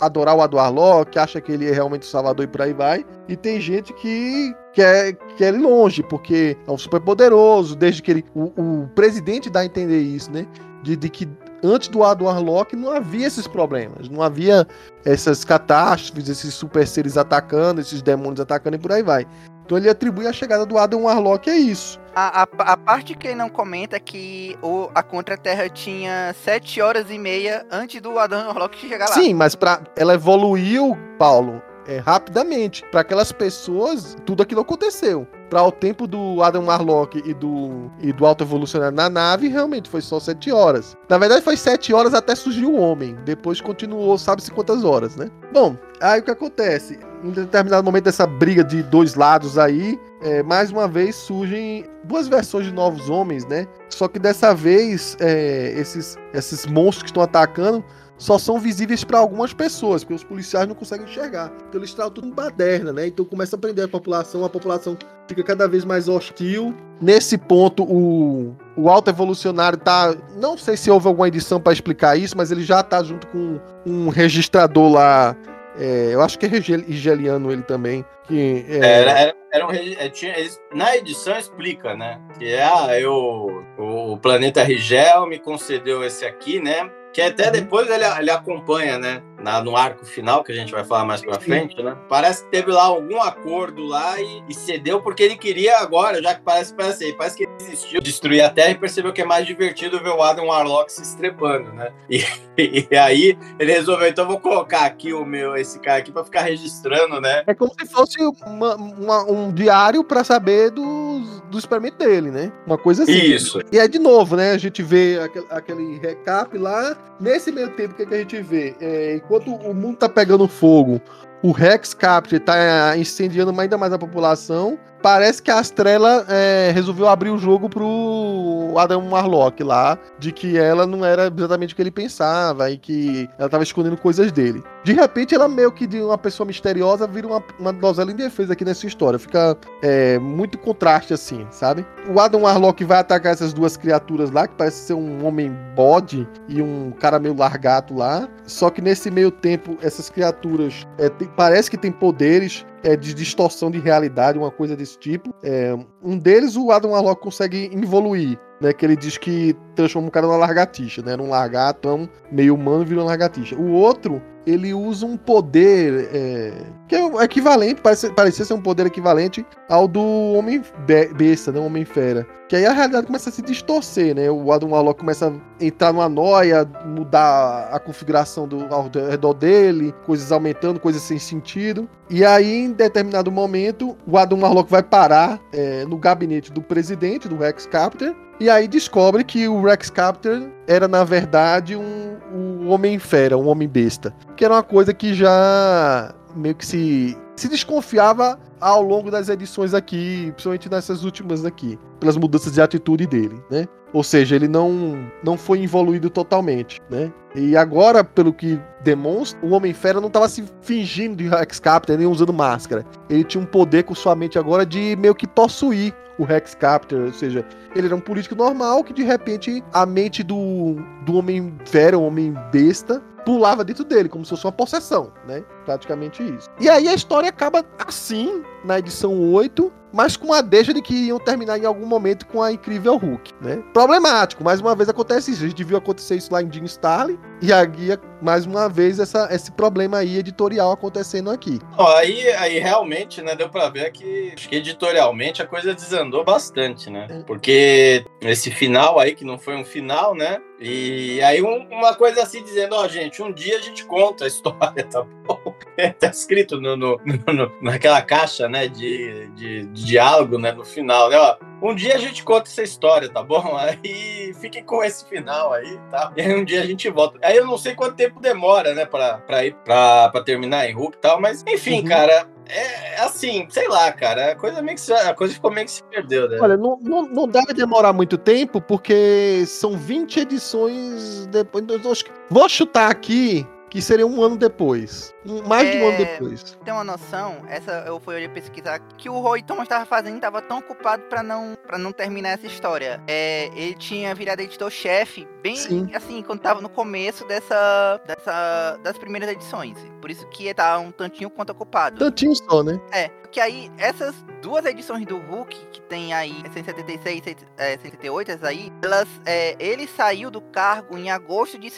Speaker 2: adorar o Warlock, que acha que ele é realmente o salvador e por aí vai. E tem gente que quer, quer ir longe, porque é um super poderoso, desde que ele. O, o presidente dá a entender isso, né? De, de que antes do Adam Warlock não havia esses problemas, não havia essas catástrofes, esses super seres atacando, esses demônios atacando e por aí vai. Então ele atribui a chegada do Adam Warlock a isso.
Speaker 3: A, a, a parte que ele não comenta é que o, a Contra-Terra tinha 7 horas e meia antes do Adam Warlock chegar lá.
Speaker 2: Sim, mas pra, ela evoluiu, Paulo, é, rapidamente. Para aquelas pessoas, tudo aquilo aconteceu. Para o tempo do Adam Warlock e do, e do Alto Evolucionário na nave, realmente foi só sete horas. Na verdade, foi sete horas até surgir o homem. Depois continuou, sabe-se quantas horas, né? Bom, aí o que acontece? Em determinado momento dessa briga de dois lados aí, é, mais uma vez surgem duas versões de novos homens, né? Só que dessa vez, é, esses, esses monstros que estão atacando só são visíveis para algumas pessoas, porque os policiais não conseguem enxergar. Então eles tratam tudo em baderna, né? Então começa a prender a população, a população fica cada vez mais hostil. Nesse ponto, o, o alto evolucionário tá. Não sei se houve alguma edição para explicar isso, mas ele já tá junto com um registrador lá. é, eu acho que é higeliano ele também. Que, é,
Speaker 4: Era, era, era um, é, tinha, na edição explica, né? Que é, ah, eu, o planeta Rigel me concedeu esse aqui, né? Que até
Speaker 2: Uhum.
Speaker 4: depois ele, ele acompanha, né? Na, no arco final, que a gente vai falar mais pra frente, né? Parece que teve lá algum acordo lá e, e cedeu porque ele queria agora, já que parece, parece, aí, parece que ele desistiu de destruir a Terra e percebeu que é mais divertido ver o Adam Warlock se estrepando, né? E, e aí ele resolveu, então eu vou colocar aqui o meu, esse cara aqui pra ficar registrando, né?
Speaker 2: É como se fosse uma- uma- um diário para saber dos, do experimento dele, né? Uma coisa assim.
Speaker 4: Isso.
Speaker 2: E aí, de novo, né? A gente vê aquele, aquele recap lá. Nesse meio tempo, o que, que a gente vê? É, enquanto o mundo tá pegando fogo, o Rex Capture tá incendiando ainda mais a população. Parece que a Astrela é, resolveu abrir o jogo pro Adam Warlock lá, de que ela não era exatamente o que ele pensava e que ela tava escondendo coisas dele. De repente, ela meio que de uma pessoa misteriosa vira uma, uma donzela indefesa aqui nessa história. Fica é, muito contraste assim, sabe? O Adam Warlock vai atacar essas duas criaturas lá, que parece ser um homem bode e um cara meio largato lá. Só que nesse meio tempo, essas criaturas é, tem- parece que tem poderes é, de distorção de realidade, uma coisa desse tipo. É, um deles, o Adam Warlock consegue evoluir. Né, que ele diz que transforma um cara numa largatixa, né? Era um largatão meio humano virou uma largatixa. O outro, ele usa um poder é, que é equivalente, parece, parecia ser um poder equivalente ao do Homem Be- Besta, né? Homem Fera. Que aí a realidade começa a se distorcer, né? O Adam Warlock começa a entrar numa noia, mudar a configuração do, ao redor dele, coisas aumentando, coisas sem sentido. E aí, em determinado momento, o Adam Warlock vai parar é, no gabinete do presidente, do Rex Captor, e aí descobre que o Rex Captor era, na verdade, um, um homem-fera, um homem-besta. Que era uma coisa que já meio que se, se desconfiava ao longo das edições aqui, principalmente nessas últimas aqui, pelas mudanças de atitude dele, né? Ou seja, ele não, não foi evoluído totalmente, né? E agora, pelo que demonstra, o Homem-Fera não estava se fingindo de Rex Captor, nem usando máscara. Ele tinha um poder com sua mente agora de meio que possuir o Rex Captor, ou seja, ele era um político normal que de repente a mente do, do homem fera, o homem besta, pulava dentro dele, como se fosse uma possessão, né? Praticamente isso. E aí a história acaba assim, na edição 8, mas com a deixa de que iam terminar em algum momento com a incrível Hulk, né? Problemático, mais uma vez acontece isso. A gente viu acontecer isso lá em Jim Starlin, e a guia, mais uma vez, essa, esse problema aí editorial acontecendo aqui.
Speaker 4: Ó, aí, aí realmente, né, deu pra ver que, acho que editorialmente a coisa desandou bastante, né? Porque esse final aí, que não foi um final, né? E aí um- uma coisa assim dizendo, ó, gente, um dia a gente conta a história, tá bom? tá escrito no- no- no- naquela caixa, né, de, de, de diálogo, né, no final, né, ó. Um dia a gente conta essa história, tá bom? Aí fiquem com esse final aí, tá? E aí um dia a gente volta. Aí eu não sei quanto tempo demora, né, pra, pra ir pra, pra terminar em Hulk e tal, mas enfim,
Speaker 2: Uhum.
Speaker 4: cara, é assim, sei lá, cara, a coisa meio que se, a coisa ficou meio que se perdeu, né?
Speaker 2: Olha, não, não, não deve demorar muito tempo, porque são 20 edições depois. acho que- Vou chutar aqui que seria um ano depois. Um- Mais de um ano
Speaker 3: É,
Speaker 2: depois.
Speaker 3: Tem uma noção, essa eu fui olhar pesquisar, que o Roy Thomas tava fazendo, tava tão ocupado pra não, pra não terminar essa história. É, ele tinha virado editor-chefe bem
Speaker 2: Sim.
Speaker 3: assim, quando tava no começo dessa, dessa das primeiras edições. Por isso que ele tá um tantinho quanto ocupado.
Speaker 2: Tantinho só, né?
Speaker 3: É, que aí essas duas edições do Hulk, que tem aí 176 e 100, é, 178, essas aí, elas, é, ele saiu do cargo em agosto de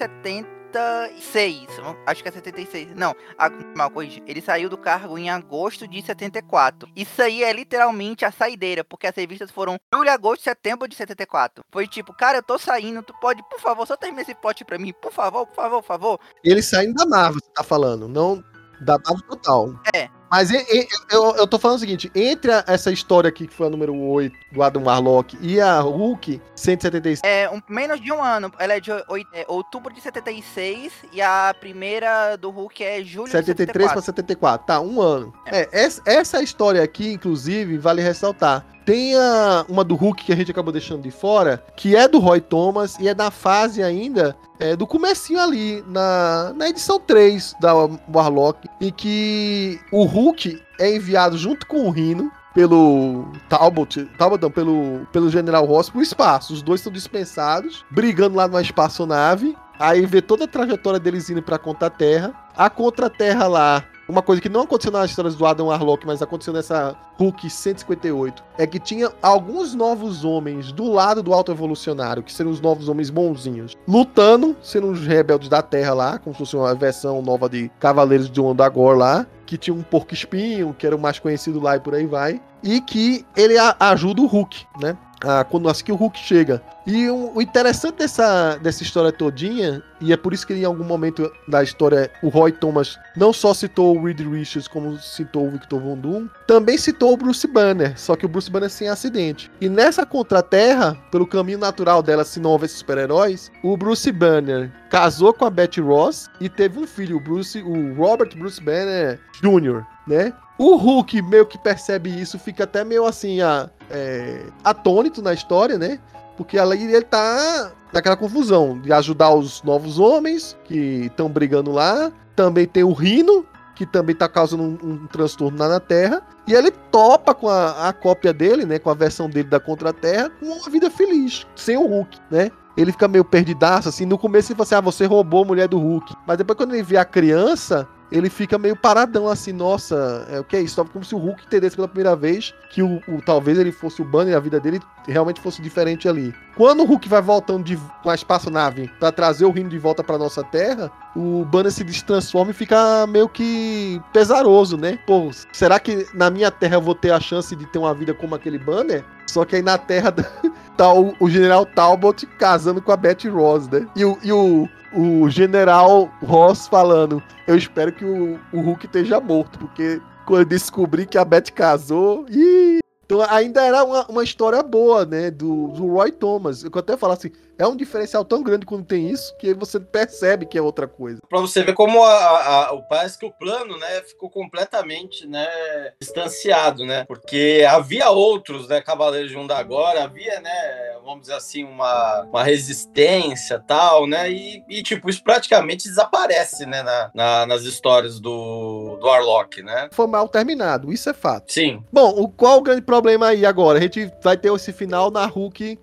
Speaker 3: 76. Acho que é 76. Não, a, mal corrigi. Ele saiu do cargo em agosto de 74. Isso aí é literalmente a saideira, porque as revistas foram julho, agosto, setembro de 74. Foi tipo, cara, eu tô saindo, tu pode, por favor, só termina esse plot pra mim, por favor, por favor, por favor.
Speaker 2: Ele saindo da Marvel, você tá falando, não da Marvel total.
Speaker 3: É.
Speaker 2: Mas e- e- eu, eu tô falando o seguinte: entre a- essa história aqui, que foi a número 8 do Adam Warlock, e a Hulk 176.
Speaker 3: É, um, menos de um ano. Ela é de oi- é, outubro de 76 e a primeira do Hulk é julho
Speaker 2: 73 para
Speaker 3: de 74.
Speaker 2: 74, tá, um ano. É, essa, essa história aqui, inclusive, vale ressaltar. Tem a, uma do Hulk que a gente acabou deixando de fora, que é do Roy Thomas e é da fase ainda é, do comecinho ali, na, na edição 3 da Warlock, em que o Hulk é enviado junto com o Rhino pelo Talbot, Talbot não, pelo, pelo General Ross pro espaço. Os dois são dispensados, brigando lá numa espaçonave. Aí vê toda a trajetória deles indo pra Contra-Terra. A Contra-Terra lá, uma coisa que não aconteceu nas histórias do Adam Warlock, mas aconteceu nessa Hulk 158, é que tinha alguns novos homens do lado do Alto Evolucionário, que seriam os novos homens bonzinhos, lutando, sendo os rebeldes da Terra lá, como se fosse uma versão nova de Cavaleiros de Ondagor lá, que tinha um porco espinho, que era o mais conhecido lá e por aí vai, e que ele ajuda o Hulk, né? Quando assim que o Hulk chega. E o, o interessante dessa, dessa história todinha, e é por isso que em algum momento da história o Roy Thomas não só citou o Reed Richards, como citou o Victor Von Doom, também citou o Bruce Banner, só que o Bruce Banner sem acidente. E nessa Contra-Terra, pelo caminho natural dela, se não houvesse super-heróis, o Bruce Banner casou com a Betty Ross e teve um filho, o Bruce, o Robert Bruce Banner Jr., né? O Hulk meio que percebe isso, fica até meio assim, a, é, atônito na história, né? Porque ali ele tá naquela confusão de ajudar os novos homens que estão brigando lá também tem o Rino, que também tá causando um, um transtorno lá na Terra. E ele topa com a, a, cópia dele, né? Com a versão dele da Contra-Terra, com uma vida feliz, sem o Hulk, né? Ele fica meio perdidaço, assim. No começo ele fala assim: ah, você roubou a mulher do Hulk. Mas depois, quando ele vê a criança, ele fica meio paradão assim, nossa, é, o que é isso? Como se o Hulk entendesse pela primeira vez que o, o talvez ele fosse o Banner e a vida dele realmente fosse diferente ali. Quando o Hulk vai voltando de, com a espaçonave para trazer o Rino de volta para nossa Terra, o Banner se transforma e fica meio que pesaroso, né? Pô, será que na minha Terra eu vou ter a chance de ter uma vida como aquele Banner? Só que aí na Terra tá o, o General Talbot casando com a Betty Ross, né? E o, e o, o General Ross falando: Eu espero que o, o Hulk esteja morto, porque quando eu descobri que a Betty casou. Ih, então ainda era uma, uma história boa, né? Do, do Roy Thomas. Eu até falar assim, é um diferencial tão grande quando tem isso que você percebe que é outra coisa.
Speaker 4: Para você ver como a, a, parece que o plano, né, ficou completamente, né, distanciado, né? Porque havia outros, né, Cavaleiros de agora, havia, né, vamos dizer assim, uma, uma resistência tal, né? E, e tipo isso praticamente desaparece, né, na, na, nas histórias do, do Arlok, né?
Speaker 2: Foi mal terminado, isso é fato.
Speaker 4: Sim.
Speaker 2: Bom, o qual o grande problema aí agora? A gente vai ter esse final na Hulk,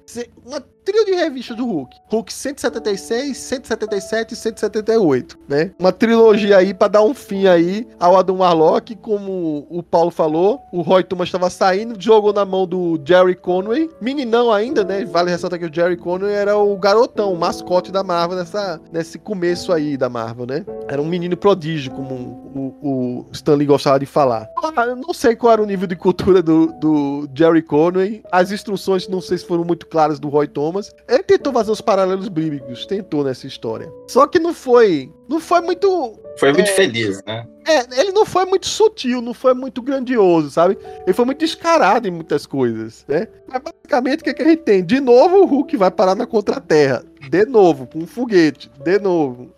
Speaker 2: uma trio de revistas do Hulk. Hulk 176, 177 e 178, né? Uma trilogia aí para dar um fim aí ao Adam Warlock, como o Paulo falou, o Roy Thomas estava saindo, jogou na mão do Jerry Conway, meninão ainda, né? Vale ressaltar que o Jerry Conway era o garotão, o mascote da Marvel nessa, nesse começo aí da Marvel, né? Era um menino prodígio, como o, o Stanley gostava de falar. Ah, eu não sei qual era o nível de cultura do, do Jerry Conway, as instruções não sei se foram muito claras do Roy Thomas, Ele tentou fazer os paralelos bíblicos, tentou nessa história. Só que não foi. Não foi muito.
Speaker 4: Foi muito é, feliz, né?
Speaker 2: É, ele não foi muito sutil, não foi muito grandioso, sabe? Ele foi muito descarado em muitas coisas, né? Mas basicamente o que, é que a gente tem? De novo o Hulk vai parar na Contra-Terra. De novo, com um foguete. De novo.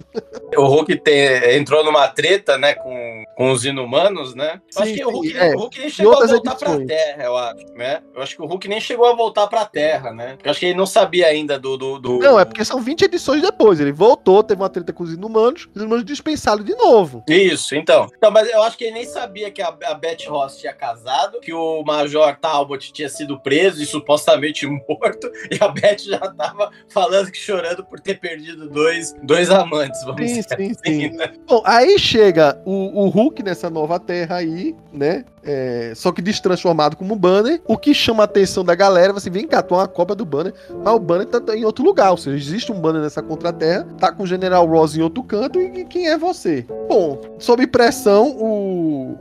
Speaker 4: O Hulk tem, entrou numa treta, né, com, com os inumanos, né? Eu acho que o Hulk, é, o Hulk nem chegou a voltar edições. pra Terra, eu acho, né? Eu acho que o Hulk nem chegou a voltar pra Terra, né? Eu acho que ele não sabia ainda do, do, do...
Speaker 2: Não, é porque são 20 edições depois. Ele voltou, teve uma treta com os inumanos, os inumanos dispensaram de novo.
Speaker 4: Isso, então. Então, mas eu acho que ele nem sabia que a, a Beth Ross tinha casado, que o Major Talbot tinha sido preso e supostamente morto, e a Beth já tava falando que chorando por ter perdido dois, dois amantes, vamos sim, dizer sim, assim,
Speaker 2: sim. Né? Bom, aí chega o, o Hulk nessa nova terra aí, né? É, só que destransformado como Banner. O que chama a atenção da galera, você vem cá, tu é uma cópia do Banner, mas o Banner tá em outro lugar. Ou seja, existe um Banner nessa contra-terra, tá com o General Ross em outro canto, e quem é você? Bom, sob pressão, o.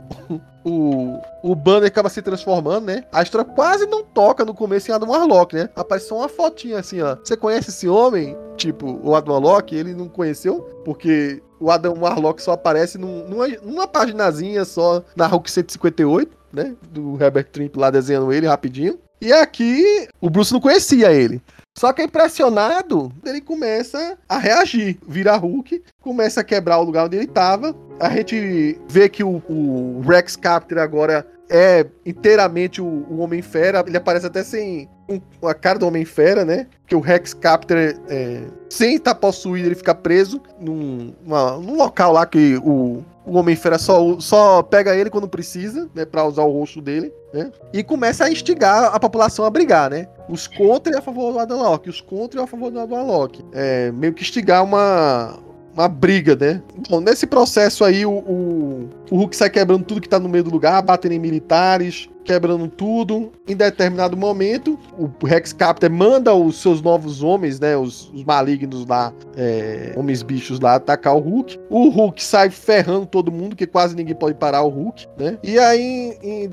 Speaker 2: o, o banner acaba se transformando, né? A história quase não toca no começo em Adam Warlock, né? Aparece só uma fotinha assim, ó. Você conhece esse homem? Tipo, o Adam Warlock, ele não conheceu, porque o Adam Warlock só aparece num, numa, numa paginazinha só na Hulk 158, né? Do Herbert Trimp lá desenhando ele rapidinho. E aqui o Bruce não conhecia ele. Só que impressionado, ele começa a reagir, vira Hulk, começa a quebrar o lugar onde ele estava. A gente vê que o, o Rex Captor agora é inteiramente o, o Homem-Fera. Ele aparece até sem um, a cara do Homem-Fera, né? Que o Rex Captor, é, sem estar possuído, ele fica preso num, uma, num local lá que o, o Homem-Fera só, só pega ele quando precisa, né? Pra usar o rosto dele, né? E começa a instigar a população a brigar, né? Os contra e a favor do Adam Locke, os contra e a favor do Adam Locke. É, meio que instigar uma, uma briga, né? Bom, nesse processo aí, o, o, o Hulk sai quebrando tudo que tá no meio do lugar, batendo em militares, quebrando tudo. Em determinado momento, o Rex Captor manda os seus novos homens, né? Os, os malignos lá, é, homens bichos lá, atacar o Hulk. O Hulk sai ferrando todo mundo, que quase ninguém pode parar o Hulk, né? E aí, em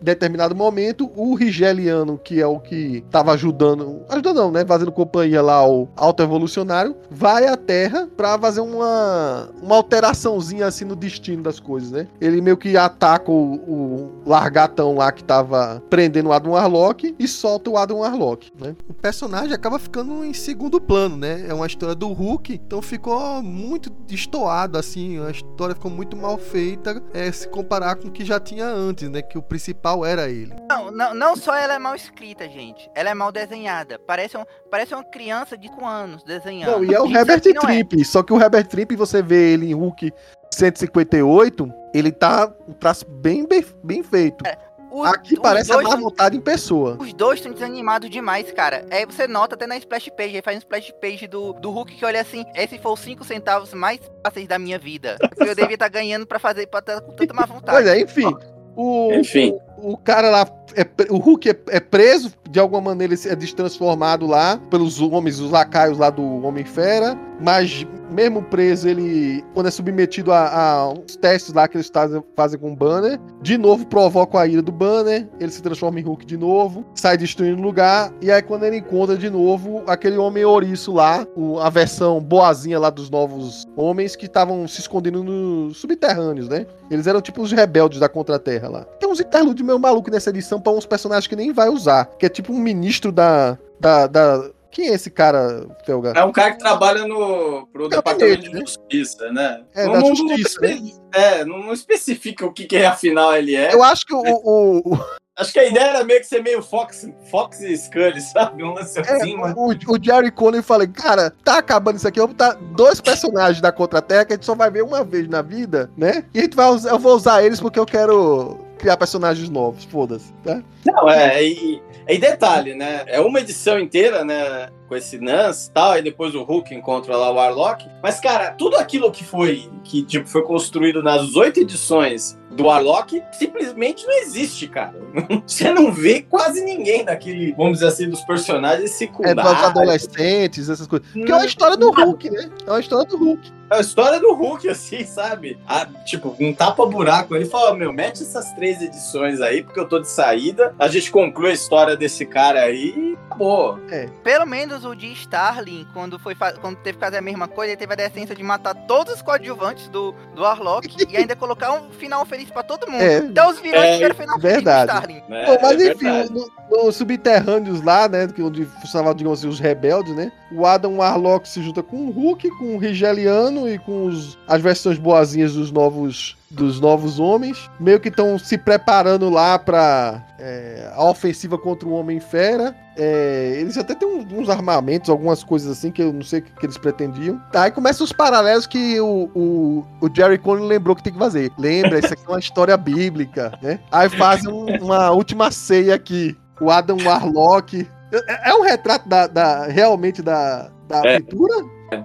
Speaker 2: determinado momento, o Rigeliano, que é o que tava ajudando, ajudando não, né? Fazendo companhia lá ao Alto Evolucionário, vai à Terra pra fazer uma, uma alteraçãozinha assim no destino das coisas, né? Ele meio que ataca o, o largatão lá que tava prendendo o Adam Warlock e solta o Adam Warlock, né? O personagem acaba ficando em segundo plano, né? É uma história do Hulk, então ficou muito destoado, assim, a história ficou muito mal feita é, se comparar com o que já tinha antes, né? Que o principal era ele.
Speaker 3: Não, não, não só ela é mal escrita, gente. Ela é mal desenhada. Parece, um, parece uma criança de 5 anos desenhando.
Speaker 2: Não, e é o
Speaker 3: Isso
Speaker 2: Herbert
Speaker 3: não é.
Speaker 2: Tripp, só que o Herbert Tripp, você vê ele em Hulk 158, ele tá um traço bem, bem, bem feito.
Speaker 3: Os-
Speaker 2: Aqui
Speaker 3: os
Speaker 2: parece a
Speaker 3: dois
Speaker 2: má
Speaker 3: são-
Speaker 2: vontade em pessoa.
Speaker 3: Os dois estão desanimados demais, cara. É, você nota até na splash page, aí faz um splash page do, do Hulk que olha assim, esse foi os 5 centavos mais fáceis da minha vida. Eu devia estar ganhando pra fazer, pra estar com tanta má vontade.
Speaker 2: Pois é, enfim. O,
Speaker 4: Enfim.
Speaker 2: O cara lá, é o Hulk é, é preso, de alguma maneira ele é destransformado lá pelos homens, os lacaios lá do Homem-Fera, mas mesmo preso, ele, quando é submetido a, a uns testes lá que eles fazem, fazem com o Banner, de novo provoca a ira do Banner, ele se transforma em Hulk de novo, sai destruindo o lugar, e aí quando ele encontra de novo aquele homem ouriço lá, o- a versão boazinha lá dos novos homens que estavam se escondendo nos subterrâneos, né? Eles eram tipo os rebeldes da Contra-Terra lá. Tem uns interlúdios meio maluco nessa edição pra uns personagens que nem vai usar. Que é tipo um ministro da. da, da... Quem é esse cara, Felga?
Speaker 4: É um cara que trabalha no pro
Speaker 2: Gabinete,
Speaker 4: Departamento de
Speaker 2: né?
Speaker 4: Justiça, né?
Speaker 2: É,
Speaker 4: não,
Speaker 2: da
Speaker 4: não- não
Speaker 2: Justiça, né?
Speaker 4: É, não, não especifica o que, que afinal ele é.
Speaker 2: Eu acho que o. o, o,
Speaker 4: Acho que a ideia era meio que ser meio Fox, Fox e Scully, sabe? Um lance
Speaker 2: é,
Speaker 4: assim, mas...
Speaker 2: o, o Jerry Conner falei, cara, tá acabando isso aqui. Eu vou botar dois personagens da Contra-Terra que a gente só vai ver uma vez na vida, né? E a gente vai usar, eu vou usar eles porque eu quero criar personagens novos, foda-se, tá?
Speaker 4: Não, é, e, e detalhe, né? É uma edição inteira, né? Com esse Nance e tal, e depois o Hulk encontra lá o Warlock. Mas, cara, tudo aquilo que foi, que tipo, foi construído nas oito edições do Warlock simplesmente não existe, cara. Você não vê quase ninguém daquele, vamos dizer assim, dos personagens
Speaker 2: É dos
Speaker 4: secundários.
Speaker 2: adolescentes, essas coisas. Que é uma história do Hulk, né? É uma história do Hulk.
Speaker 4: É a história do Hulk, assim, sabe? Ah, tipo, um tapa-buraco. Ele fala, meu, mete essas três edições aí, porque eu tô de saída. A gente conclui a história desse cara aí e acabou.
Speaker 3: Pelo menos o de Starling, quando, foi quando teve que fazer a mesma coisa, ele teve a decência de matar todos os coadjuvantes do, do Warlock e ainda colocar um final feliz pra todo mundo.
Speaker 2: É.
Speaker 3: Então os vilões
Speaker 4: É,
Speaker 3: tiveram final
Speaker 2: verdade.
Speaker 3: feliz pro Starling.
Speaker 4: Né?
Speaker 2: Bom, mas
Speaker 4: É
Speaker 2: enfim,
Speaker 4: verdade.
Speaker 2: no, no Subterrâneos lá, né, que onde funcionavam, digamos assim, os rebeldes, né, o Adam Warlock se junta com o Hulk, com o Rigeliano e com os, as versões boazinhas dos novos dos novos homens, meio que estão se preparando lá pra é, a ofensiva contra o Homem-Fera. É, eles até têm uns, uns armamentos, algumas coisas assim que eu não sei o que, que eles pretendiam. Tá, aí começam os paralelos que o, o, o Jerry Conley lembrou que tem que fazer. Lembra, isso aqui é uma história bíblica, né? Aí fazem um- uma última ceia aqui. O Adam Warlock. É, é um retrato da, da- realmente da, da
Speaker 4: É.
Speaker 2: pintura?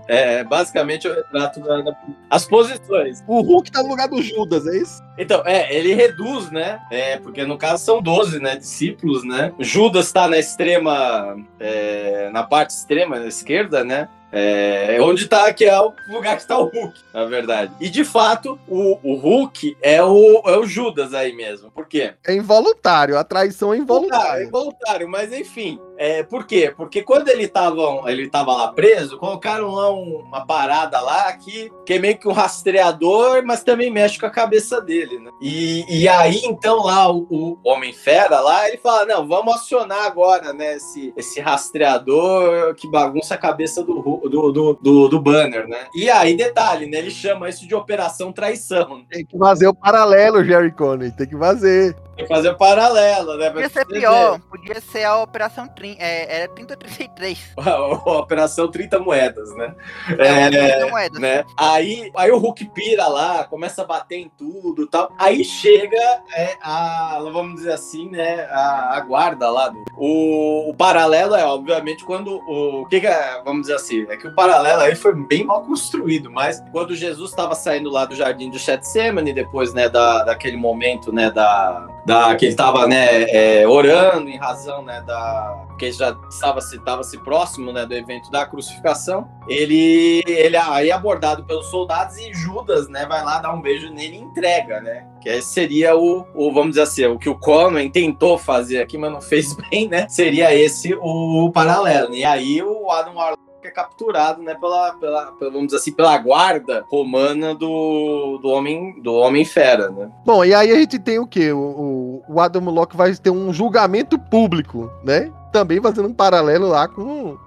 Speaker 4: É, basicamente o retrato da, da- As posições.
Speaker 2: O Hulk tá no lugar do Judas, é isso?
Speaker 4: Então, é, ele reduz, né? É, porque no caso são 12, né? Discípulos, né? Judas tá na extrema. é, na parte extrema, na esquerda, né? É, onde tá, que é o lugar que tá o Hulk, na verdade. E de fato, o, o Hulk é o, é o Judas aí mesmo. Por quê?
Speaker 2: É involuntário, a traição é involuntária.
Speaker 4: involuntário, mas enfim. É, por quê? Porque quando ele tava, ele tava lá preso, colocaram lá um- uma parada lá que, que é meio que um rastreador, mas também mexe com a cabeça dele, né? E, e aí, então, lá o, o Homem-Fera lá, ele fala: não, vamos acionar agora, né, esse, esse rastreador que bagunça a cabeça do, do, do, do, do banner, né? E aí, detalhe, né? Ele chama isso de Operação Traição.
Speaker 2: Tem que fazer o paralelo, Jerry Conley. Tem que fazer.
Speaker 4: Que fazer paralelo, né? pra
Speaker 3: Podia ser pior, podia ser a Operação 30, é, era 3033.
Speaker 4: ver. A Operação 30 Moedas, né?
Speaker 3: É,
Speaker 4: É,
Speaker 3: 30 moedas.
Speaker 4: né? Aí, aí o Hulk pira lá, começa a bater em tudo e tal. Aí chega é, a, vamos dizer assim, né? A, a guarda lá. Do, o, o paralelo é, obviamente, quando o. o que, que é, vamos dizer assim, é que o paralelo aí foi bem mal construído, mas quando Jesus estava saindo lá do jardim do Getsemane, depois, né, da, daquele momento, né, da. Da, que ele estava né, é, orando em razão né, da que ele já estava se estava se próximo né, do evento da crucificação. Ele ele aí é abordado pelos soldados e Judas né vai lá dar um beijo nele e entrega né. Que seria o, o vamos dizer assim o que o Conway tentou fazer aqui mas não fez bem né. Seria esse o, paralelo. E aí o Adam Warlock é capturado, né, pela, pela, pela- vamos dizer assim, pela guarda romana do, do homem do homem fera, né?
Speaker 2: Bom, e aí a gente tem o quê? O, o, o Adam Warlock vai ter um julgamento público, né? Também fazendo um paralelo lá com,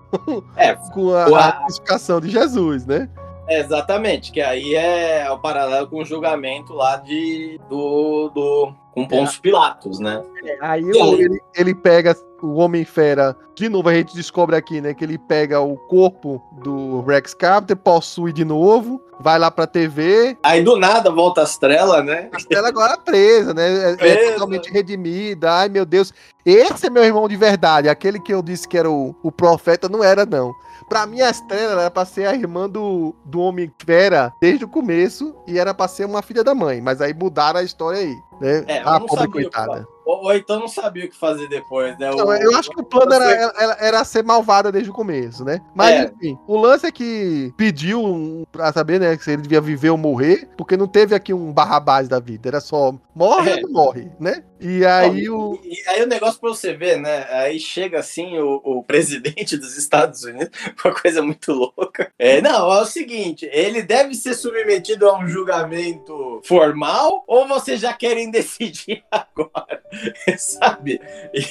Speaker 4: É,
Speaker 2: com a,
Speaker 4: a-
Speaker 2: a crucificação de Jesus, né?
Speaker 4: é, exatamente, que aí é o paralelo com o julgamento lá de do, do com Pôncio Pilatos, né?
Speaker 2: Aí o-
Speaker 4: aí?
Speaker 2: ele, ele pega o Homem-Fera, de novo a gente descobre aqui, né, que ele pega o corpo do Rex Carter, possui de novo, vai lá pra TV,
Speaker 4: Aí do nada volta as trelas, né?
Speaker 2: ela agora presa, né, é, é totalmente redimida, ai meu Deus, esse é meu irmão de verdade, aquele que eu disse que era o, o profeta, não era não. Pra mim, a Estrela era pra ser a irmã do, do Homem-Fera desde o começo e era pra ser uma filha da mãe, mas aí mudaram a história aí, né?
Speaker 4: É,
Speaker 2: a
Speaker 4: eu não
Speaker 2: pobre coitada.
Speaker 4: Ou, ou então não sabia o que fazer depois, né?
Speaker 2: Não,
Speaker 4: O-
Speaker 2: eu acho que o plano era, era, era- ser malvada desde o começo, né? Mas,
Speaker 4: É.
Speaker 2: enfim, o lance é que pediu um, pra saber, né, se ele devia viver ou morrer, porque não teve aqui um barrabás da vida, era só morre
Speaker 4: É.
Speaker 2: ou não morre, né? E aí
Speaker 4: Não,
Speaker 2: o...
Speaker 4: e, e aí o negócio pra você ver, né? Aí chega assim o, o presidente dos Estados Unidos, uma coisa muito louca. É, não, é o seguinte: ele deve ser submetido a um julgamento formal ou vocês já querem decidir agora? Sabe?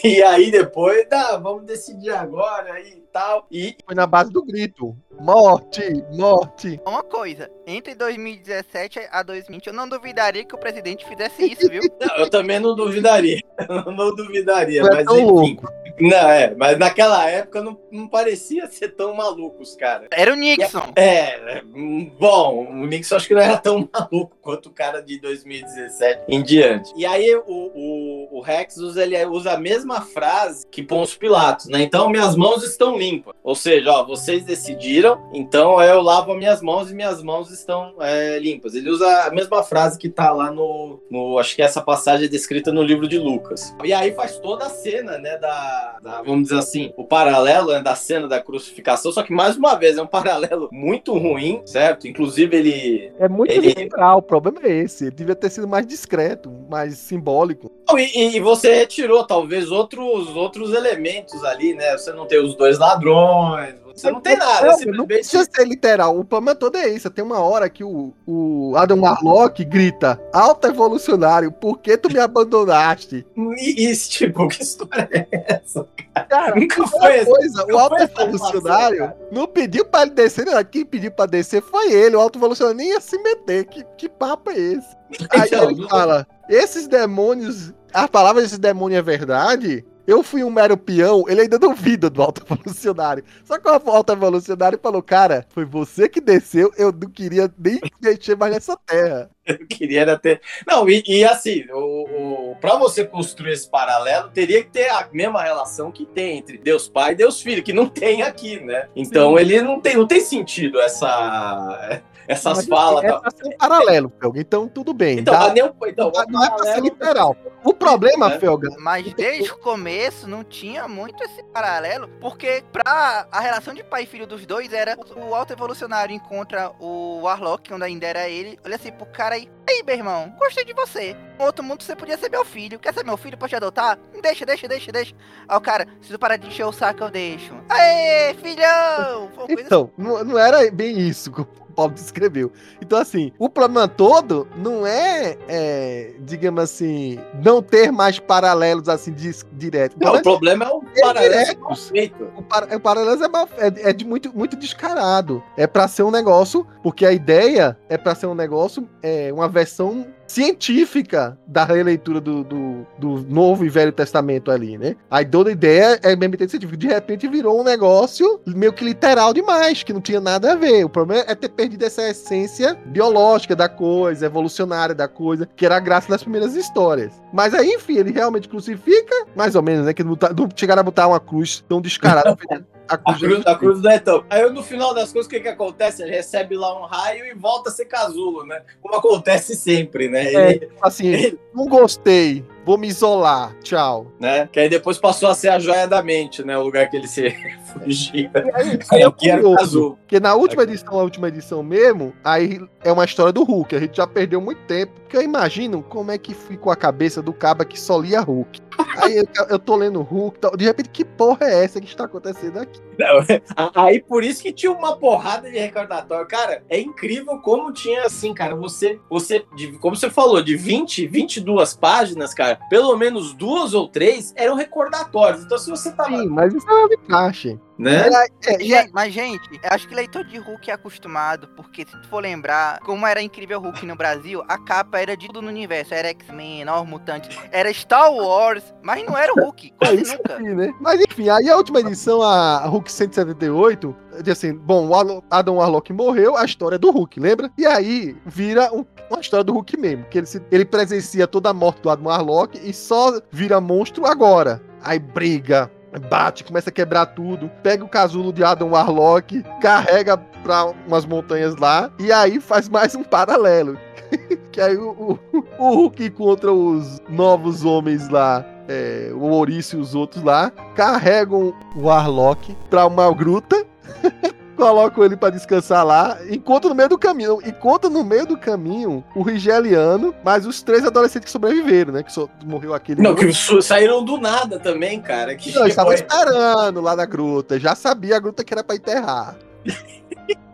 Speaker 4: E aí depois, dá, vamos decidir agora e tal. E
Speaker 2: Foi na base do grito. Morte, morte.
Speaker 3: Uma coisa, entre 2017 a 2020, eu não duvidaria que o presidente fizesse isso, viu?
Speaker 4: não, eu também não duvidaria. Eu não duvidaria,
Speaker 2: Não é
Speaker 4: mas
Speaker 2: tão
Speaker 4: enfim.
Speaker 2: louco.
Speaker 4: Não, é, mas naquela época não, não parecia ser tão malucos, cara.
Speaker 3: Era o Nixon.
Speaker 4: É, hum, bom, o Nixon acho que não era tão maluco quanto o cara de 2017 em diante. E aí o, o, o Rex usa, ele usa a mesma frase que Pôncio Pilatos, né? Então minhas mãos estão limpas. Ou seja, ó, vocês decidiram, então eu lavo as minhas mãos e minhas mãos estão é, limpas. Ele usa a mesma frase que tá lá no, no. Acho que essa passagem é descrita no livro de Lucas. E aí faz toda a cena, né? Da, da- vamos dizer assim, o paralelo né, da cena da crucificação. Só que mais uma vez é um paralelo muito ruim, certo? Inclusive ele.
Speaker 2: É muito
Speaker 4: Ele-
Speaker 2: literal, o problema é esse. Ele devia ter sido mais discreto, mais simbólico.
Speaker 4: E, e você retirou talvez outros, outros elementos ali, né? Você não tem os dois ladrões, você não tem nada.
Speaker 2: Não,
Speaker 4: é
Speaker 2: não
Speaker 4: simplesmente-
Speaker 2: precisa ser literal. O problema todo é isso. Tem uma hora que o, o Adam Warlock grita: Alto evolucionário, por que tu me abandonaste?
Speaker 4: Isso, tipo, que história é essa?
Speaker 2: Cara,
Speaker 4: Nunca
Speaker 2: uma
Speaker 4: foi essa.
Speaker 2: coisa, o
Speaker 4: Nunca
Speaker 2: alto
Speaker 4: foi essa
Speaker 2: evolucionário não pediu pra ele descer, não. Quem pediu pra descer foi ele. O alto evolucionário nem ia se meter. Que, que papo é esse? Aí
Speaker 4: Então,
Speaker 2: ele fala: esses demônios, a palavra desse demônio é verdade. Eu fui um mero peão, ele ainda duvida do alto evolucionário. Só que o alto evolucionário falou: Cara, foi você que desceu, eu não queria nem mexer mais nessa terra.
Speaker 4: Eu queria era ter. Não, e, e assim, o, o, para você construir esse paralelo, teria que ter a mesma relação que tem entre Deus Pai e Deus Filho, que não tem aqui, né? Então ele não tem, não tem sentido essa, essas falas.
Speaker 2: É
Speaker 4: tal.
Speaker 2: pra ser um paralelo, Felga. Então tudo bem.
Speaker 4: Então,
Speaker 2: dá-
Speaker 4: mas nem o- então,
Speaker 2: não, não é pra ser literal. O problema,
Speaker 4: né?
Speaker 2: Felga,
Speaker 3: Mas desde o começo não tinha muito esse paralelo, porque pra a relação de pai e filho dos dois era o alto evolucionário encontra o Warlock, quando ainda era ele, olha assim pro cara aí, aí meu irmão, gostei de você. No outro mundo você podia ser meu filho, quer ser meu filho, pode adotar? Deixa, deixa, deixa, deixa. Aí o cara, se tu parar de encher o saco eu deixo. Aê, filhão!
Speaker 2: Então, não, não era bem isso Paulo descreveu. Então, assim, o problema todo não é, é, digamos assim, não ter mais paralelos assim dis- direto.
Speaker 4: Não, o
Speaker 2: problema
Speaker 4: é o
Speaker 2: É
Speaker 4: paralelo mal feito.
Speaker 2: O, par o paralelo é, mal- é- é de muito, muito descarado. É pra ser um negócio, porque a ideia é pra ser um negócio, é uma versão científica da releitura do, do, do Novo e Velho Testamento ali, né? A toda ideia é mesmo científica. De repente virou um negócio meio que literal demais, que não tinha nada a ver. O problema é ter perdido essa essência biológica da coisa, evolucionária da coisa, que era a graça das primeiras histórias. Mas aí, enfim, ele realmente crucifica, mais ou menos, né? Que não, tá- não chegaram a botar uma cruz tão descarada. a
Speaker 4: A
Speaker 2: cruz, de
Speaker 4: cruz, a cruz do. Aí no final das coisas, o que, que acontece? Ele recebe lá um raio e volta a ser casulo, né? Como acontece sempre, né?
Speaker 2: É,
Speaker 4: Ele-
Speaker 2: assim, não gostei. Vou me isolar, tchau.
Speaker 4: né? Que aí depois passou a ser a joia da mente, né? O lugar que ele se refugia.
Speaker 2: Aí,
Speaker 4: Aí
Speaker 2: é
Speaker 4: o
Speaker 2: curioso,
Speaker 4: azul.
Speaker 2: Porque na última edição, a última edição mesmo, aí é uma história do Hulk. A gente já perdeu muito tempo. Porque eu imagino como é que ficou a cabeça do caba que só lia Hulk. Aí eu, eu tô lendo Hulk, tal, de repente, que porra é essa que está acontecendo aqui?
Speaker 4: Não, aí por isso que tinha uma porrada de recordatório. Cara, é incrível como tinha assim, cara. Você, você de- como você falou, de 20, 22 páginas, cara, pelo menos duas ou três eram recordatórios. Então, se você tava.
Speaker 2: Sim, mas isso é uma vantagem.
Speaker 4: Né?
Speaker 2: É, é-
Speaker 3: Gente, mas, gente, eu acho que leitor de Hulk é acostumado, porque se tu for lembrar, como era incrível Hulk no Brasil, a capa era de tudo no universo. Era X-Men, Novos Mutantes, era Star Wars, mas não era o Hulk,
Speaker 2: É
Speaker 3: quase
Speaker 2: isso
Speaker 3: nunca.
Speaker 2: aí, né? Mas enfim, aí a última edição, a Hulk 178, diz assim, bom, o Adam Warlock morreu, a história do Hulk, lembra? E aí vira um- uma história do Hulk mesmo, que ele, se- ele presencia toda a morte do Adam Warlock e só vira monstro agora. Aí briga, bate, começa a quebrar tudo, pega o casulo de Adam Warlock, carrega pra umas montanhas lá, e aí faz mais um paralelo. que aí o, o, o Hulk encontra os novos homens lá é, o Ouriço e os outros lá, carregam o Warlock pra uma gruta, colocam ele pra descansar lá, encontram no meio do caminho, encontram no meio do caminho o Rigeliano, mas os três adolescentes que sobreviveram, né, que só morreu aquele...
Speaker 4: Não, que saíram do nada também, cara. Que
Speaker 2: Não, estavam
Speaker 4: foi-
Speaker 2: esperando lá na gruta, já sabia a gruta que era pra enterrar.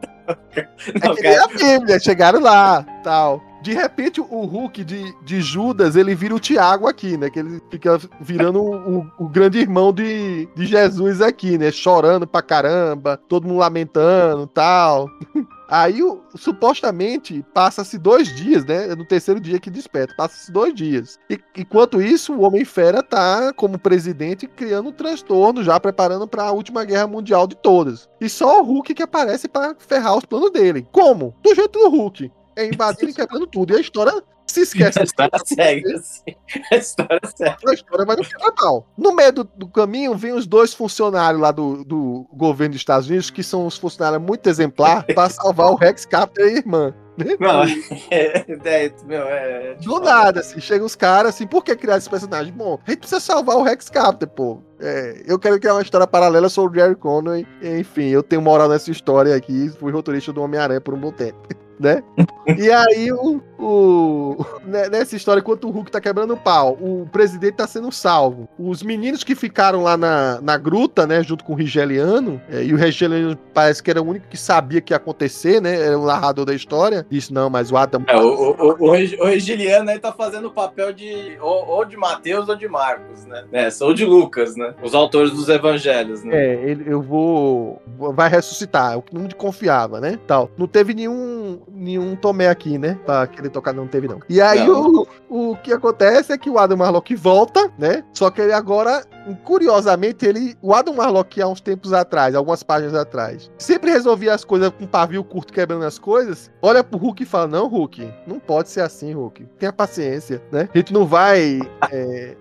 Speaker 4: Não,
Speaker 2: é que nem a Bíblia, chegaram lá, tal. De repente, o Hulk de, de Judas, ele vira o Tiago aqui, né? Que ele fica virando o, o- grande irmão de, de Jesus aqui, né? Chorando pra caramba, todo mundo lamentando tal. Aí, supostamente, passa-se dois dias, né? É no terceiro dia que desperta, passa-se dois dias. E, enquanto isso, o Homem-Fera tá, como presidente, criando um transtorno, já preparando para a última guerra mundial de todas. E só o Hulk que aparece para ferrar os planos dele. Como? Do jeito do Hulk. É invadindo e quebrando tudo. E a história se esquece.
Speaker 4: a história segue assim. A história segue.
Speaker 2: A história vai no final. No meio do, do caminho, vem os dois funcionários lá do, do governo dos Estados Unidos, que são os funcionários muito exemplar, para salvar o Rex Captor e a irmã.
Speaker 4: Não, é, é, meu, é,
Speaker 2: Do nada, assim, chegam os caras assim, por que criar esse personagem? Bom, a gente precisa salvar o Rex Captor, pô. É, eu quero criar uma história paralela sobre o Jerry Conway. Enfim, eu tenho moral nessa história aqui. Fui roteirista do Homem-Aranha por um bom tempo. Né? E aí, o, o- né, nessa história, enquanto o Hulk tá quebrando o pau, o presidente tá sendo salvo. Os meninos que ficaram lá na, na gruta, né, junto com o Rigeliano, é, e o Rigeliano parece que era o único que sabia que ia acontecer, né? Era o narrador da história. Disse, não, mas o Adam.
Speaker 4: É, o, o, o, o Reg- o Regiliano aí tá fazendo o papel de ou, ou de Mateus ou de Marcos, né? Nessa, ou de Lucas, né? Os autores dos evangelhos, né?
Speaker 2: É, ele, eu vou. Vai ressuscitar, é o que não me confiava, né? Tal. Não teve nenhum, nenhum Tomé aqui, né? Pra querer tocar, não teve, não. E aí
Speaker 4: Não.
Speaker 2: o, o que acontece é que o Adam Warlock volta, né? Só que ele agora, curiosamente, ele. O Adam Warlock, há uns tempos atrás, algumas páginas atrás, sempre resolvia as coisas com pavio curto quebrando as coisas. Olha pro Hulk e fala: Não, Hulk, não pode ser assim, Hulk. Tenha paciência, né? A gente não vai. é,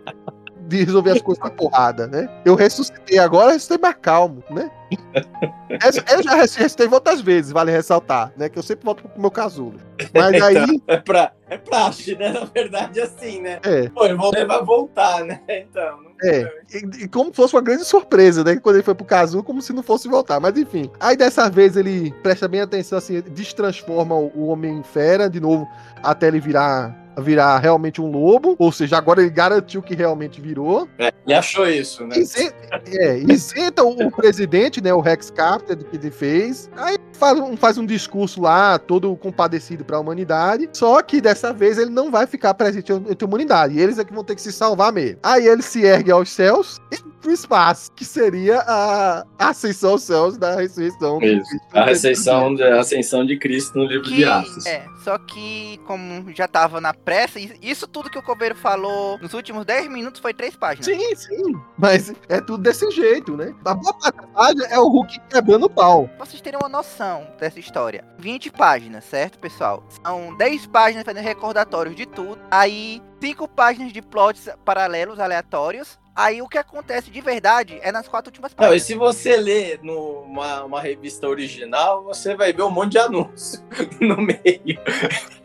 Speaker 2: de resolver as coisas na porrada, né? Eu ressuscitei agora, ressuscitei mais calmo, né? Eu já ressuscitei outras vezes, vale ressaltar, né? Que eu sempre volto pro meu casulo. Mas aí,
Speaker 4: É, pra, é praxe, né? Na verdade, assim, né?
Speaker 2: é,
Speaker 4: Pô, ele vai vai voltar, né? Então. não-
Speaker 2: é. E, e como fosse uma grande surpresa, né? Quando ele foi pro casulo, como se não fosse voltar. Mas enfim. Aí dessa vez ele presta bem atenção, assim, destransforma o, o Homem-Fera de novo até ele virar. Virar realmente um lobo, ou seja, agora ele garantiu que realmente virou.
Speaker 4: É, ele achou isso, né?
Speaker 2: Isenta, é, isenta o, o presidente, né, o Rex Captor, do que ele fez. Aí faz um, faz um discurso lá, todo compadecido para a humanidade. Só que dessa vez ele não vai ficar presente entre a humanidade. Eles é que vão ter que se salvar mesmo. Aí ele se ergue aos céus e pro espaço, que seria a ascensão aos céus da ressurreição.
Speaker 4: Isso. A ascensão, de, a ascensão de Cristo no livro
Speaker 3: Que,
Speaker 4: de Atos.
Speaker 3: é, só que, como já tava na pressa, isso tudo que o Coveiro falou nos últimos 10 minutos foi três páginas.
Speaker 2: Sim, sim. Mas é tudo desse jeito, né? A boa página é o Hulk quebrando o pau.
Speaker 3: Pra vocês terem uma noção dessa história. 20 páginas, certo, pessoal? São 10 páginas fazendo recordatórios de tudo. Aí, 5 páginas de plots paralelos, aleatórios. Aí o que acontece de verdade é nas quatro últimas
Speaker 4: Não, e
Speaker 3: páginas.
Speaker 4: se você ler numa uma revista original, você vai ver um monte de anúncio no meio.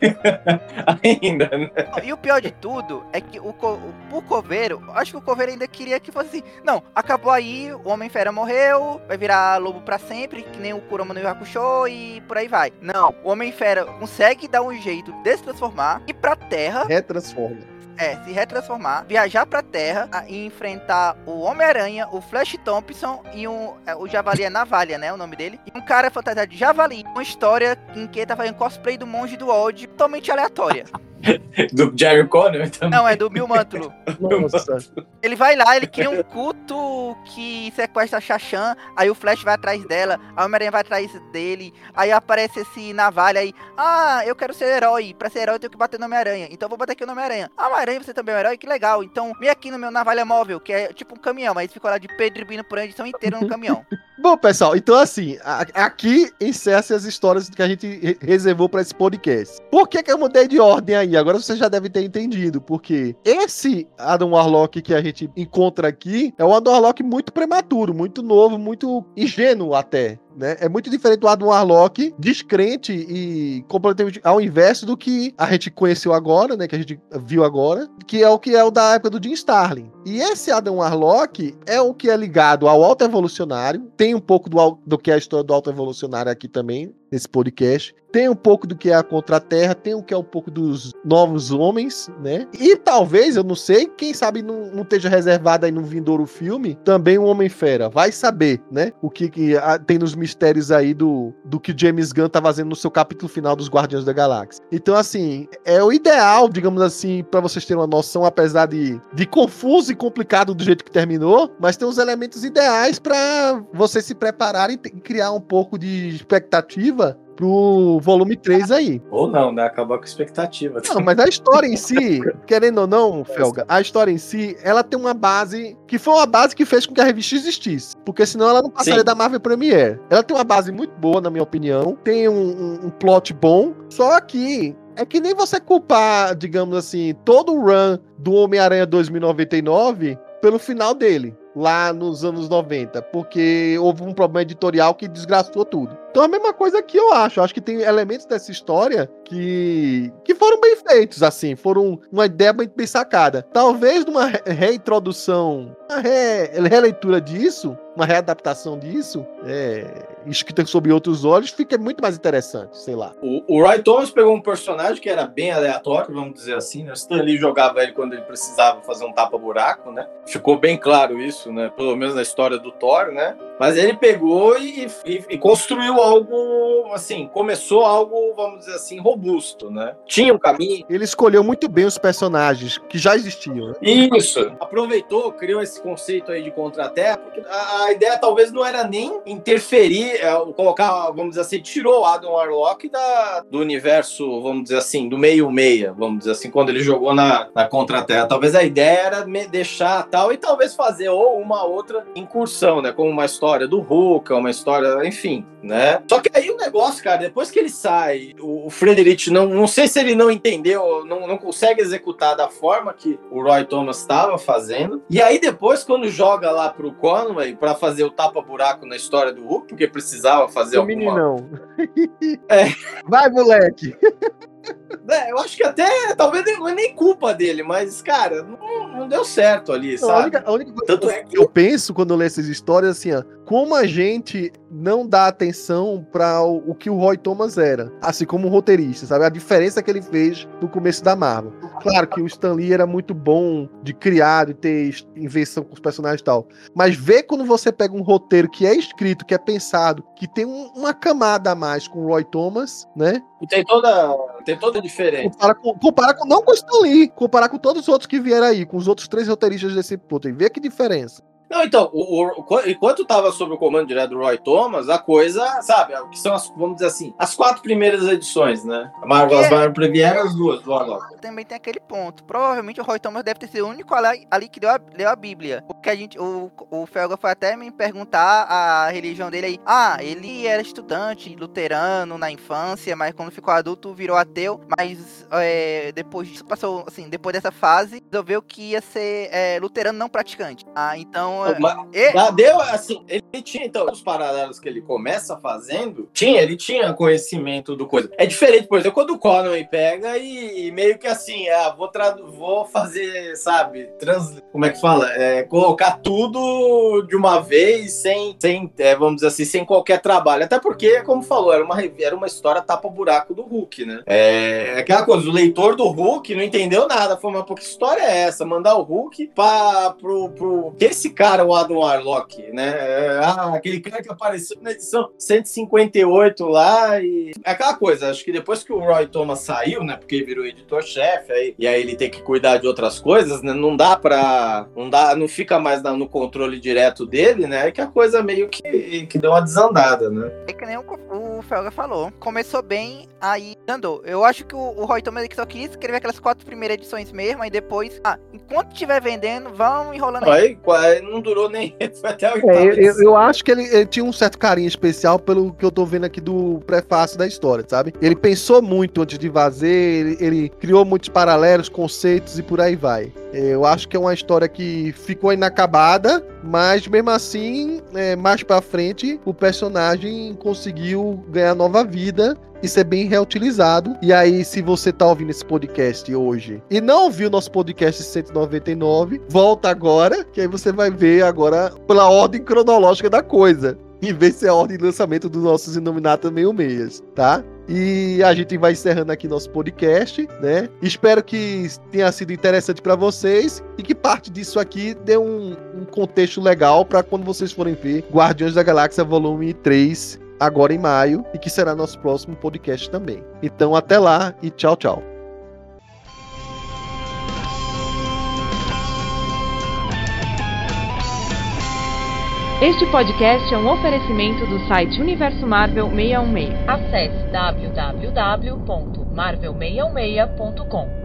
Speaker 4: Ainda, né?
Speaker 3: E o pior de tudo é que o, o, o coveiro, acho que o coveiro ainda queria que fosse assim. Não, acabou aí, o Homem-Fera morreu, vai virar lobo pra sempre, que nem o Kurama no Yu Hakusho e por aí vai. Não, o Homem-Fera consegue dar um jeito de se transformar, ir pra Terra,
Speaker 2: Retransforma.
Speaker 3: É, se retransformar, viajar pra Terra a- e enfrentar o Homem-Aranha, o Flash Thompson e um, é, o Javali é Navalha, né, o nome dele. E um cara fantasiado de Javali, uma história em que ele tá fazendo cosplay do Monge do Odd, totalmente aleatória.
Speaker 4: Do Jerry Conner também.
Speaker 3: Não, é do Bill Mantlo.
Speaker 2: Nossa.
Speaker 3: Ele vai lá, ele cria um culto que sequestra a Shashan, aí o Flash vai atrás dela, a Homem-Aranha vai atrás dele, aí aparece esse navalha aí, ah, eu quero ser herói, pra ser herói eu tenho que bater no Homem-Aranha, então eu vou bater aqui no Homem-Aranha. Ah, Homem-Aranha, você também é um herói? Que legal, então vem aqui no meu navalha móvel, que é tipo um caminhão, mas ficou lá de Pedro e Bino por uma edição inteira no caminhão.
Speaker 2: Bom, pessoal, então assim, a- aqui encerra-se as histórias que a gente re- reservou para esse podcast. Por que, que eu mudei de ordem aí? Agora você já deve ter entendido, porque esse Adam Warlock que a gente encontra aqui é um Adam Warlock muito prematuro, muito novo, muito ingênuo até. Né? É muito diferente do Adam Warlock, descrente e completamente ao inverso do que a gente conheceu agora, né? Que a gente viu agora, que é o que é o da época do Jim Starlin. E esse Adam Warlock é o que é ligado ao alto evolucionário, tem um pouco do, do que é a história do alto evolucionário aqui também, nesse podcast. Tem um pouco do que é a Contra-Terra, tem o que é um pouco dos novos homens, né? E talvez, eu não sei, quem sabe não, não esteja reservado aí no vindouro filme, também o Homem-Fera. Vai saber, né? O que, que ah, tem nos mistérios aí do, do que James Gunn tá fazendo no seu capítulo final dos Guardiões da Galáxia. Então, assim, é o ideal, digamos assim, para vocês terem uma noção, apesar de, de confuso e complicado do jeito que terminou, mas tem os elementos ideais para vocês se prepararem e criar um pouco de expectativa pro volume 3 aí.
Speaker 4: Ou não, né? Acabar com a expectativa.
Speaker 2: Não, mas a história em si, querendo ou não, Felga, a história em si, ela tem uma base que foi uma base que fez com que a revista existisse. Porque senão ela não passaria
Speaker 4: Sim.
Speaker 2: da Marvel Premiere. Ela tem uma base muito boa, na minha opinião. Tem um, um- um plot bom. Só que é que nem você culpar, digamos assim, todo o run do Homem-Aranha 2099 pelo final dele. Lá nos anos 90, porque houve um problema editorial que desgraçou tudo. Então a mesma coisa que eu acho. Eu acho que tem elementos dessa história que, que foram bem feitos, assim, foram uma ideia bem, bem sacada. Talvez numa re- reintrodução, uma re- releitura disso, uma readaptação disso, é, escrita sob outros olhos, fica muito mais interessante, sei lá.
Speaker 4: O, o Roy Thomas pegou um personagem que era bem aleatório, vamos dizer assim, né? Stan Lee jogava ele quando ele precisava fazer um tapa-buraco, né? Ficou bem claro isso, né? Pelo menos na história do Thor, né? Mas ele pegou e, e- e construiu algo, assim, começou algo, vamos dizer assim, robusto, né? Tinha um caminho.
Speaker 2: Ele escolheu muito bem os personagens que já existiam. né?
Speaker 4: Isso. Aproveitou, criou esse conceito aí de contra-terra, porque a, a ideia talvez não era nem interferir, é, colocar, vamos dizer assim, tirou o Adam Warlock da, do universo, vamos dizer assim, do meio-meia, vamos dizer assim, quando ele jogou na, na contra-terra. Talvez a ideia era deixar tal e talvez fazer ou uma outra incursão, né? Como uma história do Hulk, uma história, enfim, né? Só que aí o negócio, cara, depois que ele sai, o, o Frederich não, não sei se ele não entendeu, não, não consegue executar da forma que o Roy Thomas estava fazendo. E aí depois, quando joga lá pro Conway pra fazer o tapa-buraco na história do Hulk, porque precisava fazer
Speaker 2: Seu
Speaker 4: alguma...
Speaker 2: meninão.
Speaker 4: É.
Speaker 2: Vai, moleque.
Speaker 4: É, eu acho que até, talvez não é nem culpa dele, mas, cara, não, não deu certo ali,
Speaker 2: A
Speaker 4: sabe?
Speaker 2: única, a única coisa
Speaker 4: Tanto é que
Speaker 2: eu penso quando eu leio essas histórias assim, ó, como a gente não dá atenção para o, o que o Roy Thomas era, assim como um roteirista, sabe? A diferença que ele fez no começo da Marvel. Claro que o Stan Lee era muito bom de criar, de ter invenção com os personagens e tal, mas ver quando você pega um roteiro que é escrito, que é pensado, que tem um- uma camada a mais com o Roy Thomas, né?
Speaker 4: tem toda, tem toda a diferença.
Speaker 2: Compara com, compara com não com o Stan Lee, comparar com todos os outros que vieram aí, com os outros três roteiristas desse puto, e vê que diferença.
Speaker 4: Não, então, o, o, enquanto tava sob o comando direto do Roy Thomas, a coisa, sabe, que são as, vamos dizer assim, as quatro primeiras edições, né? A Marvel, as Marvel Premier as duas do Warlock.
Speaker 3: Também tem aquele ponto. Provavelmente o Roy Thomas deve ter sido o único ali, ali que deu a, leu a Bíblia. Porque a gente, o, o Felga foi até me perguntar a religião dele aí. Ah, ele era estudante luterano na infância, mas quando ficou adulto virou ateu. Mas é, depois disso passou, assim, depois dessa fase, resolveu que ia ser é, luterano não praticante. Ah, então.
Speaker 4: Mas, e... Deu, assim, ele tinha, então, os paralelos que ele começa fazendo, tinha, ele tinha conhecimento do coisa. É diferente, por exemplo, quando o Conway pega e, e meio que assim, ah, vou, vou fazer, sabe, trans, como é que fala? É, colocar tudo de uma vez, sem, sem é, vamos dizer assim, sem qualquer trabalho. Até porque, como falou, era uma, era uma história tapa-buraco do Hulk, né? É, é aquela coisa, o leitor do Hulk não entendeu nada. Falou, mas que história é essa? Mandar o Hulk para pro, pro. Esse cara, o Adam Warlock, né? É, ah, aquele cara que apareceu na edição 158 lá e. É aquela coisa, acho que depois que o Roy Thomas saiu, né? Porque ele virou editor-chefe, aí, e aí ele tem que cuidar de outras coisas, né? Não dá pra. Não dá, não fica mais no controle direto dele, né? É que a coisa meio que, que deu uma desandada, né?
Speaker 3: É que nem o, o Felga falou. Começou bem, aí andou. Eu acho que o, o Roy Thomas só quis escrever aquelas quatro primeiras edições mesmo, aí depois, ah, enquanto estiver vendendo, vão enrolando
Speaker 4: aí. aí não durou nem. Foi até o
Speaker 2: é, eu, eu, acho que ele, ele, tinha um certo carinho especial pelo que eu tô vendo aqui do prefácio da história, sabe? Ele pensou muito antes de fazer, ele, ele criou muitos paralelos, conceitos e por aí vai. Eu acho que é uma história que ficou inacabada, mas mesmo assim, é, mais para frente, o personagem conseguiu ganhar nova vida e ser bem reutilizado. E aí, se você tá ouvindo esse podcast hoje e não ouviu nosso podcast 199, volta agora, que aí você vai ver agora pela ordem cronológica da coisa. Em vez de ser a ordem de lançamento dos nossos Inominata meio meias, tá? E a gente vai encerrando aqui nosso podcast, né? Espero que tenha sido interessante para vocês e que parte disso aqui dê um, um contexto legal para quando vocês forem ver Guardiões da Galáxia Volume 3 agora em maio e que será nosso próximo podcast também. Então até lá e tchau, tchau.
Speaker 1: Este podcast é um oferecimento do site Universo Marvel 616.
Speaker 5: Acesse www.marvel616.com.